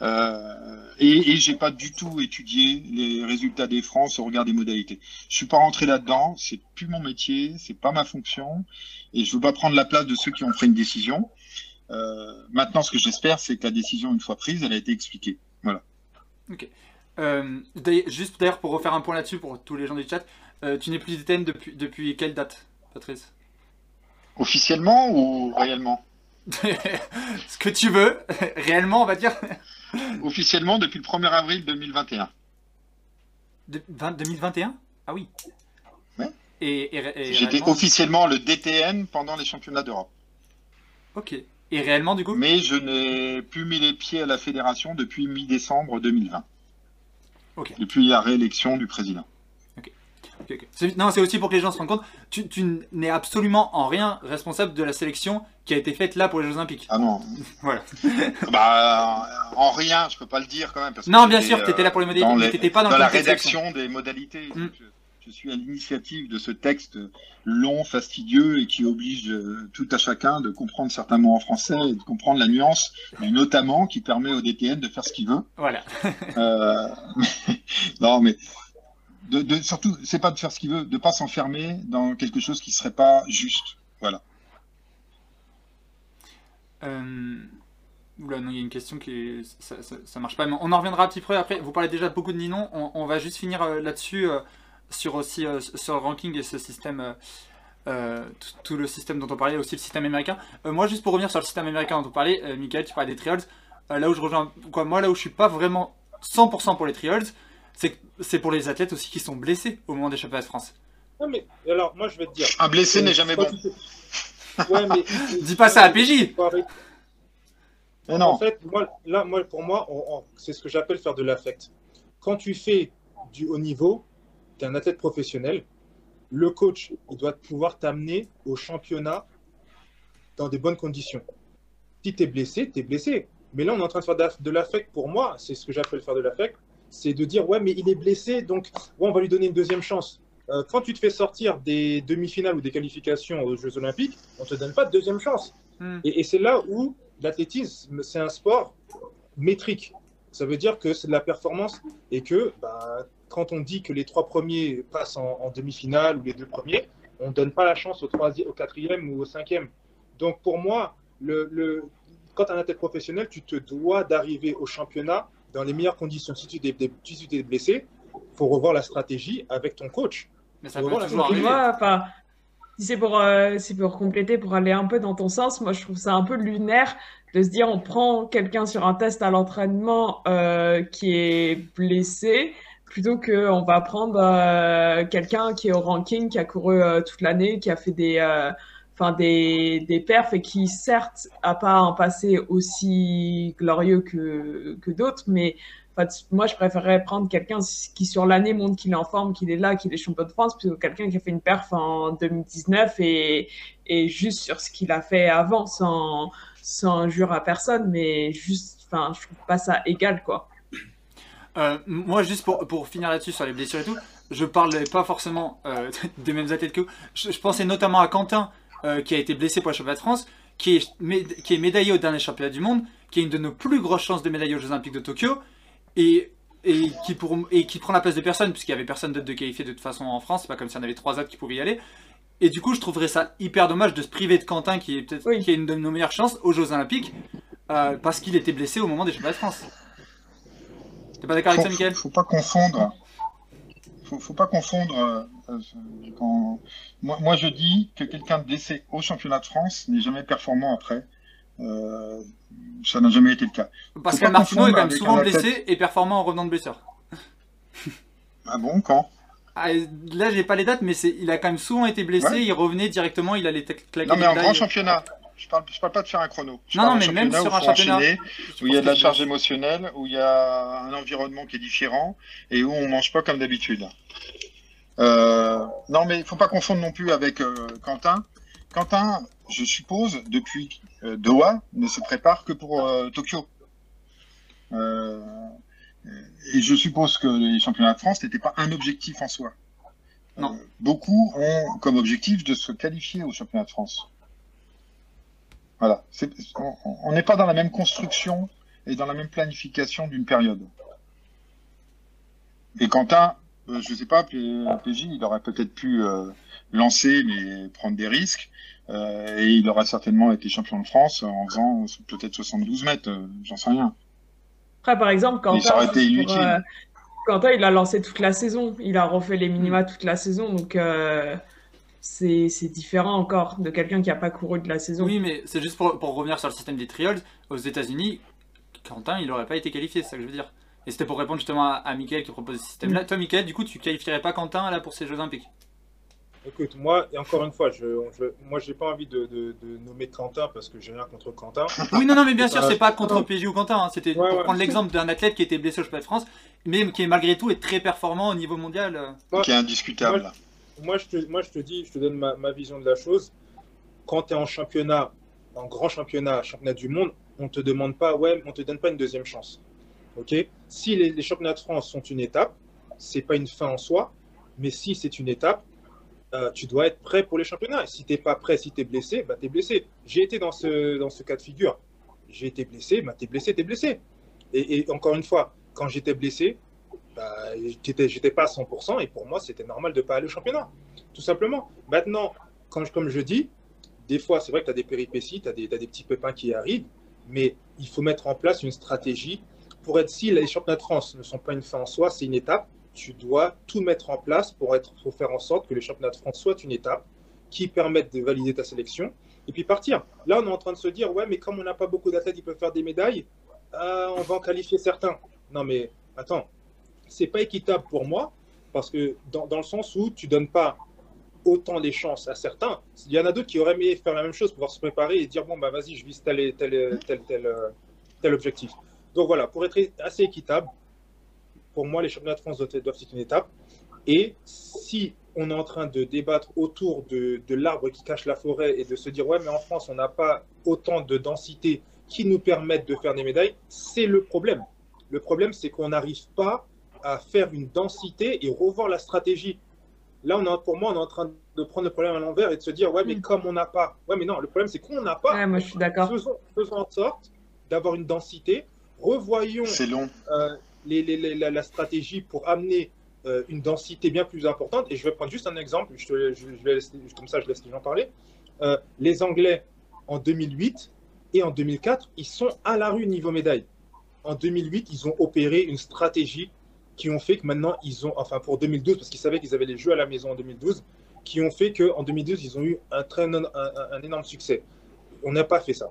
Speaker 3: Euh, et et j'ai pas du tout étudié les résultats des France au regard des modalités. Je suis pas rentré là-dedans, c'est plus mon métier, c'est pas ma fonction, et je veux pas prendre la place de ceux qui ont pris une décision. Euh, maintenant, ce que j'espère, c'est que la décision, une fois prise, elle a été expliquée. Voilà.
Speaker 5: Euh, d'ailleurs- Juste d'ailleurs pour refaire un point là-dessus pour tous les gens du chat, euh, tu n'es plus DTN depuis, depuis quelle date, Patrice?
Speaker 3: Officiellement ou réellement?
Speaker 5: Ce que tu veux, réellement on va dire.
Speaker 3: Officiellement depuis le 1er avril 2021.
Speaker 5: De- 20 2021 Ah oui.
Speaker 3: Ouais.
Speaker 5: Et, et, et
Speaker 3: J'étais officiellement le DTN pendant les championnats d'Europe.
Speaker 5: Ok. Et réellement du coup?
Speaker 3: Mais je n'ai plus mis les pieds à la fédération depuis mi-décembre 2020.
Speaker 5: Ok.
Speaker 3: Depuis la réélection du président.
Speaker 5: Non, c'est aussi pour que les gens se rendent compte, tu, tu n'es absolument en rien responsable de la sélection qui a été faite là pour les Jeux Olympiques.
Speaker 3: Ah non.
Speaker 5: Voilà.
Speaker 3: bah, euh, en rien, je peux pas le dire quand même. Parce que
Speaker 5: Non, bien sûr, t'étais là pour les
Speaker 3: euh,
Speaker 5: modalités, mais t'étais pas dans,
Speaker 3: la
Speaker 5: de sélection.
Speaker 3: rédaction des modalités.
Speaker 5: Mm.
Speaker 3: Je, je suis à l'initiative de ce texte long, fastidieux et qui oblige euh, tout à chacun de comprendre certains mots en français et de comprendre la nuance, mais notamment qui permet au DTN de faire ce qu'il veut.
Speaker 5: Voilà.
Speaker 3: Euh, mais- non, mais de, de- surtout, c'est pas de faire ce qu'il veut, de pas s'enfermer dans quelque chose qui serait pas juste. Voilà.
Speaker 5: Euh... Oula, non, il y a une question qui ça, marche pas. On en reviendra un petit peu après. Vous parlez déjà beaucoup de Ninon. On, va juste finir euh, là-dessus euh, sur aussi sur le ranking et ce système, tout, le système dont on parlait, aussi le système américain. Moi, juste pour revenir sur le système américain dont on parlait, Michael, tu parlais des trials. Là où je rejoins, moi, là où je suis pas vraiment 100% pour les trials, c'est pour les athlètes aussi qui sont blessés au moment des championnats de France.
Speaker 8: Non, mais alors, moi, je vais te dire.
Speaker 3: Un blessé n'est jamais bon.
Speaker 8: Ouais, mais.
Speaker 5: Dis pas ça à PJ.
Speaker 3: Mais
Speaker 8: En
Speaker 3: non.
Speaker 8: fait, moi, là, moi, pour moi, c'est ce que j'appelle faire de l'affect. Quand tu fais du haut niveau, tu es un athlète professionnel, le coach, il doit pouvoir t'amener au championnat dans des bonnes conditions. Si tu es blessé, tu es blessé. Mais là, on est en train de faire de l'affect. Pour moi, c'est ce que j'appelle faire de l'affect. C'est de dire, ouais, mais il est blessé, donc ouais, on va lui donner une deuxième chance. Euh, quand tu te fais sortir des demi-finales ou des qualifications aux Jeux Olympiques, on ne te donne pas de deuxième chance.
Speaker 5: Hmm.
Speaker 8: Et, et c'est là où l'athlétisme, c'est un sport métrique. Ça veut dire que c'est de la performance et que bah, quand on dit que les trois premiers passent en, en demi-finale ou les deux premiers, on ne donne pas la chance au, troisième, au quatrième ou au cinquième. Donc pour moi, le, le, quand tu es un athlète professionnel, tu te dois d'arriver au championnat dans les meilleures conditions. Si tu t'es si tu es blessé, il faut revoir la stratégie avec ton coach.
Speaker 5: Mais ça
Speaker 8: Bon,
Speaker 5: peut toujours arriver.
Speaker 6: moi, enfin, si c'est pour, euh, si pour compléter, pour aller un peu dans ton sens, moi je trouve ça un peu lunaire de se dire on prend quelqu'un sur un test à l'entraînement euh, qui est blessé plutôt que on va prendre euh, quelqu'un qui est au ranking, qui a couru euh, toute l'année, qui a fait des, euh, enfin des, des perfs et qui certes a pas un passé aussi glorieux que, que d'autres, mais moi, je préférerais prendre quelqu'un qui, sur l'année, montre qu'il est en forme, qu'il est là, qu'il est champion de France, plutôt que quelqu'un qui a fait une perf en 2019 et, et juste sur ce qu'il a fait avant, sans, sans injure à personne, mais juste, enfin, je trouve pas ça égal, quoi.
Speaker 5: Euh, moi, juste pour, pour finir là-dessus sur les blessures et tout, je parlais pas forcément euh, des mêmes athlètes que vous. Je pensais notamment à Quentin, euh, qui a été blessé pour le championnat de France, qui est, qui est médaillé au dernier championnat du monde, qui a une de nos plus grosses chances de médailler aux Jeux Olympiques de Tokyo, et, et, qui, pour, et qui prend la place de personne, puisqu'il y avait personne d'autre de qualifié de toute façon en France, c'est pas comme si on avait trois autres qui pouvaient y aller. Et du coup, je trouverais ça hyper dommage de se priver de Quentin, qui est peut-être
Speaker 6: Oui.
Speaker 5: qui a une de nos meilleures chances aux Jeux Olympiques, euh, parce qu'il était blessé au moment des championnats de France. T'es pas d'accord avec ça,
Speaker 3: faut,
Speaker 5: Mickaël
Speaker 3: faut pas confondre. Faut, faut pas confondre. euh, euh, quand- moi, moi, je dis que quelqu'un de blessé au championnat de France n'est jamais performant après. Euh, ça n'a jamais été le cas.
Speaker 5: Pascal
Speaker 3: pas
Speaker 5: Martino est quand même souvent blessé et performant en revenant de blessure.
Speaker 3: Ah bon, quand?
Speaker 5: Ah, là, j'ai pas les dates, mais il a quand même souvent été blessé.
Speaker 3: Ouais.
Speaker 5: Il revenait directement, il allait claquer
Speaker 3: Non, mais en grand championnat. Je parle, je parle pas de faire un chrono. Je
Speaker 5: Non, non, mais même sur un championnat.
Speaker 3: enchaîner, où il y a de la charge émotionnelle, où il y a un environnement qui est différent et où on mange pas comme d'habitude. Euh, non, mais il faut pas confondre non plus avec euh, Quentin. Quentin, je suppose, depuis euh, Doha, ne se prépare que pour Tokyo. Et je suppose que les championnats de France n'étaient pas un objectif en soi.
Speaker 5: Non.
Speaker 3: Beaucoup ont comme objectif de se qualifier au championnat de France. Voilà. On- n'est pas dans la même construction et dans la même planification d'une période. Et Quentin, euh, je sais pas, PJ, il aurait peut-être pu euh, lancer, mais prendre des risques. euh, et il aurait certainement été champion de France en faisant peut-être 72 mètres, j'en sais rien.
Speaker 6: Après, par exemple,
Speaker 3: ça
Speaker 6: Quentin,
Speaker 3: aurait été
Speaker 6: juste
Speaker 3: inutile.
Speaker 6: pour, Quentin, il a lancé toute la saison. Il a refait les minima toute la saison. Donc, c'est différent encore de quelqu'un qui n'a pas couru de la saison.
Speaker 5: Oui, mais c'est juste pour, pour revenir sur le système des trials. Aux États-Unis, Quentin, il n'aurait pas été qualifié, c'est ça que je veux dire. Et c'était pour répondre justement à, à Mickaël qui propose ce système-là.
Speaker 6: Mm.
Speaker 5: Toi, Mickaël, du coup, tu qualifierais pas Quentin là pour ces Jeux Olympiques?
Speaker 8: Écoute, moi, et encore une fois, je, je, moi, j'ai pas envie de, de, de nommer Quentin parce que j'ai rien contre Quentin.
Speaker 5: Oui, non, non, mais bien sûr,
Speaker 8: Euh,
Speaker 5: c'est pas contre. PJ ou Quentin. hein. C'était
Speaker 8: Ouais,
Speaker 5: pour
Speaker 8: ouais.
Speaker 5: prendre l'exemple d'un athlète qui était blessé au championnat de France, mais qui est malgré tout est très performant au niveau mondial.
Speaker 3: Qui est indiscutable.
Speaker 8: Moi, moi, je te, moi, je te dis, je te donne ma, ma vision de la chose. Quand tu es en championnat, en grand championnat, championnat du monde, on te demande pas, ouais, on te donne pas une deuxième chance. Ok? Si les, championnats de France sont une étape, c'est pas une fin en soi, mais si c'est une étape, euh, tu dois être prêt pour les championnats. Et si tu n'es pas prêt, si tu es blessé, bah, tu es blessé. J'ai été dans ce, dans ce cas de figure. J'ai été blessé, bah, tu es blessé, es blessé. Et, et encore une fois, quand j'étais blessé, bah, j'étais pas à 100% et pour moi, c'était normal de pas aller au championnat. Tout simplement. Maintenant, quand comme je dis, des fois, c'est vrai que tu as des péripéties, tu as, t'as des petits pépins qui arrivent, mais il faut mettre en place une stratégie pour être si les championnats de France ne sont pas une fin en soi, c'est une étape. Tu dois tout mettre en place pour, être, pour faire en sorte que les championnats de France soient une étape qui permettent de valider ta sélection et puis partir. Là, on est en train de se dire, ouais, mais comme on n'a pas beaucoup d'athlètes qui peuvent faire des médailles, euh, on va en qualifier certains. Non, mais attends, c'est pas équitable pour moi parce que dans, dans le sens où tu donnes pas autant les chances à certains. Il y en a d'autres qui auraient aimé faire la même chose, pouvoir se préparer et dire bon bah vas-y, je vise tel et tel tel tel, euh, tel objectif. Donc voilà, pour être assez équitable, pour moi les championnats de France doivent, doivent être une étape. Et si on est en train de débattre autour de, de l'arbre qui cache la forêt et de se dire ouais mais en France on n'a pas autant de densité qui nous permettent de faire des médailles, c'est le problème. Le problème c'est qu'on n'arrive pas à faire une densité et revoir la stratégie. Là, on est, pour moi, on est en train de prendre le problème à l'envers et de se dire, ouais, mais
Speaker 6: Mm.
Speaker 8: comme on n'a pas. Ouais, mais non, le problème, c'est qu'on n'a pas.
Speaker 6: Ouais, moi, je suis d'accord.
Speaker 8: Faisons, faisons en sorte d'avoir une densité. Revoyons
Speaker 3: C'est long.
Speaker 8: euh, les- les- les- la, la stratégie pour amener euh, une densité bien plus importante. Et je vais prendre juste un exemple, je te- je- je vais laisser- comme ça je laisse les gens parler. Euh, les Anglais, en 2008 et en 2004, ils sont à la rue niveau médaille. En 2008, ils ont opéré une stratégie qui ont fait que maintenant, ils ont, enfin pour 2012, parce qu'ils savaient qu'ils avaient les Jeux à la maison en 2012, qui ont fait qu'en 2012, ils ont eu un, très, un, énorme succès. On n'a pas fait ça.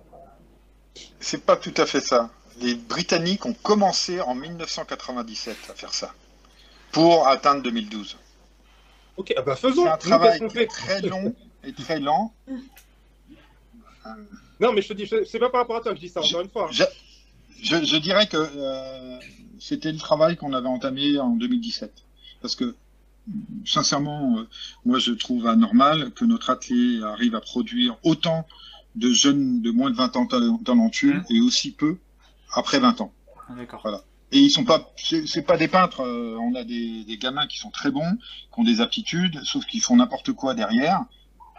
Speaker 3: C'est pas tout à fait ça. Les Britanniques ont commencé en 1997 à faire ça pour atteindre 2012.
Speaker 8: Ok, ah bah faisons.
Speaker 3: C'est un travail qui est très long et très lent.
Speaker 8: Non, mais je te dis, c'est pas par rapport à toi que je dis ça, encore une fois.
Speaker 3: Je, dirais que euh, c'était le travail qu'on avait entamé en 2017. Parce que, sincèrement, euh, moi je trouve anormal que notre athlète arrive à produire autant de jeunes de moins de 20 ans tal- talentueux et aussi peu après 20 ans.
Speaker 5: Ah, D'accord.
Speaker 3: Et ils sont pas, c'est c'est pas des peintres. euh, on a des, des gamins qui sont très bons, qui ont des aptitudes, sauf qu'ils font n'importe quoi derrière.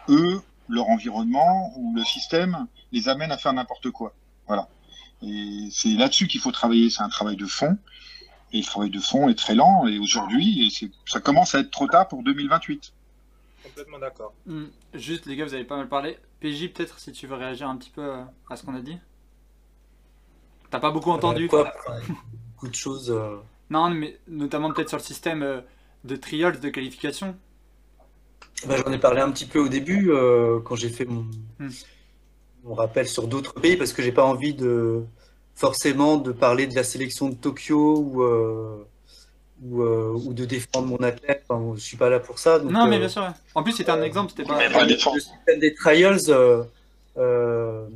Speaker 3: Eux, leur environnement ou le système les amène à faire n'importe quoi. Voilà. Et c'est là-dessus qu'il faut travailler. C'est un travail de fond. Et le travail de fond est très lent. Et aujourd'hui, ça commence à être trop tard pour 2028.
Speaker 8: Complètement d'accord.
Speaker 5: Hmm, Juste, les gars, vous avez pas mal parlé. PJ, peut-être, si tu veux réagir un petit peu euh, à ce qu'on a dit T'as pas beaucoup entendu
Speaker 7: Euh, quoi Beaucoup de choses. euh,
Speaker 5: Non, mais notamment peut-être sur le système de trials de qualification
Speaker 7: bah, J'en ai parlé un petit peu au début euh, quand j'ai fait mon,
Speaker 5: Hmm.
Speaker 7: Mon rappel sur d'autres pays parce que j'ai pas envie de forcément de parler de la sélection de Tokyo ou, euh, ou, euh, ou de défendre mon athlète. Enfin, je suis pas là pour ça. donc,
Speaker 5: Non, mais
Speaker 7: euh,
Speaker 5: bien sûr. En plus, c'était un exemple, c'était pas.
Speaker 7: Le, système des trials, euh, euh,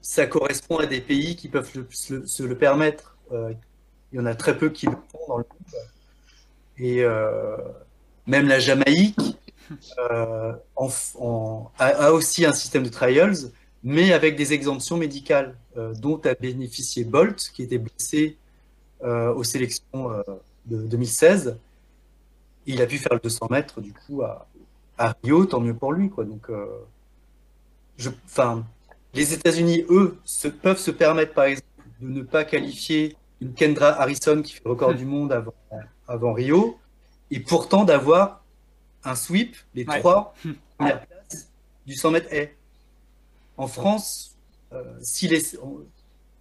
Speaker 7: ça correspond à des pays qui peuvent le- se, le, se le permettre. Euh, il y en a très peu qui le font dans le monde. Et euh, même la Jamaïque euh, en f- en- a, a aussi un système de trials, mais avec des exemptions médicales, euh, dont a bénéficié Bolt, qui était blessé euh, aux sélections de 2016. Il a pu faire le 200 mètres, du coup, à, à Rio, tant mieux pour lui. Quoi. Donc, je, les États-Unis, eux, se, peuvent se permettre, par exemple, de ne pas qualifier une Kendra Harrison qui fait record
Speaker 5: Hmm.
Speaker 7: du monde avant, avant Rio, et pourtant d'avoir un sweep, les
Speaker 5: Ouais.
Speaker 7: trois premières places du 100 mètres haies. En France, euh, si, les,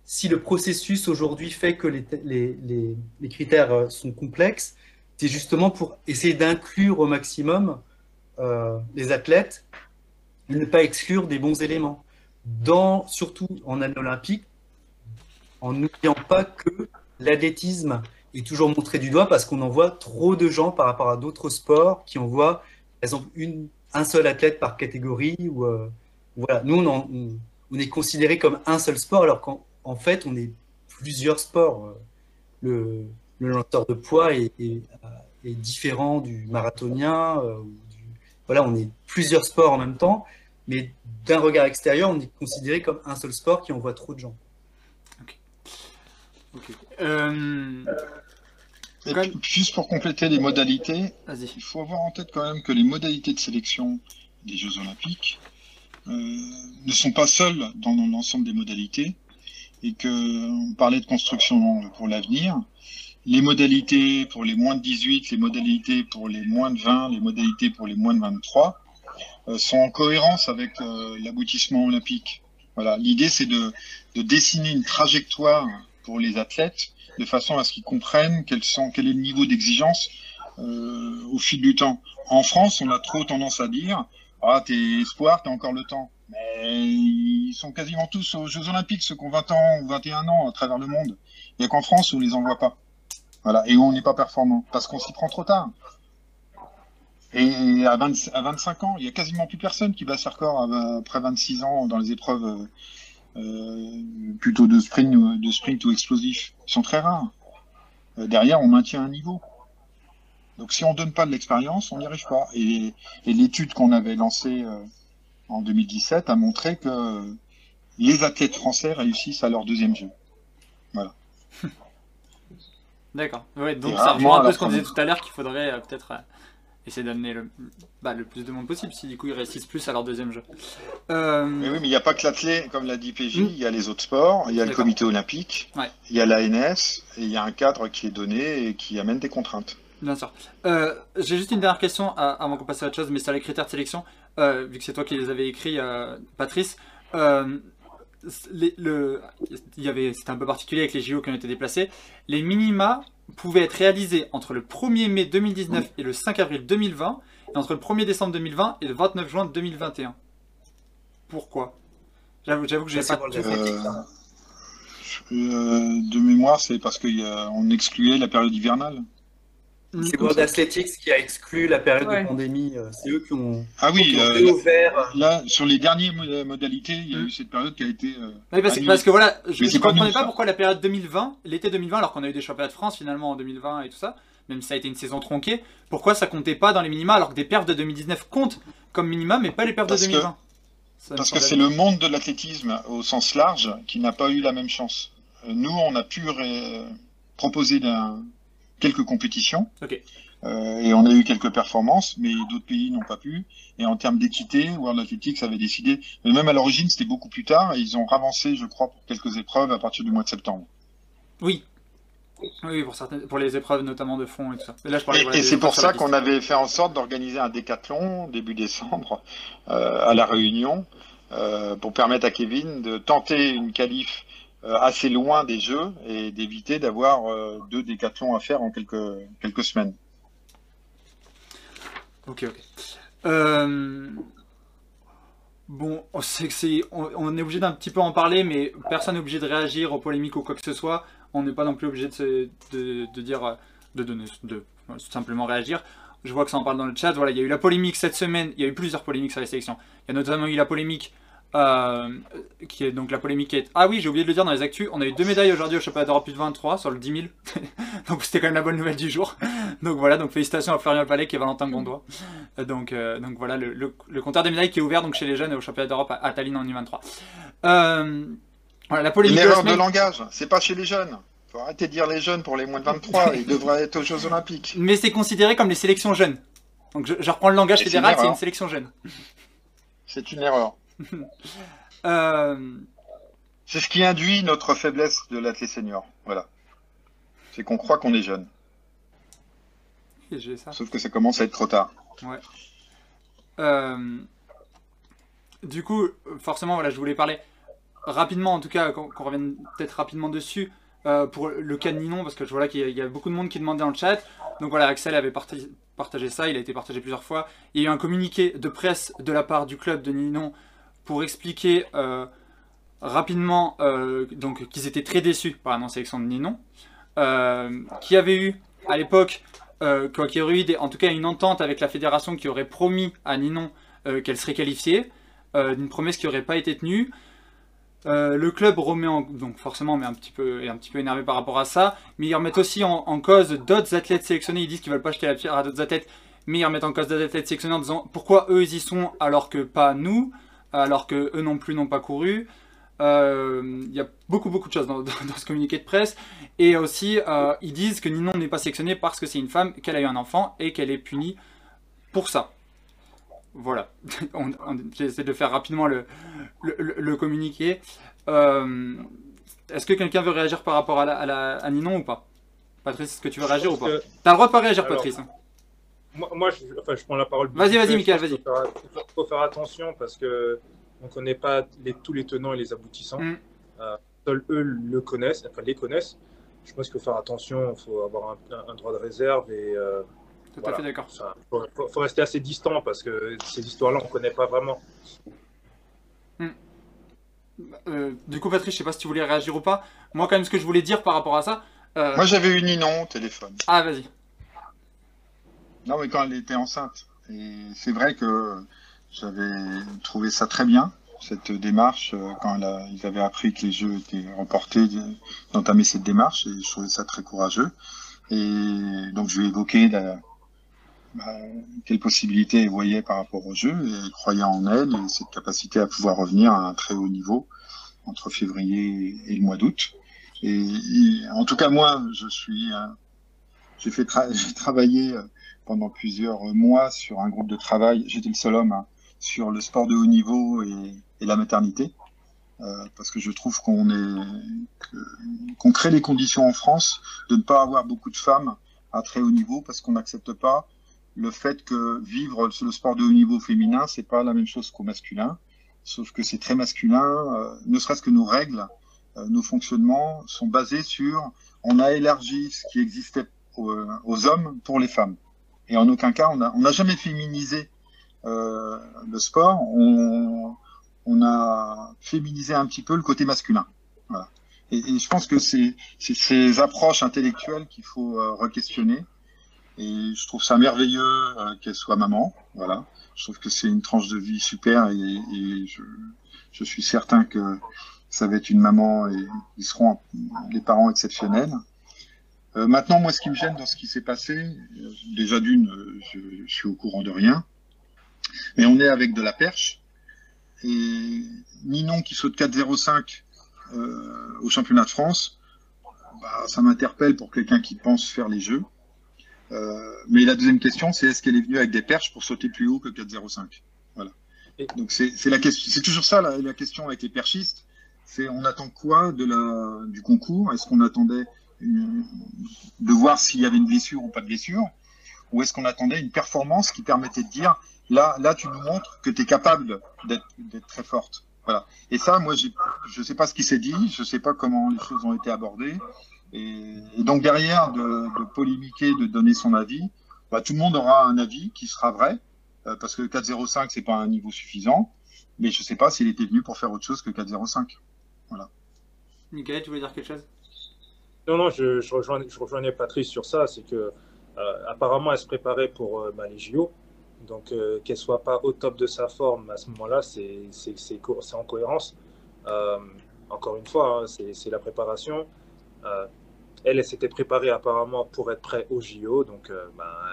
Speaker 7: si le processus aujourd'hui fait que les, les, les, les critères euh, sont complexes, c'est justement pour essayer d'inclure au maximum euh, les athlètes et ne pas exclure des bons éléments. Dans, surtout en année olympique, en n'oubliant pas que l'athlétisme est toujours montré du doigt parce qu'on en voit trop de gens par rapport à d'autres sports qui envoient, par exemple, une, un seul athlète par catégorie. Ou, euh, voilà. Nous, on, est considéré comme un seul sport alors qu'en en fait, on est plusieurs sports. Le, le lanceur de poids est, différent du marathonien. euh, voilà, on est plusieurs sports en même temps, mais d'un regard extérieur, on est considéré comme un seul sport qui envoie trop de gens.
Speaker 5: Ok. Euh,
Speaker 3: Et puis, juste pour compléter les modalités, il faut avoir en tête quand même que les modalités de sélection des Jeux Olympiques euh, ne sont pas seules dans l'ensemble des modalités et que on parlait de construction pour l'avenir. Les modalités pour les moins de 18, les modalités pour les moins de 20, les modalités pour les moins de 23 euh, sont en cohérence avec euh, l'aboutissement olympique. Voilà, l'idée c'est de, de dessiner une trajectoire pour les athlètes de façon à ce qu'ils comprennent sont, quel est le niveau d'exigence euh, au fil du temps. En France, on a trop tendance à dire Ah, t'es espoir, t'as encore le temps. Mais ils sont quasiment tous aux Jeux Olympiques, ceux qui ont 20 ans ou 21 ans à travers le monde. Il n'y a qu'en France où on les envoie pas. Voilà, et où on n'est pas performant, parce qu'on s'y prend trop tard. Et à, 20 à 25 ans, il y a quasiment plus personne qui bat ses records après 26 ans dans les épreuves euh, plutôt de sprint, ou- de sprint ou explosif. Ils sont très rares. Euh, derrière, on maintient un niveau. Donc si on donne pas de l'expérience, on n'y arrive pas. Et, et l'étude qu'on avait lancée euh, en 2017 a montré que les athlètes français réussissent à leur deuxième jeu.
Speaker 5: D'accord. Ouais, donc
Speaker 3: Et
Speaker 5: ça rejoint un peu ce qu'on disait tout à l'heure qu'il faudrait euh, peut-être euh, essayer d'amener le, bah, le plus de monde possible si du coup ils réussissent plus à leur deuxième jeu. Euh,
Speaker 3: Mais oui, mais il n'y a pas que l'athlète, comme l'a dit PJ,
Speaker 5: Mm.
Speaker 3: il y a les autres sports, il y a le comité olympique,
Speaker 5: Ouais.
Speaker 3: il y a l'ANS, et il y a un cadre qui est donné et qui amène des contraintes.
Speaker 5: Bien sûr. Euh, J'ai juste une dernière question avant qu'on passe à autre chose, mais sur les critères de sélection, euh, vu que c'est toi qui les avais écrits, euh, Patrice. euh, les- le, il y avait, c'était un peu particulier avec les JO qui ont été déplacés. Les minima pouvaient être réalisés entre le 1er mai 2019 et le 5 avril 2020, et entre le 1er décembre 2020 et le 29 juin 2021. Pourquoi? J'avoue, que j'ai pas.
Speaker 7: le-
Speaker 3: Euh, euh, de mémoire, c'est parce qu'on excluait la période hivernale.
Speaker 7: C'est World Athletics qui a exclu la période
Speaker 6: Ouais.
Speaker 7: de pandémie. euh, C'est eux qui ont,
Speaker 3: Ah oui,
Speaker 7: qui ont
Speaker 3: euh,
Speaker 7: réouvert.
Speaker 3: là, sur les dernières mo- modalités, il y a
Speaker 5: Mm.
Speaker 3: eu cette période qui a été... euh,
Speaker 5: Oui, parce, que voilà, je ne
Speaker 3: pas
Speaker 5: comprenais pas pourquoi la période 2020, l'été 2020, alors qu'on a eu des championnats de France finalement en 2020 et tout ça, même si ça a été une saison tronquée, pourquoi ça comptait pas dans les minima alors que des perfs de 2019 comptent comme minima, mais pas les perfs de
Speaker 3: Parce que-
Speaker 5: 2020 Ça me
Speaker 3: Parce que c'est le monde de l'athlétisme au sens large qui n'a pas eu la même chance. Euh, Nous, on a pu proposer d'un- quelques compétitions euh, et on a eu quelques performances, mais d'autres pays n'ont pas pu. Et en termes d'équité, World Athletics avait décidé, mais même à l'origine, c'était beaucoup plus tard, et ils ont ravancé, je crois, pour quelques épreuves à partir du mois de septembre.
Speaker 5: Oui. Oui, pour, certaines, pour les épreuves notamment de fond et tout ça. Et, là, je parlais,
Speaker 3: Et,
Speaker 5: voilà,
Speaker 3: et
Speaker 5: des
Speaker 3: c'est pour ça qu'on avait fait en sorte d'organiser un décathlon début décembre euh, à la Réunion euh, pour permettre à Kevin de tenter une qualif assez loin des Jeux et d'éviter d'avoir euh, deux décathlons à faire en quelques quelques semaines.
Speaker 5: Ok, ok. Euh, Bon, on sait que c'est, on, est obligé d'un petit peu en parler, mais personne n'est obligé de réagir aux polémiques ou quoi que ce soit. On n'est pas non plus obligé de, de, de dire, euh, de de euh, simplement réagir. Je vois que ça en parle dans le chat. Voilà, il y a eu la polémique cette semaine. Il y a eu plusieurs polémiques sur les sélections. Il y a notamment eu la polémique, euh, qui est donc la polémique qui est. Ah oui, j'ai oublié de le dire dans les actus. On a eu deux médailles aujourd'hui au championnat d'Europe plus de 23 sur le 10 000. donc c'était quand même la bonne nouvelle du jour. donc voilà, donc félicitations à Florian Palais et Valentin Gondois. Euh, Donc, euh, donc voilà le, le, le compteur des médailles qui est ouvert donc chez les jeunes au championnat d'Europe à, à Tallinn en U23. Euh, voilà la
Speaker 3: Une
Speaker 5: polémique la
Speaker 3: erreur de langage, c'est pas chez les jeunes. Faut arrêter de dire les jeunes pour les moins de 23, ils devraient être aux Jeux Olympiques.
Speaker 5: Mais c'est considéré comme les sélections jeunes. Donc je, je reprends le langage fédéral,
Speaker 3: une
Speaker 5: c'est une sélection jeune.
Speaker 3: C'est une erreur.
Speaker 5: Euh,
Speaker 3: C'est ce qui induit notre faiblesse de l'athlète senior. Voilà. C'est qu'on croit qu'on est jeune,
Speaker 5: ça.
Speaker 3: sauf que ça commence à être trop tard.
Speaker 5: Euh, du coup, forcément, voilà, je voulais parler rapidement, en tout cas, qu'on revienne peut-être rapidement dessus, euh, pour le cas de Ninon, parce que je vois là qu'il y, y a beaucoup de monde qui demandait dans le chat. Donc voilà, Axel avait partagé, partagé ça, il a été partagé plusieurs fois. Il y a eu un communiqué de presse de la part du club de Ninon pour expliquer euh, rapidement euh, donc qu'ils étaient très déçus par la non-sélection de Ninon, euh, qui avait eu à l'époque quoi qu'il y aurait eu en tout cas une entente avec la fédération qui aurait promis à Ninon qu'elle serait qualifiée, euh, une promesse qui n'aurait pas été tenue. Le club remet en, donc forcément mais un petit peu, est un petit peu énervé par rapport à ça, mais ils remettent aussi en, cause d'autres athlètes sélectionnés. Ils disent qu'ils veulent pas jeter la pierre à d'autres athlètes, mais ils remettent en cause d'autres athlètes sélectionnés en disant pourquoi eux ils y sont alors que pas nous, alors que eux non plus n'ont pas couru. Euh, Il y a beaucoup beaucoup de choses dans, dans- dans ce communiqué de presse. Et aussi, euh, ils disent que Ninon n'est pas sélectionnée parce que c'est une femme, qu'elle a eu un enfant et qu'elle est punie pour ça. Voilà. On- on- J'essaie de faire rapidement le, le, le- le communiqué. Euh, est-ce que quelqu'un veut réagir par rapport à, la, à, la- à Ninon ou pas? Patrice, est-ce que tu veux réagir ou pas?
Speaker 8: Que
Speaker 5: T'as le droit de pas réagir,
Speaker 8: Alors,
Speaker 5: Patrice. hein.
Speaker 8: Moi, moi, je, enfin, je prends la parole.
Speaker 5: Vas-y, vas-y,
Speaker 8: pense
Speaker 5: vas-y.
Speaker 8: qu'il Faut faire, faut faire attention parce que on connaît pas les, tous les tenants et les aboutissants.
Speaker 5: Mm.
Speaker 8: Euh, seuls eux le connaissent, enfin les connaissent. Je pense qu'il faut faire attention, il faut avoir un, un- un droit de réserve et euh,
Speaker 5: Tout à fait d'accord.
Speaker 8: Enfin, faut, faut- faut rester assez distant parce que ces histoires-là, on connaît pas vraiment.
Speaker 5: Euh, du coup, Patrice, je sais pas si tu voulais réagir ou pas. Moi, quand même, ce que je voulais dire par rapport à ça. euh,
Speaker 3: Moi, j'avais eu Ninon au téléphone.
Speaker 5: Ah, vas-y.
Speaker 3: Non, mais quand elle était enceinte. Et c'est vrai que j'avais trouvé ça très bien, cette démarche, euh, quand ils avaient appris que les Jeux étaient reportés, de- d'entamer cette démarche, et je trouvais ça très courageux. Et donc, je lui ai évoqué bah, quelles possibilités elle voyait par rapport aux Jeux, et elle croyait en elle, et cette capacité à pouvoir revenir à un très haut niveau entre février et le mois d'août. Et, en tout cas, moi, je suis, j'ai fait tra- j'ai travaillé euh, pendant plusieurs mois sur un groupe de travail. J'étais le seul homme hein, sur le sport de haut niveau et, la maternité, euh, parce que je trouve qu'on est qu'on crée les conditions en France de ne pas avoir beaucoup de femmes à très haut niveau, parce qu'on n'accepte pas le fait que vivre le sport de haut niveau féminin, c'est pas la même chose qu'au masculin, sauf que c'est très masculin. euh, ne serait-ce que nos règles, euh, nos fonctionnements sont basés sur on a élargi ce qui existait aux hommes pour les femmes. Et en aucun cas, on n'a jamais féminisé euh, le sport. On, a féminisé un petit peu le côté masculin. Et, je pense que c'est ces approches intellectuelles qu'il faut euh, re-questionner. Et je trouve ça merveilleux euh, qu'elle soit maman. Voilà. Je trouve que c'est une tranche de vie super et, et je, je suis certain que ça va être une maman et ils seront des parents exceptionnels. Euh, maintenant, moi, ce qui me gêne dans ce qui s'est passé, euh, déjà d'une, euh, je, je suis au courant de rien, mais on est avec de la perche. Et Ninon qui saute 4,05 euh, au championnat de France, bah, ça m'interpelle pour quelqu'un qui pense faire les jeux. Euh, mais la deuxième question, c'est est-ce qu'elle est venue avec des perches pour sauter plus haut que 4,05 Voilà. Donc c'est c'est la question, c'est toujours ça la, la question avec les perchistes. C'est on attend quoi de la du concours? Est-ce qu'on attendait de voir s'il y avait une blessure ou pas de blessure Ou est-ce qu'on attendait une performance qui permettait de dire là, là tu nous montres que tu es capable d'être très forte Voilà. Et ça, moi, je ne sais pas ce qui s'est dit, je ne sais pas comment les choses ont été abordées. Et, donc derrière, de, polémiquer, de donner son avis, bah, tout le monde aura un avis qui sera vrai, euh, parce que 4,05 c'est pas un niveau suffisant, mais je sais pas s'il était venu pour faire autre chose que 4,05. Voilà.
Speaker 5: Michael, tu voulais dire quelque chose?
Speaker 8: Non, non, je, je, rejoins, je rejoignais Patrice sur ça, c'est que euh, apparemment elle se préparait pour euh, bah, les JO, donc euh, qu'elle soit pas au top de sa forme à ce moment-là, c'est en cohérence. Euh, encore une fois, hein, c'est la préparation. Elle, elle s'était préparée apparemment pour être prête au JO, donc bah,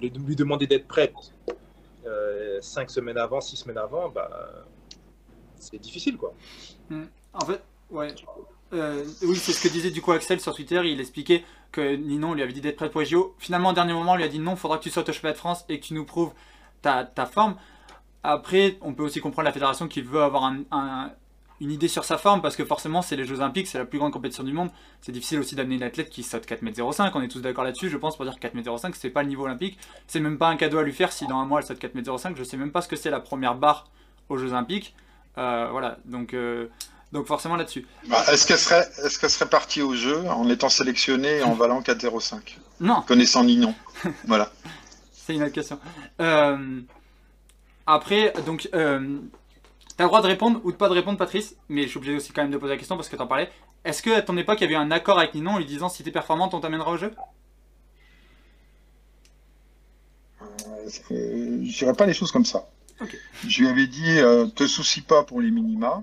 Speaker 8: lui, demander d'être prête cinq semaines avant, six semaines avant, bah, c'est difficile quoi.
Speaker 5: En fait, ouais. Euh, oui, c'est ce que disait du coup Axel sur Twitter. Il expliquait que Ninon lui avait dit d'être prêt pour les JO. Finalement, au dernier moment, on lui a dit non, faudra que tu sautes au championnat de France et que tu nous prouves ta, forme. Après, on peut aussi comprendre la fédération qui veut avoir un- un- une idée sur sa forme parce que forcément, c'est les Jeux Olympiques, c'est la plus grande compétition du monde. C'est difficile aussi d'amener une athlète qui saute 4m05. On est tous d'accord là-dessus, je pense, pour dire que 4m05, c'est pas le niveau olympique. C'est même pas un cadeau à lui faire si dans un mois elle saute 4m05. Je sais même pas ce que c'est la première barre aux Jeux Olympiques. Euh, voilà, donc, euh, donc forcément là-dessus.
Speaker 3: Bah, est-ce qu'elle serait, est-ce qu'elle serait partie au jeu en étant sélectionnée et en valant 4,05
Speaker 5: Non,
Speaker 3: Connaissant Ninon. Voilà.
Speaker 5: c'est une autre question. Euh, après, donc, euh, t'as le droit de répondre ou de pas de répondre, Patrice, mais je suis obligé aussi quand même de poser la question parce que t'en parlais. Est-ce que à ton époque, il y avait un accord avec Ninon en lui disant si t'es performante, on t'amènera au jeu?
Speaker 3: Euh, je dirais pas les choses comme ça.
Speaker 5: Ok.
Speaker 3: Je lui avais dit, euh, te soucie pas pour les minima,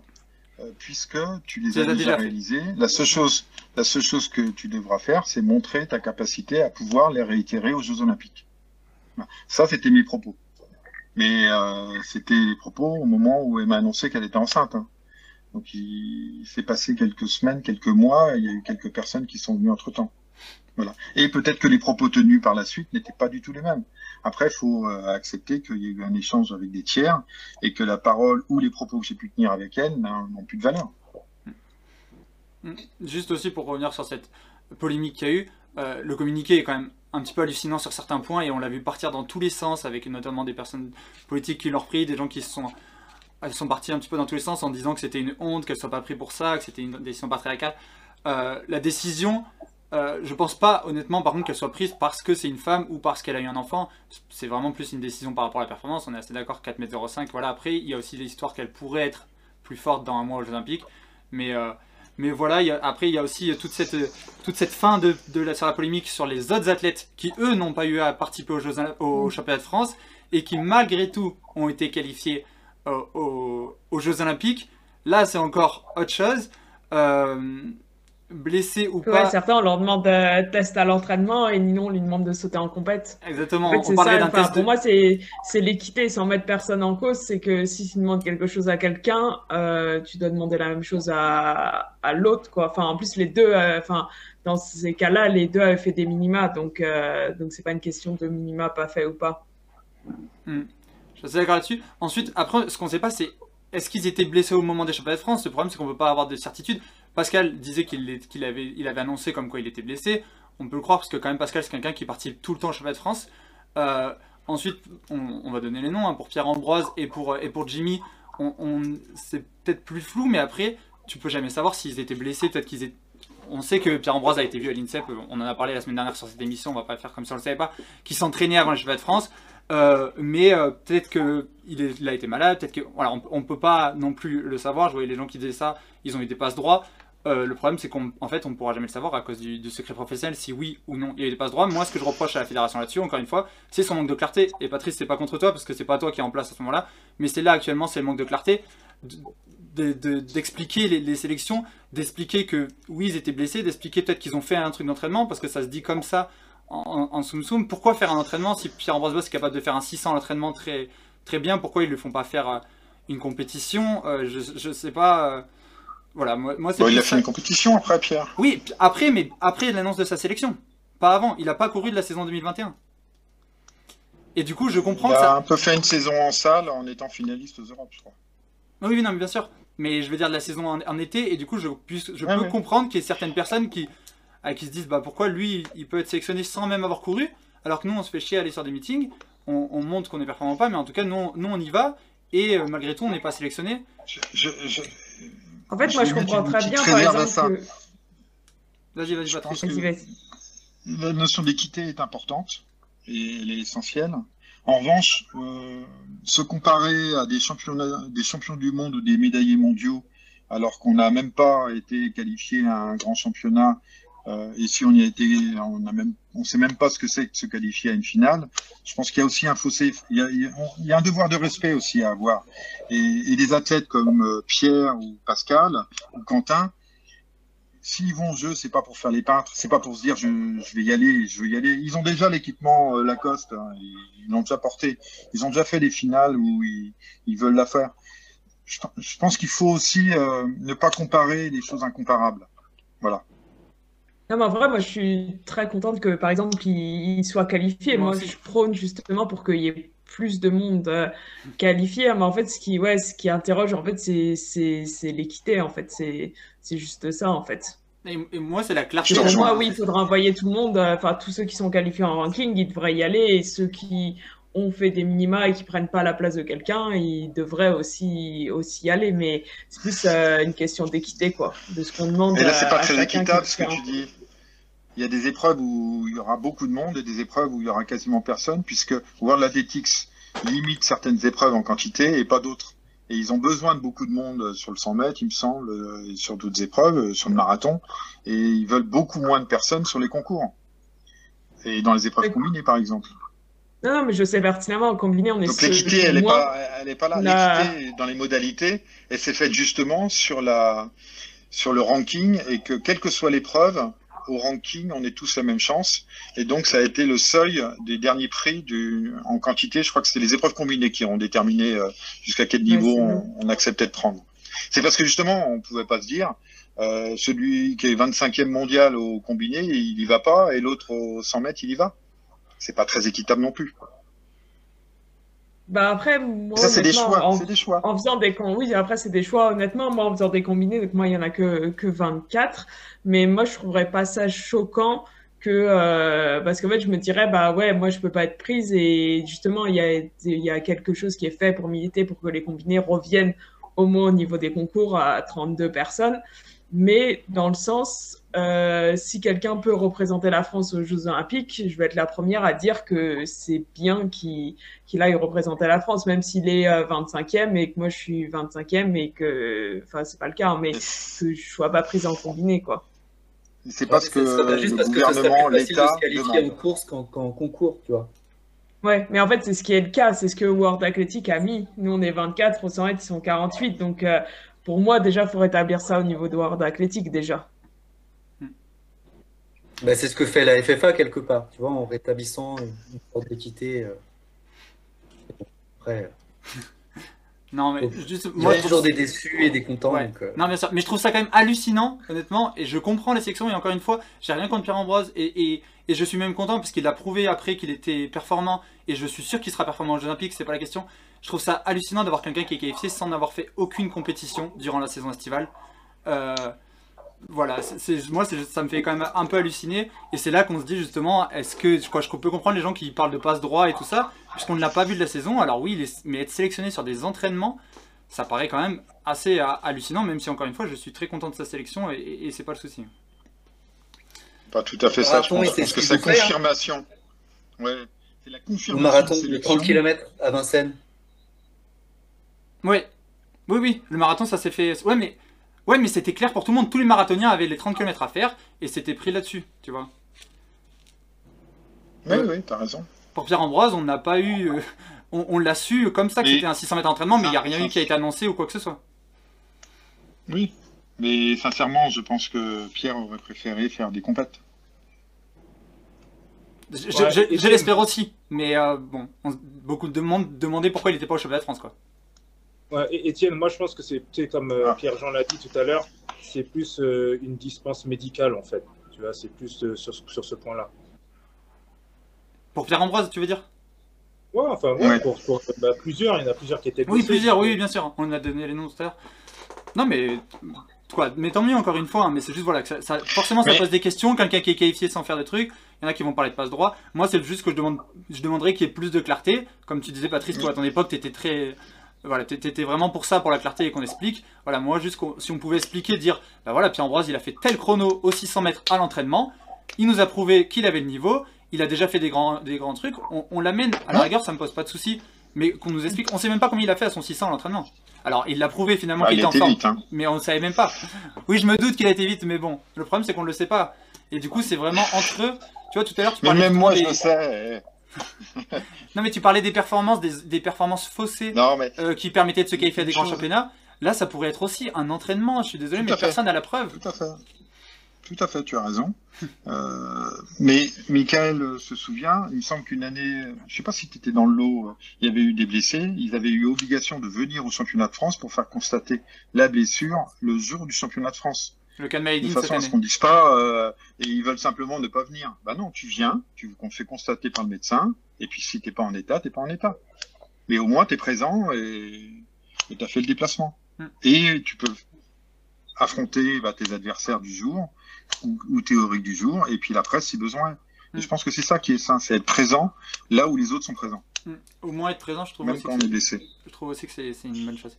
Speaker 3: puisque tu les
Speaker 5: Tu
Speaker 3: as déjà réalisés. La seule chose, la seule chose que tu devras faire, c'est montrer ta capacité à pouvoir les réitérer aux Jeux Olympiques. Ça, c'était mes propos. Mais euh, c'était les propos au moment où elle m'a annoncé qu'elle était enceinte. hein. Donc il, s'est passé quelques semaines, quelques mois, et il y a eu quelques personnes qui sont venues entre temps. Voilà. Et peut-être que les propos tenus par la suite n'étaient pas du tout les mêmes. Après, il faut euh, accepter qu'il y a eu un échange avec des tiers et que la parole ou les propos que j'ai pu tenir avec elle n'ont plus de valeur.
Speaker 5: Juste aussi pour revenir sur cette polémique qu'il y a eu, euh, le communiqué est quand même un petit peu hallucinant sur certains points et on l'a vu partir dans tous les sens avec notamment des personnes politiques qui l'ont repris, des gens qui se sont, elles sont partis un petit peu dans tous les sens en disant que c'était une honte qu'elle soit pas prise pour ça, que c'était une décision patriarcale. Euh, la décision, euh, je pense pas honnêtement par contre qu'elle soit prise parce que c'est une femme ou parce qu'elle a eu un enfant. C'est vraiment plus une décision par rapport à la performance. On est assez d'accord 4m05. Voilà. Après, il y a aussi l'histoire qu'elle pourrait être plus forte dans un mois aux Jeux Olympiques, mais euh, mais voilà, il y a- après il y a aussi toute cette, toute cette fin de, de la, sur la polémique sur les autres athlètes qui eux n'ont pas eu à participer aux, Jeux, au championnat de France et qui malgré tout ont été qualifiés euh, aux, aux Jeux Olympiques. Là c'est encore autre chose. Euh, blessé ou
Speaker 6: Ouais,
Speaker 5: pas.
Speaker 6: certains, on leur demande de test à l'entraînement et Ninon lui demande de sauter en compète.
Speaker 5: Exactement,
Speaker 6: En fait,
Speaker 5: on
Speaker 6: ça,
Speaker 5: d'un
Speaker 6: enfin,
Speaker 5: test
Speaker 6: pour moi, c'est l'équité sans mettre personne en cause. C'est que si tu demandes quelque chose à quelqu'un, euh, tu dois demander la même chose à, à l'autre. Enfin, en plus, les deux, euh, enfin, dans ces cas-là, les deux avaient fait des minima, donc euh, donc c'est pas une question de minima pas fait ou pas.
Speaker 5: Hmm. Je suis d'accord là-dessus. Ensuite, après, ce qu'on ne sait pas, c'est est-ce qu'ils étaient blessés au moment des championnats de France? Le problème, c'est qu'on ne peut pas avoir de certitude. Pascal disait qu'il qu'il avait, annoncé comme quoi il était blessé. On peut le croire parce que quand même Pascal, c'est quelqu'un qui participe tout le temps au championnat de France. Euh, ensuite, on, va donner les noms hein, pour Pierre Ambroise et pour, pour Jimmy. C'est peut-être plus flou, mais après, tu peux jamais savoir s'ils étaient blessés. Peut-être qu'ils. On sait que Pierre Ambroise a été vu à l'INSEP, on en a parlé la semaine dernière sur cette émission, on va pas faire comme si on le savait pas, qui s'entraînait avant les championnats de France. Euh, mais euh, peut-être que il, est- il a été malade, peut-être on, on peut pas non plus le savoir. Je voyais les gens qui disaient ça, ils ont eu des passes droits. Euh, le problème, c'est qu'en en fait, on ne pourra jamais le savoir à cause du, secret professionnel si oui ou non il y a eu des passes droits. Moi, ce que je reproche à la fédération là-dessus, encore une fois, c'est son manque de clarté. Et Patrice, c'est pas contre toi parce que c'est pas toi qui est en place à ce moment-là, mais c'est là actuellement, c'est le manque de clarté de- de- d'expliquer les, sélections, d'expliquer que oui, ils étaient blessés, d'expliquer peut-être qu'ils ont fait un truc d'entraînement parce que ça se dit comme ça en, soum soum. Pourquoi faire un entraînement si Pierre Ambroise Boss est capable de faire un 600 à l'entraînement très, très bien? Pourquoi ils ne le font pas faire euh, une compétition? Euh, je, je sais pas. Voilà, moi, moi c'est
Speaker 3: Bon, il a fait
Speaker 5: ça.
Speaker 3: une compétition après, Pierre.
Speaker 5: Oui, après, mais après l'annonce de sa sélection. Pas avant. Il n'a pas couru de la saison 2021. Et du coup, je comprends
Speaker 3: Il
Speaker 5: que
Speaker 3: a
Speaker 5: ça.
Speaker 3: un peu fait une saison en salle en étant finaliste aux Europes, je crois.
Speaker 5: Oui, oui, non, mais bien sûr. Mais je veux dire de la saison en, en été, et du coup, je, puisse- je
Speaker 3: Ouais,
Speaker 5: peux
Speaker 3: ouais.
Speaker 5: comprendre qu'il y ait certaines personnes qui, qui se disent bah, pourquoi lui, il peut être sélectionné sans même avoir couru, alors que nous, on se fait chier à aller sur des meetings, on, on montre qu'on est performant pas, mais en tout cas, nous, nous on y va, et euh, malgré tout, on n'est pas sélectionné.
Speaker 3: Je, je, je-
Speaker 6: En fait, moi, je comprends très bien, par exemple, que...
Speaker 5: Vas-y, vas-y,
Speaker 3: Je pense
Speaker 6: Vas-y,
Speaker 3: que
Speaker 6: vas-y.
Speaker 3: la notion d'équité est importante. et elle est essentielle. En revanche, euh, se comparer à des championnats, des champions du monde ou des médaillés mondiaux, alors qu'on n'a même pas été qualifié à un grand championnat, euh, et si on y a été, on a même, on sait même pas ce que c'est que se qualifier à une finale. Je pense qu'il y a aussi un fossé, il y a, il y a un devoir de respect aussi à avoir. Et, et des athlètes comme euh, Pierre ou Pascal ou Quentin, s'ils vont au jeu, c'est pas pour faire les peintres, c'est pas pour se dire je, je, vais y aller, je veux y aller. Ils ont déjà l'équipement euh, Lacoste, hein, ils l'ont déjà porté. Ils ont déjà fait des finales où ils, ils veulent la faire. Je, pense qu'il faut aussi ne pas comparer des choses incomparables. Voilà.
Speaker 6: Non, mais en vrai, moi, je suis très contente que, par exemple, il, il soit qualifié. Moi, moi je prône justement pour qu'il y ait plus de monde euh, qualifié. Mais en fait, ce qui, ouais, ce qui interroge, en fait, c'est l'équité. En fait, c'est juste ça, en fait.
Speaker 5: Et, et moi, c'est la clarté.
Speaker 6: Pour moi, oui, il faudra envoyer tout le monde. euh, Enfin, tous ceux qui sont qualifiés en ranking, ils devraient y aller. Et ceux qui ont fait des minima et qui prennent pas la place de quelqu'un, ils devraient aussi, aussi y aller. Mais c'est plus euh, une question d'équité, quoi. De ce qu'on demande.
Speaker 3: Et là, c'est pas très équitable
Speaker 6: qui
Speaker 3: ce que tu dis. Il y a des épreuves où il y aura beaucoup de monde et des épreuves où il y aura quasiment personne, puisque World Athletics limite certaines épreuves en quantité et pas d'autres. Et ils ont besoin de beaucoup de monde sur le 100 mètres, il me semble, et sur d'autres épreuves, euh, sur le marathon. Et ils veulent beaucoup moins de personnes sur les concours. Et dans les épreuves combinées, par exemple.
Speaker 6: Non, non, mais je sais pertinemment, en combiné, on est
Speaker 3: Donc l'équité, elle n'est pas, elle est pas là.
Speaker 6: La-
Speaker 3: L'équité dans les modalités, elle s'est faite justement sur la, sur le ranking et que quelle que soit l'épreuve, au ranking, on est tous la même chance. Et donc ça a été le seuil des derniers prix du, en quantité. Je crois que c'était les épreuves combinées qui ont déterminé euh, jusqu'à quel niveau on, on acceptait de prendre. C'est parce que justement, on pouvait pas se dire. euh, celui qui est 25e mondial au combiné, il y va pas, et l'autre au 100 mètres, il y va. C'est pas très équitable non plus.
Speaker 6: Bah après, moi,
Speaker 3: ça, c'est des choix.
Speaker 6: en,
Speaker 3: C'est des choix.
Speaker 6: en faisant des oui, après c'est des choix. Honnêtement, moi en faisant des combinés, donc moi il y en a que que 24, mais moi je trouverais pas ça choquant que euh, parce qu'en fait je me dirais bah ouais moi je peux pas être prise et justement il y a il y a quelque chose qui est fait pour militer pour que les combinés reviennent au moins au niveau des concours à 32 personnes, mais dans le sens euh, si quelqu'un peut représenter la France aux Jeux Olympiques, je vais être la première à dire que c'est bien qu'il qu'il aille représenter la France, même s'il est euh, 25e et que moi je suis 25e et que, enfin c'est pas le cas, hein, mais que je sois pas prise en combiné quoi.
Speaker 3: C'est parce que
Speaker 7: pas juste
Speaker 3: le
Speaker 7: parce que ce serait
Speaker 3: gouvernement,
Speaker 7: plus facile de
Speaker 3: l'État
Speaker 7: se qualifier en course qu'en qu'en concours, tu vois.
Speaker 6: Ouais, mais en fait c'est ce qui est le cas, c'est ce que World Athletic a mis. Nous on est 24, au 100 mètres ils sont 48, donc euh, pour moi déjà faut rétablir ça au niveau de World Athletic déjà.
Speaker 7: Bah, c'est ce que fait la FFA quelque part, tu vois, en rétablissant une sorte d'équité. euh. Après, euh,
Speaker 5: Non, mais
Speaker 7: Donc,
Speaker 5: juste,
Speaker 7: il y
Speaker 5: moi,
Speaker 7: a
Speaker 5: je
Speaker 7: toujours des déçus et des contents.
Speaker 5: Ouais.
Speaker 7: donc, euh,
Speaker 5: Non, bien sûr. Mais je trouve ça quand même hallucinant, honnêtement. Et je comprends les sections. Et encore une fois, j'ai rien contre Pierre-Ambroise. Et, et, et je suis même content parce qu'il a prouvé après qu'il était performant. Et je suis sûr qu'il sera performant aux Jeux Olympiques, c'est pas la question. Je trouve ça hallucinant d'avoir quelqu'un qui est qualifié sans avoir fait aucune compétition durant la saison estivale. Euh, voilà, c'est- moi c'est- ça me fait quand même un peu halluciner. Et c'est là qu'on se dit justement, est-ce que quoi, je peux comprendre les gens qui parlent de passe droit et tout ça, puisqu'on ne l'a pas vu de la saison. Alors oui, mais être sélectionné sur des entraînements, ça paraît quand même assez euh, hallucinant, même si encore une fois, je suis très content de sa sélection et, et- et c'est pas le souci.
Speaker 3: Pas tout à fait ça, je
Speaker 7: marathon,
Speaker 3: pense. Parce
Speaker 7: ce
Speaker 3: que
Speaker 7: faut faire.
Speaker 3: confirmation. Ouais, c'est la
Speaker 7: Le
Speaker 3: confirmation.
Speaker 7: marathon
Speaker 3: de
Speaker 7: de
Speaker 3: sélection.
Speaker 7: 30 km à Vincennes.
Speaker 5: Ouais, oui, oui, le marathon ça s'est fait. Ouais, mais ouais, mais c'était clair pour tout le monde. Tous les marathoniens avaient les 30 km à faire et c'était pris là-dessus, tu vois.
Speaker 3: Oui, oui, t'as raison.
Speaker 5: Pour Pierre Ambroise, on n'a pas eu. euh, on on l'a su comme ça que c'était un 600 mètres d'entraînement, mais il n'y a rien eu qui a été annoncé ou quoi que ce soit.
Speaker 3: Oui. Mais sincèrement, je pense que Pierre aurait préféré faire des compètes.
Speaker 5: Je,
Speaker 8: Ouais,
Speaker 5: l'espère aussi, mais euh, bon, on- beaucoup de monde demandaient pourquoi il n'était pas au championnat de France, quoi.
Speaker 8: Ouais, Étienne, moi je pense que c'est tu comme euh,
Speaker 3: Ah.
Speaker 8: Pierre-Jean l'a dit tout à l'heure, c'est plus euh, une dispense médicale en fait. Tu vois, c'est plus euh, sur, sur ce point-là.
Speaker 5: Pour Pierre Ambroise, tu veux dire?
Speaker 8: Ouais, enfin, ouais,
Speaker 3: Ouais.
Speaker 8: Pour, pour- bah, plusieurs, il y en a plusieurs qui étaient
Speaker 5: Oui,
Speaker 8: blessés.
Speaker 5: plusieurs, oui, bien sûr. On a donné les noms tout à l'heure. Non, mais quoi, mais tant mieux encore une fois. hein, mais c'est juste voilà, que ça, ça- forcément, ça
Speaker 3: Mais-
Speaker 5: pose des questions. Quelqu'un qui est qualifié sans faire des trucs. Il y en a qui vont parler de passe droit. Moi, c'est juste que je demande, je demanderais qu'il y ait plus de clarté. Comme tu disais, Patrice, toi à ton époque, t'étais très, voilà, t'étais vraiment pour ça, pour la clarté et qu'on explique. Voilà, moi, juste si on pouvait expliquer, dire, bah voilà, Pierre Ambroise, il a fait tel chrono aux 600 mètres à l'entraînement. Il nous a prouvé qu'il avait le niveau. il a déjà fait des grands, des grands trucs, on, on l'amène, à la rigueur ça me pose pas de souci, mais qu'on nous explique, on sait même pas combien il a fait à son 600 à l'entraînement. Alors il l'a prouvé finalement
Speaker 3: Ah,
Speaker 5: qu'il
Speaker 3: il
Speaker 5: était en forme,
Speaker 3: vite, hein.
Speaker 5: mais on ne savait même pas. Oui, je me doute qu'il a été vite, mais bon, le problème c'est qu'on ne le sait pas. Et du coup, c'est vraiment entre eux. Tu vois, tout à l'heure, tu
Speaker 3: Mais
Speaker 5: parlais
Speaker 3: même
Speaker 5: justement
Speaker 3: moi,
Speaker 5: des-
Speaker 3: je le sais.
Speaker 5: Non, mais tu parlais des performances, des, des performances faussées
Speaker 3: Non, mais
Speaker 5: euh, qui permettaient de se qualifier à des grands
Speaker 3: chose.
Speaker 5: championnats. Là, ça pourrait être aussi un entraînement. Je suis désolé, mais
Speaker 3: fait.
Speaker 5: personne n'a la preuve.
Speaker 3: Tout à fait. Tout à fait, tu as raison. Euh, mais Michael se souvient, il me semble qu'une année, je sais pas si tu étais dans le lot, il y avait eu des blessés, ils avaient eu obligation de venir au championnat de France pour faire constater la blessure le jour du championnat de France.
Speaker 5: Le cas de
Speaker 3: De
Speaker 5: Maïdine
Speaker 3: façon
Speaker 5: cette
Speaker 3: à ce
Speaker 5: année.
Speaker 3: qu'on dise pas, euh, et ils veulent simplement ne pas venir? Bah non, tu viens, tu te fait constater par le médecin, et puis si t'es pas en état, t'es pas en état. Mais au moins t'es présent et tu as fait le déplacement.
Speaker 5: Hmm.
Speaker 3: Et tu peux affronter bah, tes adversaires du jour ou, ou théoriques du jour, et puis la presse si besoin. Et
Speaker 5: Hmm.
Speaker 3: je pense que c'est ça qui est sain, c'est être présent là où les autres sont présents,
Speaker 5: Mm. Au moins être présent, je trouve
Speaker 3: même
Speaker 5: aussi
Speaker 3: quand
Speaker 5: que
Speaker 3: on est blessé.
Speaker 5: Je trouve aussi que c'est c'est une bonne chose.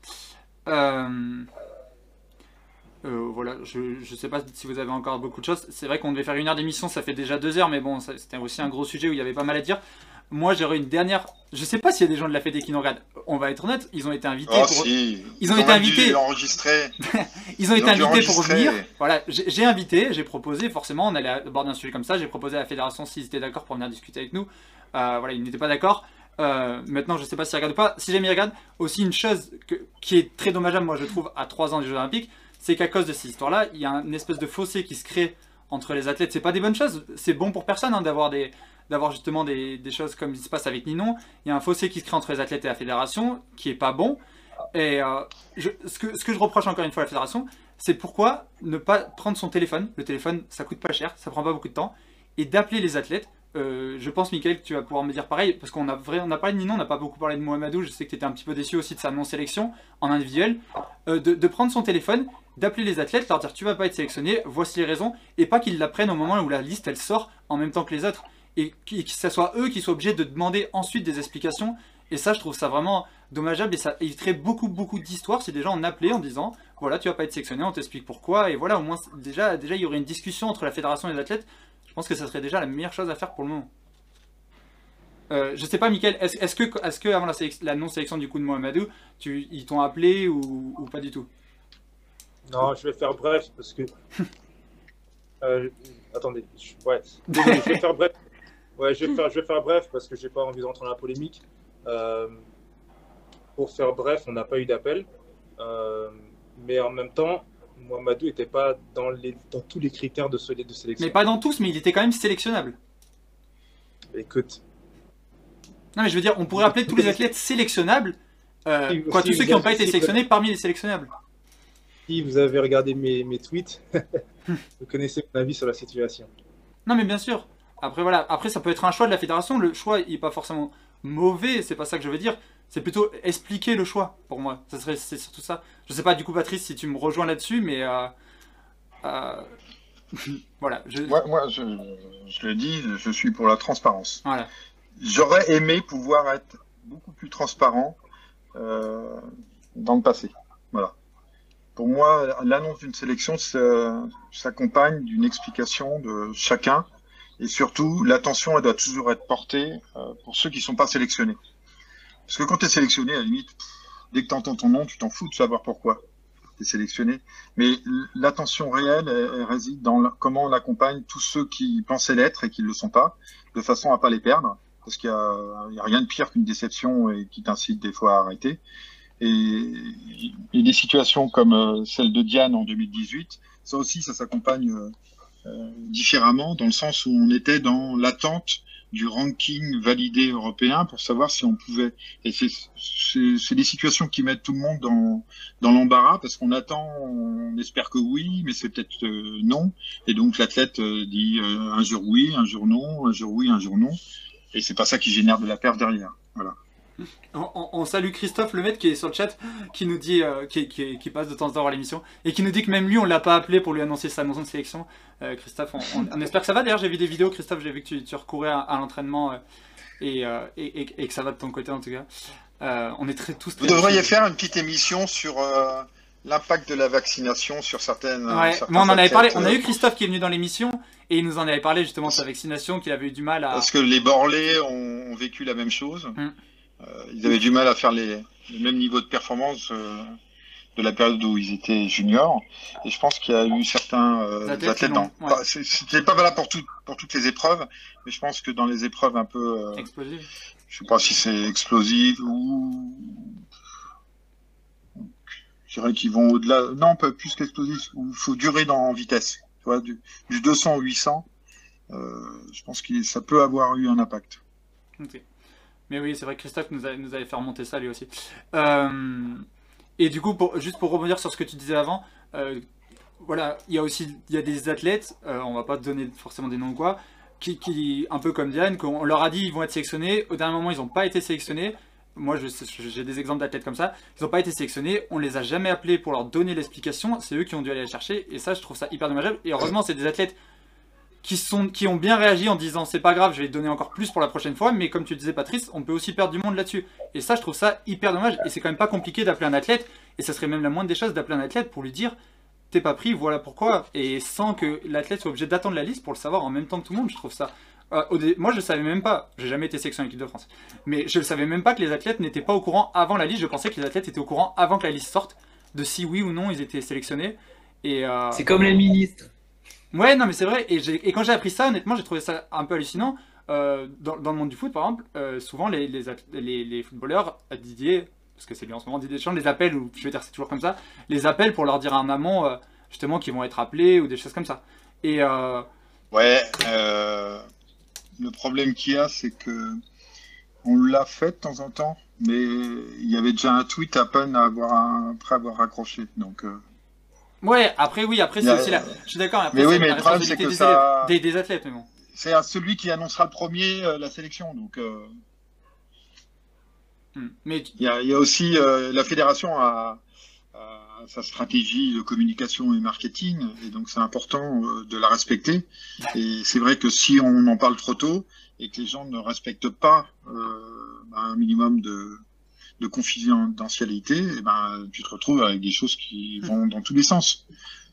Speaker 5: Euh, euh, voilà, je ne sais pas si vous avez encore beaucoup de choses. C'est vrai qu'on devait faire une heure d'émission, ça fait déjà deux heures, mais bon, c'était aussi un gros sujet où il y avait pas mal à dire. Moi, j'aurais une dernière. Je sais pas s'il y a des gens de la Fédé qui nous regardent. On va être honnête, ils ont été invités.
Speaker 3: Oh
Speaker 5: pour...
Speaker 3: si,
Speaker 5: Ils ont
Speaker 3: quand
Speaker 5: été
Speaker 3: même dû
Speaker 5: invités.
Speaker 3: enregistrer.
Speaker 5: Ils ont
Speaker 3: Ils
Speaker 5: été
Speaker 3: ont
Speaker 5: invités pour
Speaker 3: enregistrer.
Speaker 5: venir. Voilà, j'ai invité, j'ai proposé, forcément, on allait aborder un sujet comme ça. J'ai proposé à la fédération s'ils étaient d'accord pour venir discuter avec nous. Euh, voilà, ils n'étaient pas d'accord. Euh, maintenant, je sais pas s'ils regardent ou pas. Si jamais ils regardent, aussi une chose que- qui est très dommageable, moi je trouve, à 3 ans des Jeux Olympiques, c'est qu'à cause de cette histoire-là, il y a une espèce de fossé qui se crée entre les athlètes. C'est pas des bonnes choses. C'est bon pour personne hein, d'avoir des d'avoir justement des, des choses comme il se passe avec Ninon. Il y a un fossé qui se crée entre les athlètes et la fédération qui est pas bon. Et euh, ce, que, ce que je reproche encore une fois à la fédération, c'est pourquoi ne pas prendre son téléphone. Le téléphone, ça coûte pas cher, ça prend pas beaucoup de temps, et d'appeler les athlètes. Euh, je pense, Michael, que tu vas pouvoir me dire pareil, parce qu'on a, on parlé de Ninon, on n'a pas beaucoup parlé de Mohamedou. Je sais que tu étais un petit peu déçu aussi de sa non-sélection en individuel. Euh, de, prendre son téléphone, d'appeler les athlètes, leur dire tu vas pas être sélectionné, voici les raisons, et pas qu'ils la prennent au moment où la liste elle sort en même temps que les autres. Et que ce soit eux qui soient obligés de demander ensuite des explications. Et ça, je trouve ça vraiment dommageable et ça éviterait beaucoup, beaucoup d'histoires si des gens en appelaient en disant voilà, tu vas pas être sélectionné, on t'explique pourquoi. Et voilà, au moins, déjà, déjà, il y aurait une discussion entre la fédération et les athlètes. Pense que ça serait déjà la meilleure chose à faire pour le moment. Euh, je sais pas, Mickaël, est-ce que, est que avant la, la non-sélection du coup de Mohamedou, tu, ils t'ont appelé ou, ou pas du tout?
Speaker 8: Non, je vais faire bref parce que. Euh, attendez, je- ouais. Désolé, je vais faire bref. Ouais, je vais faire, je vais faire bref parce que j'ai pas envie d'entrer dans la polémique. Euh, pour faire bref, on n'a pas eu d'appel. Euh, mais en même temps, Mohamedou n'était pas dans, les, dans tous les critères de, ce- de sélection.
Speaker 5: Mais pas dans tous, mais il était quand même sélectionnable.
Speaker 8: Écoute,
Speaker 5: Non, mais je veux dire, on pourrait appeler tous les athlètes sélectionnables. euh, quoi, tous ceux qui n'ont pas été sélectionnés parmi les sélectionnables.
Speaker 8: si vous avez regardé mes, mes tweets, vous connaissez mon avis sur la situation.
Speaker 5: Non, mais bien sûr. Après, voilà. Après, ça peut être un choix de la fédération. Le choix, il n'est pas forcément mauvais. C'est pas ça que je veux dire. C'est plutôt expliquer le choix, pour moi. Ça serait, c'est surtout ça. Je sais pas, du coup, Patrice, si tu me rejoins là-dessus, mais. euh, euh, voilà. Je,
Speaker 3: Moi, moi je, je le dis, je suis pour la transparence.
Speaker 5: Voilà.
Speaker 3: J'aurais aimé pouvoir être beaucoup plus transparent euh, dans le passé. Voilà. Pour moi, l'annonce d'une sélection s'accompagne d'une explication de chacun et surtout, l'attention elle doit toujours être portée pour ceux qui ne sont pas sélectionnés. Parce que quand tu es sélectionné, à la limite, dès que tu entends ton nom, tu t'en fous de savoir pourquoi tu es sélectionné. Mais l'attention réelle, elle, elle réside dans comment on accompagne tous ceux qui pensaient l'être et qui ne le sont pas, de façon à pas les perdre parce qu'il n'y a, rien de pire qu'une déception et qui t'incite des fois à arrêter. Et, et des situations comme euh, celle de Diane en 2018, ça aussi, ça s'accompagne euh, euh, différemment, dans le sens où on était dans l'attente du ranking validé européen pour savoir si on pouvait. Et c'est des situations qui mettent tout le monde dans, dans l'embarras parce qu'on attend, on espère que oui, mais c'est peut-être euh, non. Et donc l'athlète euh, dit euh, un jour oui, un jour non, un jour oui, un jour non. Et c'est pas ça qui génère de la perte derrière. Voilà.
Speaker 5: On, on- on salue Christophe Lemaitre qui est sur le chat, qui nous dit, euh, qui, qui- qui passe de temps en temps à l'émission, et qui nous dit que même lui, on l'a pas appelé pour lui annoncer sa maison de sélection. Euh, Christophe, on, espère que ça va. D'ailleurs, j'ai vu des vidéos, Christophe, j'ai vu que tu, tu recourais à, à l'entraînement euh, et, et, et- et que ça va de ton côté en tout cas. On est très tous.
Speaker 3: Vous
Speaker 5: très
Speaker 3: devriez
Speaker 5: motivés.
Speaker 3: faire une petite émission sur l'impact de la vaccination sur certaines.
Speaker 5: Ouais,
Speaker 3: certains
Speaker 5: mais on en avait parlé. On a eu Christophe qui est venu dans l'émission Et il nous en avait parlé justement de sa vaccination, qu'il avait eu du mal à.
Speaker 3: Parce que les Borlés ont, vécu la même chose.
Speaker 5: Mm.
Speaker 3: Euh, ils avaient du mal à faire les, le même niveau de performance euh, de la période où ils étaient juniors. Et je pense qu'il y a eu certains euh,
Speaker 5: Athlètes
Speaker 3: dans.
Speaker 5: ouais.
Speaker 3: C'était pas valable pour, tout- pour toutes les épreuves, mais je pense que dans les épreuves un peu. euh,
Speaker 5: Explosif.
Speaker 3: je sais pas si c'est explosif ou. Je dirais qu'ils vont au-delà. Non, pas plus qu'explosif. Il faut durer dans, en vitesse. Tu vois, du, du 200 au 800. euh, je pense que ça peut avoir eu un impact.
Speaker 5: Ok. Mais oui, c'est vrai que Christophe nous, avait fait remonter ça lui aussi. Euh, et du coup, juste pour rebondir sur ce que tu disais avant, euh, voilà, il y a aussi il y a des athlètes, euh, on va pas donner forcément des noms ou quoi, qui, un peu comme Diane, qu'on leur a dit ils vont être sélectionnés, au dernier moment ils n'ont pas été sélectionnés. Moi, j'ai des exemples d'athlètes comme ça. Ils n'ont pas été sélectionnés, on les a jamais appelés pour leur donner l'explication. C'est eux qui ont dû aller la chercher, et ça, je trouve ça hyper dommageable. Et heureusement, c'est des athlètes qui, sont, qui ont bien réagi en disant c'est pas grave, je vais donner encore plus pour la prochaine fois, mais comme tu disais Patrice, on peut aussi perdre du monde là-dessus. Et ça, je trouve ça hyper dommage, et c'est quand même pas compliqué d'appeler un athlète, et ça serait même la moindre des choses d'appeler un athlète pour lui dire t'es pas pris, voilà pourquoi, et sans que l'athlète soit obligé d'attendre la liste pour le savoir en même temps que tout le monde, je trouve ça. Euh, Moi, je savais même pas, j'ai jamais été sélectionné en équipe de France, mais je ne savais même pas que les athlètes n'étaient pas au courant avant la liste, je pensais que les athlètes étaient au courant avant que la liste sorte, de si oui ou non ils étaient sélectionnés. Euh,
Speaker 7: C'est comme les ministres.
Speaker 5: Ouais, non, mais c'est vrai. Et, et quand j'ai appris ça, honnêtement, j'ai trouvé ça un peu hallucinant. Euh, dans, le monde du foot, par exemple, euh, souvent les, footballeurs, euh, Didier, parce que c'est lui en ce moment, Didier Deschamps, les appelle, ou je vais dire c'est toujours comme ça, les appelle pour leur dire en amont, euh, justement, qu'ils vont être appelés ou des choses comme ça. Et
Speaker 3: Ouais, le problème qu'il y a, c'est que on l'a fait de temps en temps, mais il y avait déjà un tweet à peine à avoir après avoir raccroché. Donc,
Speaker 5: ouais, après, oui, après, c'est aussi la. Je suis d'accord,
Speaker 3: Mais oui, mais le problème, c'est que
Speaker 5: des,
Speaker 3: ça-
Speaker 5: des, des athlètes, mais bon.
Speaker 3: c'est à celui qui annoncera le premier euh, la sélection. Donc, euh,
Speaker 5: Hmm. Mais
Speaker 3: il y a, il y a aussi euh, la fédération a, a sa stratégie de communication et marketing, et donc c'est important euh, de la respecter. Et c'est vrai que si on en parle trop tôt et que les gens ne respectent pas euh, bah, un minimum de, de confidentialité, et ben tu te retrouves avec des choses qui vont dans tous les sens.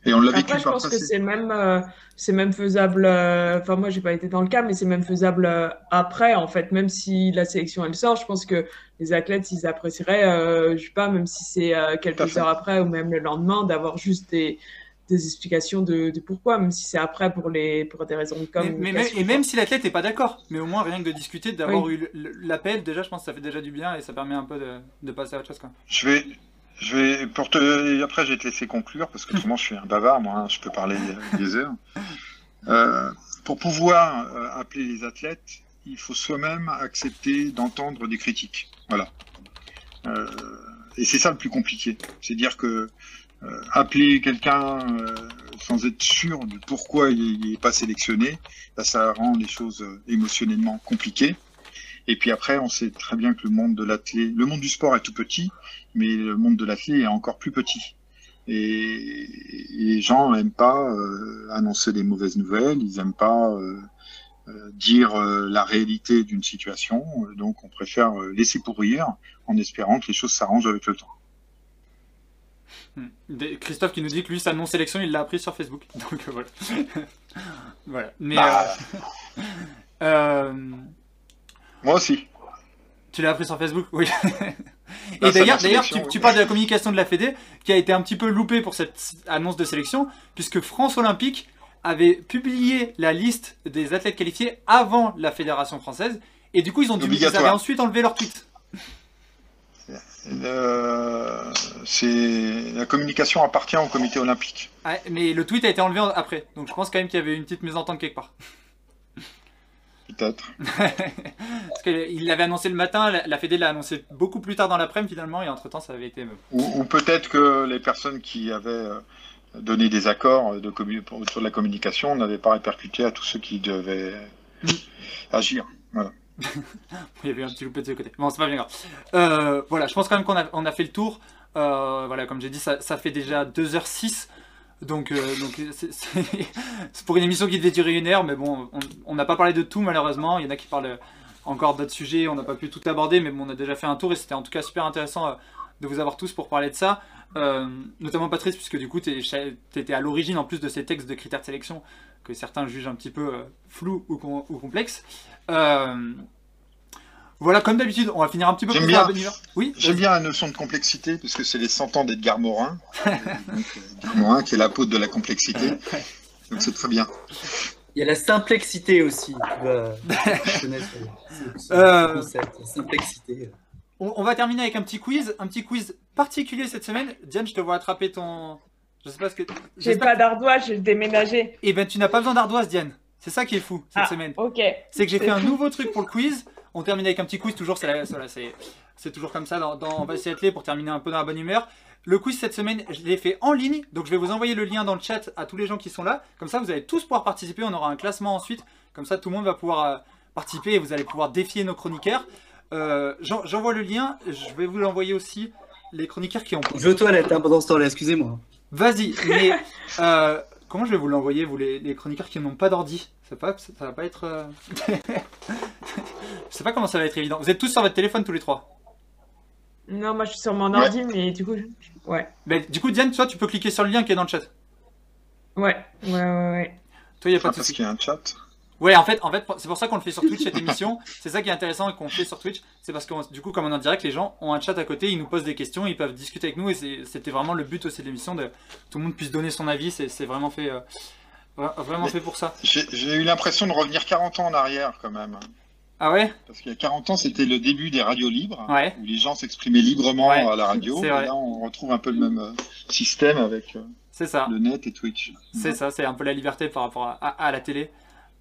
Speaker 3: Et on l'a vécu
Speaker 6: Après, je pense que
Speaker 3: passé.
Speaker 6: c'est même, euh, c'est même faisable. euh, Enfin, moi, j'ai pas été dans le cas, mais c'est même faisable euh, après, en fait. Même si la sélection elle sort, je pense que les athlètes, ils apprécieraient, je sais pas, même si c'est quelques heures après ou même le lendemain, d'avoir juste des, des explications de, de pourquoi, même si c'est après pour les pour des raisons de
Speaker 5: Mais, mais même-
Speaker 6: communication.
Speaker 5: et même si l'athlète n'est pas d'accord, mais au moins rien que de discuter, d'avoir
Speaker 6: Oui.
Speaker 5: eu l'appel, déjà je pense que ça fait déjà du bien et ça permet un peu de, de passer à autre chose. Quoi.
Speaker 3: Je vais, je vais, pour te, après je vais te laisser conclure parce que autrement je suis un bavard, moi, hein, je peux parler des heures. Euh, pour pouvoir euh, appeler les athlètes, il faut soi-même accepter d'entendre des critiques. Voilà. Euh, et c'est ça le plus compliqué. C'est dire que euh, appeler quelqu'un euh, sans être sûr de pourquoi il n'est pas sélectionné, ça rend les choses euh, émotionnellement compliquées. Et puis après, on sait très bien que le monde de l'athlète, le monde du sport est tout petit, mais le monde de l'athlète est encore plus petit. Et, les gens n'aiment pas euh, annoncer des mauvaises nouvelles, ils n'aiment pas euh, euh, dire euh, la réalité d'une situation, euh, donc on préfère euh, laisser pourrir en espérant que les choses s'arrangent avec le temps.
Speaker 5: Hmm. Christophe qui nous dit que lui, sa non-sélection, il l'a appris sur Facebook. Donc euh, voilà. voilà. Mais.
Speaker 3: Bah.
Speaker 5: euh, euh,
Speaker 3: Moi aussi.
Speaker 5: tu l'as appris sur Facebook Oui. Et
Speaker 3: Ah, ça,
Speaker 5: d'ailleurs, tu, parles de la communication de la Fédé, qui a été un petit peu loupée pour cette annonce de sélection, puisque France Olympique avait publié la liste des athlètes qualifiés avant la Fédération française, et du coup, ils ont dû, ils avaient ensuite enlevé leur tweet.
Speaker 3: Euh, c'est la communication appartient au comité olympique.
Speaker 5: Ouais, mais le tweet a été enlevé en- après, donc je pense quand même qu'il y avait une petite mésentente quelque part.
Speaker 3: Peut-être.
Speaker 5: Parce qu'il l'avait annoncé le matin, la, la Fédé l'a annoncé beaucoup plus tard dans l'après-midi finalement, et entre temps ça avait été. euh,
Speaker 3: Ou, ou peut-être que les personnes qui avaient euh, donné des accords de commu- autour de la communication n'avaient pas répercuté à tous ceux qui devaient
Speaker 5: Mm.
Speaker 3: agir. Voilà.
Speaker 5: Il y avait un petit loupé de ce côté. Bon, c'est pas bien grave. Euh, voilà, je pense quand même qu'on a, fait le tour. Euh, voilà, comme j'ai dit, ça, fait déjà 2h06. Donc, euh, c'est- pour une émission qui devait durer une heure, mais bon, on- n'a pas parlé de tout malheureusement. Il y en a qui parlent encore d'autres sujets, on n'a pas pu tout aborder, mais bon, on a déjà fait un tour et c'était en tout cas super intéressant de vous avoir tous pour parler de ça. Notamment Patrice, puisque du coup, tu étais à l'origine en plus de ces textes de critères de sélection que certains jugent un petit peu euh, flou ou, ou complexe. Euh, voilà, comme d'habitude, on va finir un petit peu
Speaker 3: J'aime
Speaker 5: plus
Speaker 3: bien.
Speaker 5: la. Oui,
Speaker 3: J'aime bien la notion de complexité, parce que c'est les 100 ans d'Edgar Morin. Euh, Edgar Morin, qui est l'apôtre de la complexité. Donc c'est très bien.
Speaker 7: Il y a la simplexité aussi.
Speaker 5: Euh.
Speaker 7: la simplexité.
Speaker 5: On, on va terminer avec un petit quiz, un petit quiz particulier cette semaine. Diane, je te vois attraper ton. Je sais pas ce que.
Speaker 6: J'ai pas d'ardoise, j'ai déménagé.
Speaker 5: Eh ben, tu n'as pas besoin d'ardoise, Diane. C'est ça qui est fou cette
Speaker 6: Ah,
Speaker 5: semaine.
Speaker 6: ok.
Speaker 5: C'est que j'ai fait un nouveau truc pour le quiz. On termine avec un petit quiz, toujours, c'est toujours comme ça dans, dans On va s'y atteler pour terminer un peu dans la bonne humeur. Le quiz cette semaine, je l'ai fait en ligne, donc je vais vous envoyer le lien dans le chat à tous les gens qui sont là. Comme ça, vous allez tous pouvoir participer. On aura un classement ensuite. Comme ça, tout le monde va pouvoir euh, participer et vous allez pouvoir défier nos chroniqueurs. Euh, j'en- J'envoie le lien. Je vais vous l'envoyer aussi les chroniqueurs qui ont.
Speaker 7: Je vais aux toilettes hein, pendant ce temps-là, excusez-moi.
Speaker 5: Vas-y, mais euh, comment je vais vous l'envoyer, vous les, les chroniqueurs qui n'ont pas d'ordi? Ça va, pas, ça va pas être. euh, je sais pas comment ça va être évident. Vous êtes tous sur votre téléphone tous les trois.
Speaker 6: Non, moi je suis sur mon
Speaker 3: Ouais.
Speaker 6: ordi, mais du coup, je- ouais.
Speaker 5: Mais du coup, Diane, toi, tu peux cliquer sur le lien qui est dans le chat.
Speaker 6: Ouais, ouais, ouais, ouais.
Speaker 5: Toi, il y a
Speaker 3: Ah,
Speaker 5: pas de
Speaker 3: parce
Speaker 5: souci.
Speaker 3: qu'il y a un chat.
Speaker 5: Ouais, en fait, en fait, c'est pour ça qu'on le fait sur Twitch cette émission. C'est ça qui est intéressant et qu'on fait sur Twitch. C'est parce que du coup, comme on est en direct, les gens ont un chat à côté, ils nous posent des questions, ils peuvent discuter avec nous et c'était vraiment le but aussi de l'émission de tout le monde puisse donner son avis. C'est c'est vraiment fait, euh, vra- vraiment
Speaker 3: Mais-
Speaker 5: fait pour ça.
Speaker 3: J'ai eu l'impression de revenir 40 ans en arrière quand même.
Speaker 5: Ah ouais?
Speaker 3: Parce qu'il y a 40 ans, c'était le début des radios libres,
Speaker 5: Ouais.
Speaker 3: où les gens s'exprimaient librement
Speaker 5: Ouais,
Speaker 3: à la radio. Et là, on retrouve un peu le même euh, système avec euh,
Speaker 5: ça.
Speaker 3: le net et Twitch.
Speaker 5: C'est ça, c'est un peu la liberté par rapport à, à- à la télé.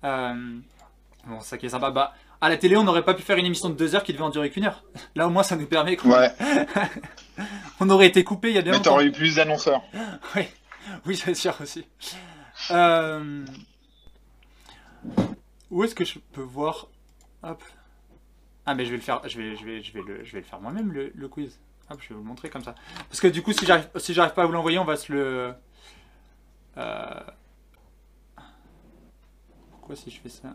Speaker 5: Euh, bon, ça qui est sympa. Bah, à la télé, on n'aurait pas pu faire une émission de deux heures qui devait en durer qu'une heure. Là, au moins, ça nous permet.
Speaker 3: Ouais,
Speaker 5: On aurait été coupé il y a bien
Speaker 3: mais t'aurais eu plus d'annonceurs.
Speaker 5: Oui, oui c'est sûr aussi. Euh, Où est-ce que je peux voir Hop. Ah, mais je vais le faire. Je vais, je vais, je vais le, je vais le faire moi-même le, quiz. Hop, je vais vous le montrer comme ça. Parce que du coup, si j'arrive, si j'arrive pas à vous l'envoyer, on va se le. Euh... Pourquoi si je fais ça?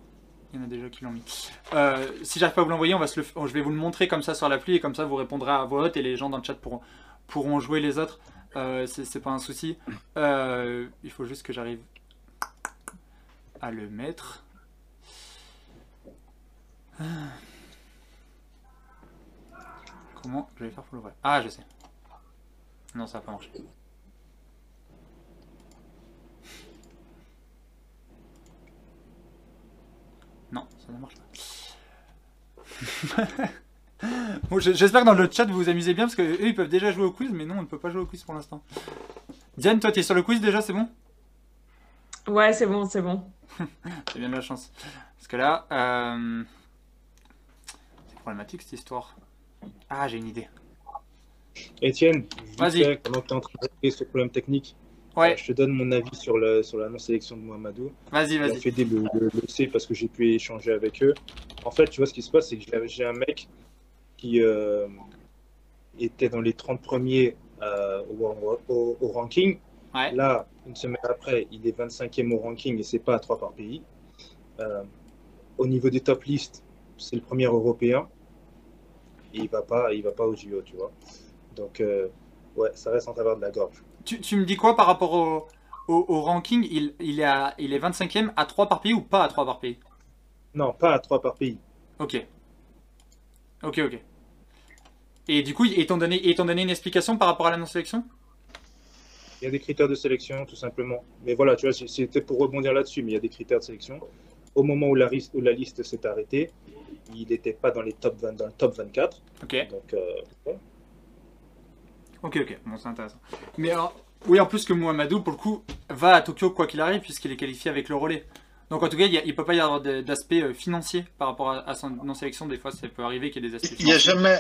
Speaker 5: Il y en a déjà qui l'ont mis. Euh, si j'arrive pas à vous l'envoyer, on va se le, je vais vous le montrer comme ça sur l'appli et comme ça vous répondrez à voix haute et les gens dans le chat pourront, jouer les autres. Euh, c'est pas un souci. Il faut juste que j'arrive à le mettre. Ah. Comment je vais faire pour l'ouvrir? Ah, je sais. Non, ça va pas marcher. Non, ça ne marche pas. Bon, je- J'espère que dans le chat vous vous amusez bien parce que eux ils peuvent déjà jouer au quiz, mais non, on ne peut pas jouer au quiz pour l'instant. Diane, toi, tu es sur le quiz déjà, c'est bon?
Speaker 6: Ouais, c'est bon, c'est bon.
Speaker 5: J'ai bien de la chance. Parce que là, euh, c'est problématique cette histoire. Ah, j'ai une idée.
Speaker 8: Étienne,
Speaker 5: Vas-y.
Speaker 8: fait, pendant que tu es en train de régler ce problème technique,
Speaker 5: Ouais,
Speaker 8: euh, je te donne mon avis sur, le, sur la non-sélection de Mohamedou.
Speaker 5: vas-y, vas-y.
Speaker 8: Fédé le, le, le sait parce que j'ai pu échanger avec eux. En fait, tu vois, ce qui se passe, c'est que j'ai- j'ai un mec qui euh, était dans les 30 premiers au, au- au ranking.
Speaker 5: Ouais.
Speaker 8: Là, une semaine après, il est 25e au ranking et c'est pas à 3 par pays. Euh, au niveau des top listes, c'est le premier européen. Et il va pas, il va pas au JO, tu vois. Donc, euh, ouais, ça reste en travers de la gorge.
Speaker 5: Tu, tu me dis quoi par rapport au, au, au ranking? Il, il, est à- il est 25ème à 3 par pays ou pas à 3 par pays?
Speaker 8: Non, pas à 3 par pays.
Speaker 5: Ok. Ok, ok. Et du coup, t'ont donné, t'ont donné une explication par rapport à la non-sélection?
Speaker 8: Il y a des critères de sélection, tout simplement. Mais voilà, tu vois, c'était pour rebondir là-dessus, mais il y a des critères de sélection. Au moment où la, ris- où la liste s'est arrêtée, il n'était pas dans, les top 20 dans le top 24.
Speaker 5: Ok.
Speaker 8: Donc, euh, ouais.
Speaker 5: Ok, ok, bon, c'est intéressant. Mais alors, oui, en plus que Mohamedou, pour le coup, va à Tokyo quoi qu'il arrive, puisqu'il est qualifié avec le relais. Donc en tout cas, il ne peut pas y avoir d'aspect euh, financier par rapport à, à son non-sélection. Des fois, ça peut arriver qu'il y ait des aspects
Speaker 3: Il n'y a
Speaker 5: financiers.
Speaker 3: jamais.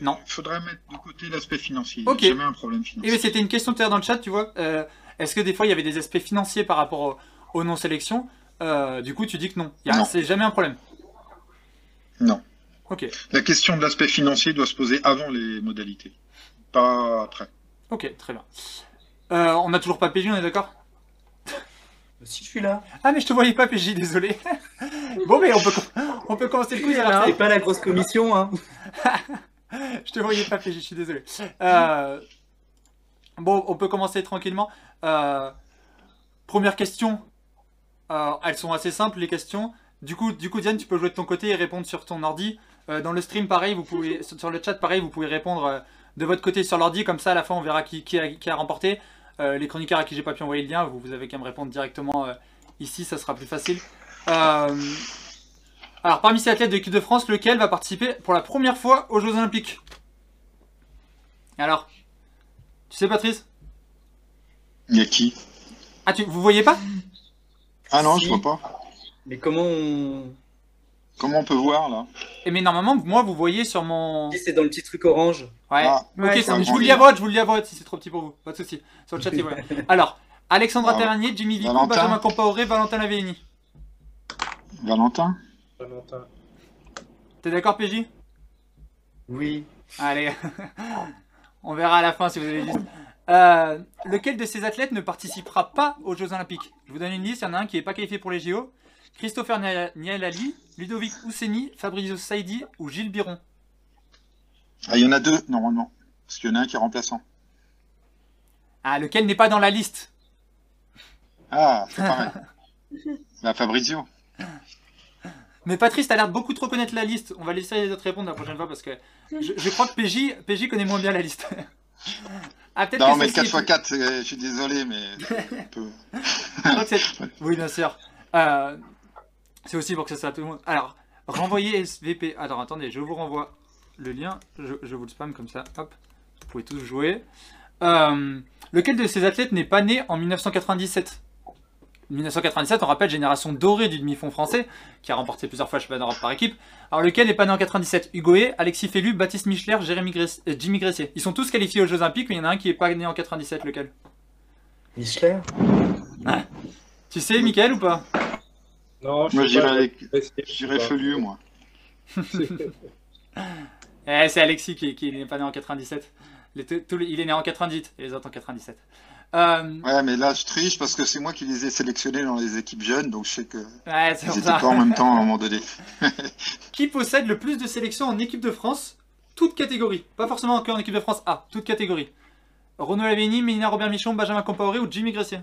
Speaker 5: Non.
Speaker 3: Il faudrait mettre de côté l'aspect financier.
Speaker 5: Ok.
Speaker 3: Il n'y a jamais un problème
Speaker 5: Et
Speaker 3: financier.
Speaker 5: mais c'était une question tout à l'heure dans le chat, tu vois. Euh, Est-ce que des fois, il y avait des aspects financiers par rapport au- aux non-sélections Euh, Du coup, tu dis que non.
Speaker 3: Non.
Speaker 5: C'est jamais un problème.
Speaker 3: Non.
Speaker 5: Ok,
Speaker 3: La question de l'aspect financier doit se poser avant les modalités, pas après.
Speaker 5: ok, très bien. Euh, on n'a toujours pas PJ, on est d'accord
Speaker 7: Si je suis là.
Speaker 5: Ah, mais je te voyais pas, PJ, désolé. bon, mais on peut, on peut commencer le quiz alors.
Speaker 7: C'est pas la grosse commission, hein.
Speaker 5: Je te voyais pas, je suis désolé. Euh, Bon, on peut commencer tranquillement. Euh, Première question. Euh, elles sont assez simples les questions. Du coup, du coup, Diane, tu peux jouer de ton côté et répondre sur ton ordi. Dans le stream, pareil, vous pouvez sur le chat, pareil, vous pouvez répondre de votre côté sur l'ordi. Comme ça, à la fin, on verra qui, qui a, qui a remporté. Les chroniqueurs à qui j'ai pas pu envoyer le lien, vous, vous avez qu'à me répondre directement ici, ça sera plus facile. Euh, alors, parmi ces athlètes de l'équipe de France, lequel va participer pour la première fois aux Jeux Olympiques Alors, tu sais, Patrice
Speaker 3: Il y a qui?
Speaker 5: Ah, tu, vous voyez pas?
Speaker 3: Ah non,
Speaker 7: Si.
Speaker 3: je vois pas.
Speaker 7: Mais comment on.
Speaker 3: Comment on peut voir là?
Speaker 5: Eh, mais normalement, moi, vous voyez sur mon.
Speaker 7: Si c'est dans le petit truc orange.
Speaker 5: Ouais.
Speaker 3: Ah,
Speaker 5: ok,
Speaker 6: Ouais,
Speaker 5: ça- je vous le
Speaker 3: grandit.
Speaker 5: lis à vote, je vous le lis à vote si c'est trop petit pour vous. Pas de souci. Sur le chat, il voit. Alors, Alexandra
Speaker 3: Ah.
Speaker 5: Tavernier, Jimmy Vico,
Speaker 3: Valentin.
Speaker 5: Benjamin Compaoré, Valentin Lavéini.
Speaker 3: Valentin
Speaker 8: Valentin.
Speaker 5: T'es d'accord, PJ
Speaker 7: Oui.
Speaker 5: Allez, on verra à la fin si vous avez juste. Euh, lequel de ces athlètes ne participera pas aux Jeux Olympiques? Je vous donne une liste, il y en a un qui n'est pas qualifié pour les JO. Christopher Nia- Nialali, Ludovic Ousseni, Fabrizio Saidi ou Gilles Biron?
Speaker 3: Ah, il y en a deux, normalement. Parce qu'il y en a un qui est remplaçant.
Speaker 5: Ah, lequel n'est pas dans la liste?
Speaker 3: Ah, c'est pareil. bah, Fabrizio.
Speaker 5: Mais Patrice, t'as l'air de beaucoup trop connaître la liste. On va laisser les autres répondre la prochaine fois parce que je, je crois que PJ, PJ connaît moins bien la liste. ah, peut-être
Speaker 3: Non,
Speaker 5: que
Speaker 3: mais le
Speaker 5: celle-ci est
Speaker 3: 4x4, c'est- je suis désolé, mais. peu-
Speaker 5: Oui, bien sûr. Euh, c'est aussi pour que ça soit à tout le monde. Alors, renvoyer SVP. Alors, attendez, je vous renvoie le lien. Je, je vous le spam comme ça. Hop. Vous pouvez tous jouer. Euh, lequel de ces athlètes n'est pas né en 1997 1997, on rappelle, génération dorée du demi-fond français, qui a remporté plusieurs fois le championnat d'Europe par équipe. Alors, lequel n'est pas né en 97 Hugo Hé, Alexis Fellu, Baptiste Michler, Jérémy Gress- euh, Jimmy Gressier. Ils sont tous qualifiés aux Jeux Olympiques, mais il y en a un qui n'est pas né en 97. Lequel?
Speaker 7: Michler?
Speaker 5: Tu sais, Mickaël, ou pas?
Speaker 8: Non, je
Speaker 3: Moi,
Speaker 8: sais
Speaker 3: je dirais
Speaker 8: pas,
Speaker 3: avec-. Felu, moi.
Speaker 5: Eh, c'est Alexis qui, qui n'est pas né en 97. Les- tous les- il est né en 98 et les autres en 97. Euh,
Speaker 3: Ouais, mais là, je triche parce que c'est moi qui les ai sélectionnés dans les équipes jeunes, donc je sais que
Speaker 5: ouais, c'est
Speaker 3: ils étaient pas en même temps à un moment donné.
Speaker 5: Qui possède le plus de sélections en équipe de France? Toute catégorie. Pas forcément que en équipe de France A, toute catégorie. Renaud Lavigny, Mélina Robert Michon, Benjamin Compaoré ou Jimmy Gressier?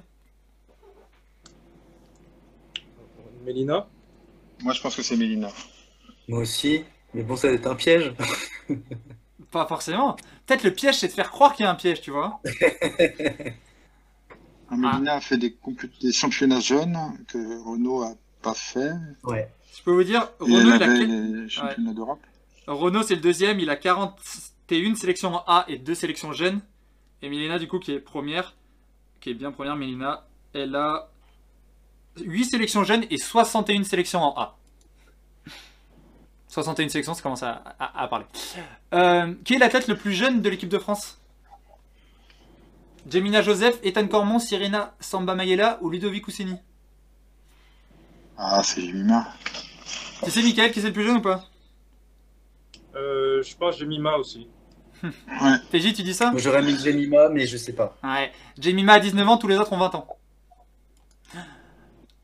Speaker 8: Mélina?
Speaker 3: Moi, je pense que c'est Mélina.
Speaker 7: Moi aussi. Mais bon, ça va être un piège.
Speaker 5: Pas forcément. Peut-être le piège, c'est de faire croire qu'il y a un piège, tu vois.
Speaker 3: Ah, Mélina a fait des, championnats jeunes que Renault a pas fait.
Speaker 7: Ouais.
Speaker 5: Je peux vous dire,
Speaker 3: Et elle
Speaker 5: il a
Speaker 3: les championnats d'Europe.
Speaker 5: Renault, c'est le deuxième, il a 41 sélections en A et 2 sélections jeunes. Et Mélina, du coup, qui est première, qui est bien première, Mélina, elle a 8 sélections jeunes et 61 sélections en A. 61 sélections, ça commence à, à- à parler. Euh, qui est l'athlète le plus jeune de l'équipe de France? Jemina Joseph, Ethan Cormon, Sirena Samba Mayela ou Ludovic Ousseni
Speaker 3: Ah, c'est Jemima.
Speaker 5: Tu sais, Michael, qui c'est le plus jeune ou pas?
Speaker 8: Euh, Je pense Jemima aussi.
Speaker 3: Ouais.
Speaker 5: TJ, tu dis ça?
Speaker 7: J'aurais mis Jemima, mais je sais pas.
Speaker 5: Ouais. Jemima a 19 ans, tous les autres ont 20 ans.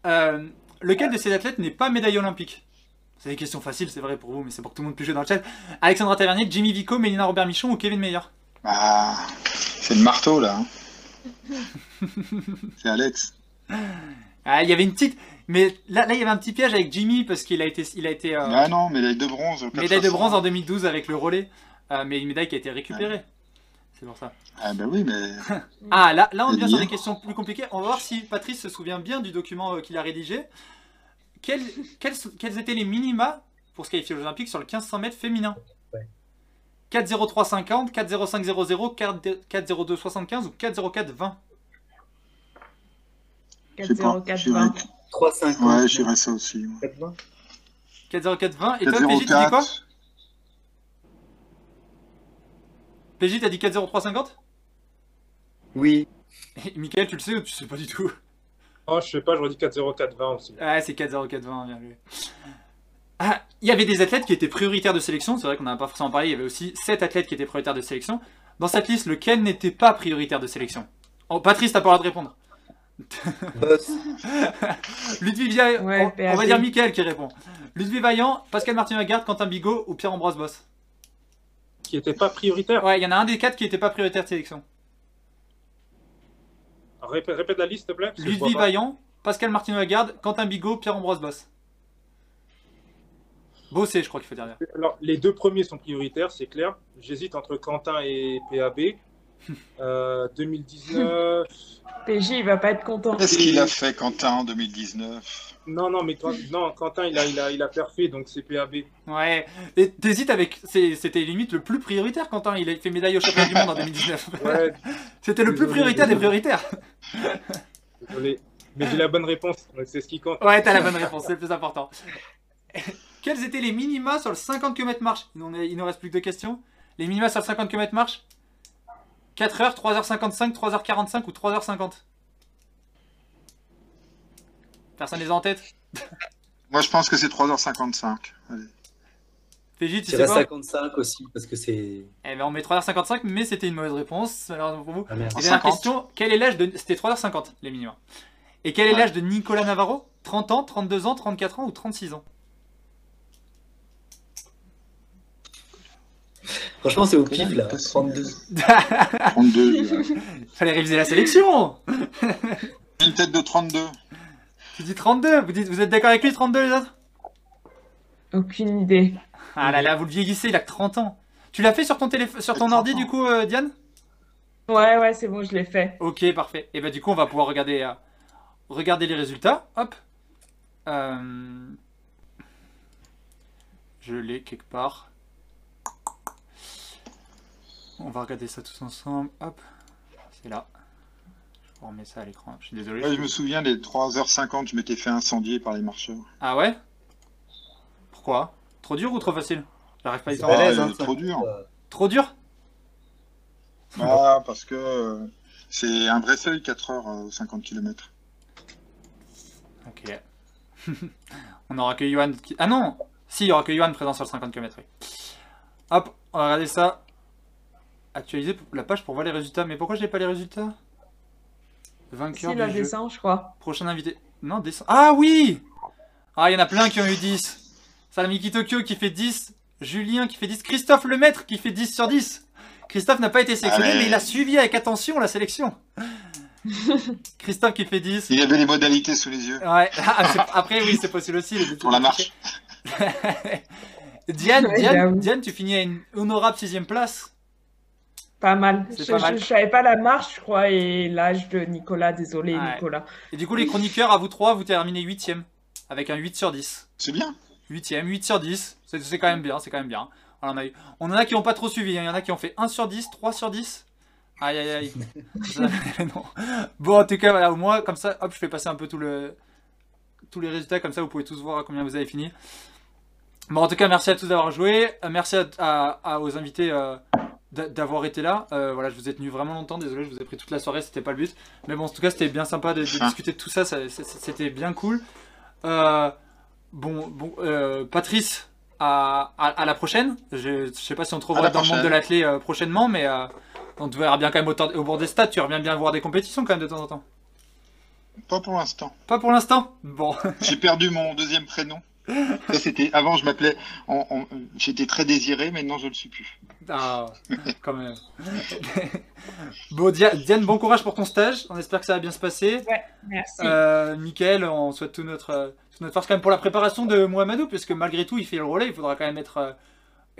Speaker 5: Euh, lequel de ces athlètes n'est pas médaillé olympique? C'est des questions faciles, c'est vrai pour vous, mais c'est pour que tout le monde puisse jouer dans le chat. Alexandra Tavernier, Jimmy Vico, Mélina Robert Michon ou Kevin Meyer
Speaker 3: Bah, c'est le marteau, là. hein. c'est Alex.
Speaker 5: Ah, il y avait une petite. Mais là, là, il y avait un petit piège avec Jimmy parce qu'il a été, il a été euh,
Speaker 3: Ah non, médaille de bronze.
Speaker 5: médaille de
Speaker 3: 400.
Speaker 5: bronze en 2012 avec le relais, euh, mais une médaille qui a été récupérée. C'est pour ça.
Speaker 3: Ah bah oui, mais
Speaker 5: Ah, là, là on
Speaker 3: Et
Speaker 5: vient sur des questions plus compliquées. On va voir si Patrice se souvient bien du document euh, qu'il a rédigé. Quels, quels, quels étaient les minima pour se qualifier aux Olympiques sur le 1500 mètres féminin? 4,0350, 4,0500, 4,0275 ou 4,0420
Speaker 3: je sais pas.
Speaker 6: 4-0-4-20.
Speaker 3: j'irais-
Speaker 7: 3,50.
Speaker 3: Ouais, j'irais ça aussi. ouais.
Speaker 7: 4,20.
Speaker 5: 4,0420 et toi, PJ, tu dis quoi
Speaker 3: 404.
Speaker 5: PJ, t'as dit 4,0350
Speaker 7: Oui.
Speaker 5: Et Michael, tu le sais ou tu sais pas du tout
Speaker 8: Oh, je sais pas, j'aurais dit 4-0-4-20 aussi.
Speaker 5: Ouais, c'est 4-0-4-20, bien vu. Ah, il y avait des athlètes qui étaient prioritaires de sélection, c'est vrai qu'on n'en a pas forcément parlé, il y avait aussi 7 athlètes qui étaient prioritaires de sélection. Dans cette liste, lequel n'était pas prioritaire de sélection? Oh, Patrice, t'as pas le droit de répondre.
Speaker 7: Boss.
Speaker 5: Ludwig Vaillant,
Speaker 6: Ouais,
Speaker 5: on, on va dire Michael qui répond. Ludwig Vaillant, Pascal Martin-Lagarde, Quentin Bigot ou Pierre-Ambroise Boss?
Speaker 8: Qui était pas prioritaire.
Speaker 5: Ouais, il y en a un des quatre qui n'était pas prioritaire de sélection.
Speaker 8: Répète, répète la liste, s'il te plaît.
Speaker 5: Ludwig. Vaillant, Pascal Martino Lagarde, Quentin Bigot, Pierre-Ambroise Boss. Bossé, je crois qu'il faut dire.
Speaker 8: Alors, les deux premiers sont prioritaires, c'est clair. J'hésite entre Quentin et PAB. Euh, 2019.
Speaker 6: PJ, il va pas être content.
Speaker 3: Qu'est-ce qu'il a fait, Quentin, en 2019
Speaker 8: Non, non, mais Quentin, non, Quentin, il a, il a, il a perfait, donc c'est PAB.
Speaker 5: Ouais. Et T'hésites avec. C'était limite le plus prioritaire, Quentin. Il a fait médaille au championnat du monde en 2019.
Speaker 8: Ouais,
Speaker 5: C'était le plus prioritaire des prioritaires.
Speaker 8: désolé. Mais j'ai la bonne réponse, donc c'est ce qui compte.
Speaker 5: Ouais, t'as la bonne réponse, c'est le plus important. Quels étaient les minima sur le 50 km marche? Il, en est- il nous reste plus que deux questions. Les minima sur le 50 km marche? 4h, 3h55, 3h45 ou 3h50 Personne les a en tête?
Speaker 3: Moi, je pense que c'est 3h55. Allez.
Speaker 5: PJ, tu sais pas
Speaker 7: 55 aussi, parce que c'est.
Speaker 5: Eh ben on met 3h55, mais c'était une mauvaise réponse, malheureusement pour vous.
Speaker 7: Ah.
Speaker 5: Et dernière
Speaker 3: 50.
Speaker 5: question, quel est l'âge de... C'était 3h50, les minima. Et quel est
Speaker 3: Ouais.
Speaker 5: l'âge de Nicolas Navarro? 30 ans, 32 ans, 34 ans ou 36 ans?
Speaker 7: Franchement, c'est au pif là. 32.
Speaker 3: 32.
Speaker 5: Fallait réviser la sélection
Speaker 3: Une tête de 32.
Speaker 5: Tu dis 32 Vous, dites, vous êtes d'accord avec lui, 32 les autres?
Speaker 6: Aucune idée.
Speaker 5: Ah là là, vous le vieillissez, il a que 30 ans. Tu l'as fait sur ton, téléphone, sur ton ordi du coup, euh, Diane?
Speaker 6: Ouais, ouais, c'est bon, je l'ai fait.
Speaker 5: Ok, parfait. Et bah du coup, on va pouvoir regarder, euh, regarder les résultats. Hop. Euh, Je l'ai quelque part. On va regarder ça tous ensemble. Hop. C'est là. Je remets ça à l'écran. Je suis désolé.
Speaker 3: Ouais, je me souviens, les 3h50, je m'étais fait incendier par les marcheurs.
Speaker 5: Ah ouais? Pourquoi? Trop dur ou trop facile? J'arrive pas à y
Speaker 3: balèze, hein, trop dur.
Speaker 5: Trop dur?
Speaker 3: Ah, parce que euh, c'est un vrai seuil, 4 heures euh, 50 km.
Speaker 5: Ok. on aura que Yohan qui... Ah non Si, il y aura que Yohan présent sur le 50 km. oui. Hop, on va regarder ça. Actualiser la page pour voir les résultats. Mais pourquoi j'ai pas les résultats? Vainqueur
Speaker 6: Si, la
Speaker 5: du jeu.
Speaker 6: descend, je crois.
Speaker 5: Prochain invité. Non, descend. Ah oui Ah, il y en a plein qui ont eu 10. Salamiki Tokyo qui fait 10. Julien qui fait 10. Christophe Lemaître qui fait 10 sur 10. Christophe n'a pas été sélectionné,
Speaker 3: Allez.
Speaker 5: mais il a suivi avec attention la sélection. Christophe qui fait 10.
Speaker 3: Il avait les modalités sous les yeux
Speaker 5: Ouais, ah, c'est- après oui, c'est possible aussi.
Speaker 3: pour la marche.
Speaker 5: Diane, Diane. Diane, tu finis à une honorable sixième place.
Speaker 6: Pas mal. Je,
Speaker 5: pas mal.
Speaker 6: je- je savais pas la marche, je crois, et l'âge de Nicolas. Désolé,
Speaker 5: Ouais.
Speaker 6: Nicolas.
Speaker 5: Et du coup, les chroniqueurs, à vous trois, vous terminez huitième. Avec un 8 sur 10.
Speaker 3: C'est bien.
Speaker 5: Huitième, 8 sur 10. C'est c'est quand même bien, c'est quand même bien. On en, a eu- on en a qui n'ont pas trop suivi. hein. Il y en a qui ont fait 1 sur 10, 3 sur 10. Aïe aïe aïe. Non. Bon, en tout cas, voilà, au moins, comme ça, hop, je fais passer un peu tout le, tous les résultats. Comme ça, vous pouvez tous voir à combien vous avez fini. Bon, en tout cas, merci à tous d'avoir joué. Euh, Merci à, à- à- aux invités euh, d'avoir été là. Euh, voilà, je vous ai tenu vraiment longtemps. Désolé, je vous ai pris toute la soirée. C'était pas le but. Mais bon, en tout cas, c'était bien sympa de, de discuter de tout ça. C'était bien cool. Euh, bon, bon, euh, Patrice, à, à, à la prochaine. Je, je sais pas si on te revoit dans le monde de l'athlé prochainement, mais on te verra bien quand même au, bord des stades. Tu reviens bien voir des compétitions quand même de temps en temps.
Speaker 3: Pas pour l'instant.
Speaker 5: Pas pour l'instant? Bon.
Speaker 3: J'ai perdu mon deuxième prénom. Ça, c'était avant, je m'appelais. J'étais très désiré, maintenant je le suis plus.
Speaker 5: Ah, quand même. bon, Dia- Diane, bon courage pour ton stage. On espère que ça va bien se passer.
Speaker 6: Merci.
Speaker 5: Euh, Mickaël, on souhaite tout notre, toute notre force quand même pour la préparation de Mohamedou, puisque malgré tout, il fait le relais. Il faudra quand même être euh,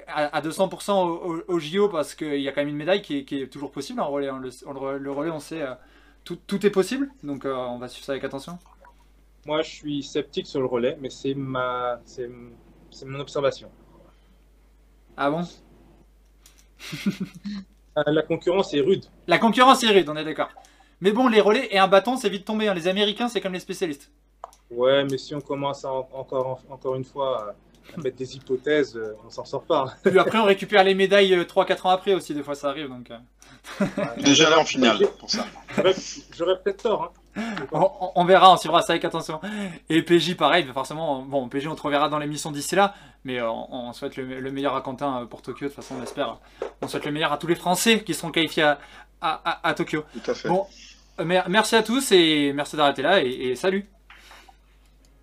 Speaker 5: à, à 200% au, au- au JO, parce qu'il y a quand même une médaille qui est, qui est toujours possible en relais. Le, on le- le relais, on sait, euh, tout, tout est possible. Donc, euh, on va suivre ça avec attention.
Speaker 8: Moi, je suis sceptique sur le relais, mais c'est ma, c'est, c'est mon observation.
Speaker 5: Ah bon?
Speaker 8: La concurrence est rude.
Speaker 5: La concurrence est rude, on est d'accord. Mais bon, les relais et un bâton, c'est vite tombé. hein. Les Américains, c'est comme les spécialistes.
Speaker 8: Ouais, mais si on commence à en- encore, encore une fois à mettre des hypothèses, euh, on s'en sort pas.
Speaker 5: Puis après, on récupère les médailles 3-4 ans après aussi. Des fois, ça arrive. Donc, euh.
Speaker 3: Déjà là en finale, pour ça.
Speaker 8: J'aurais, j'aurais peut-être tort. Hein.
Speaker 5: On, on- on verra, on suivra ça avec attention. Et PJ, pareil, forcément, bon, PJ, on te reverra dans l'émission d'ici là, mais euh, on, on souhaite le, le meilleur à Quentin euh, pour Tokyo, de toute façon, on espère. On souhaite le meilleur à tous les Français qui seront qualifiés à, à- à- à Tokyo.
Speaker 3: Tout à fait.
Speaker 5: Bon, euh, mer- merci à tous et merci d'avoir été là et, et salut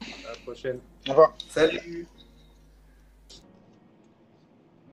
Speaker 8: À la prochaine.
Speaker 3: Au revoir.
Speaker 7: Salut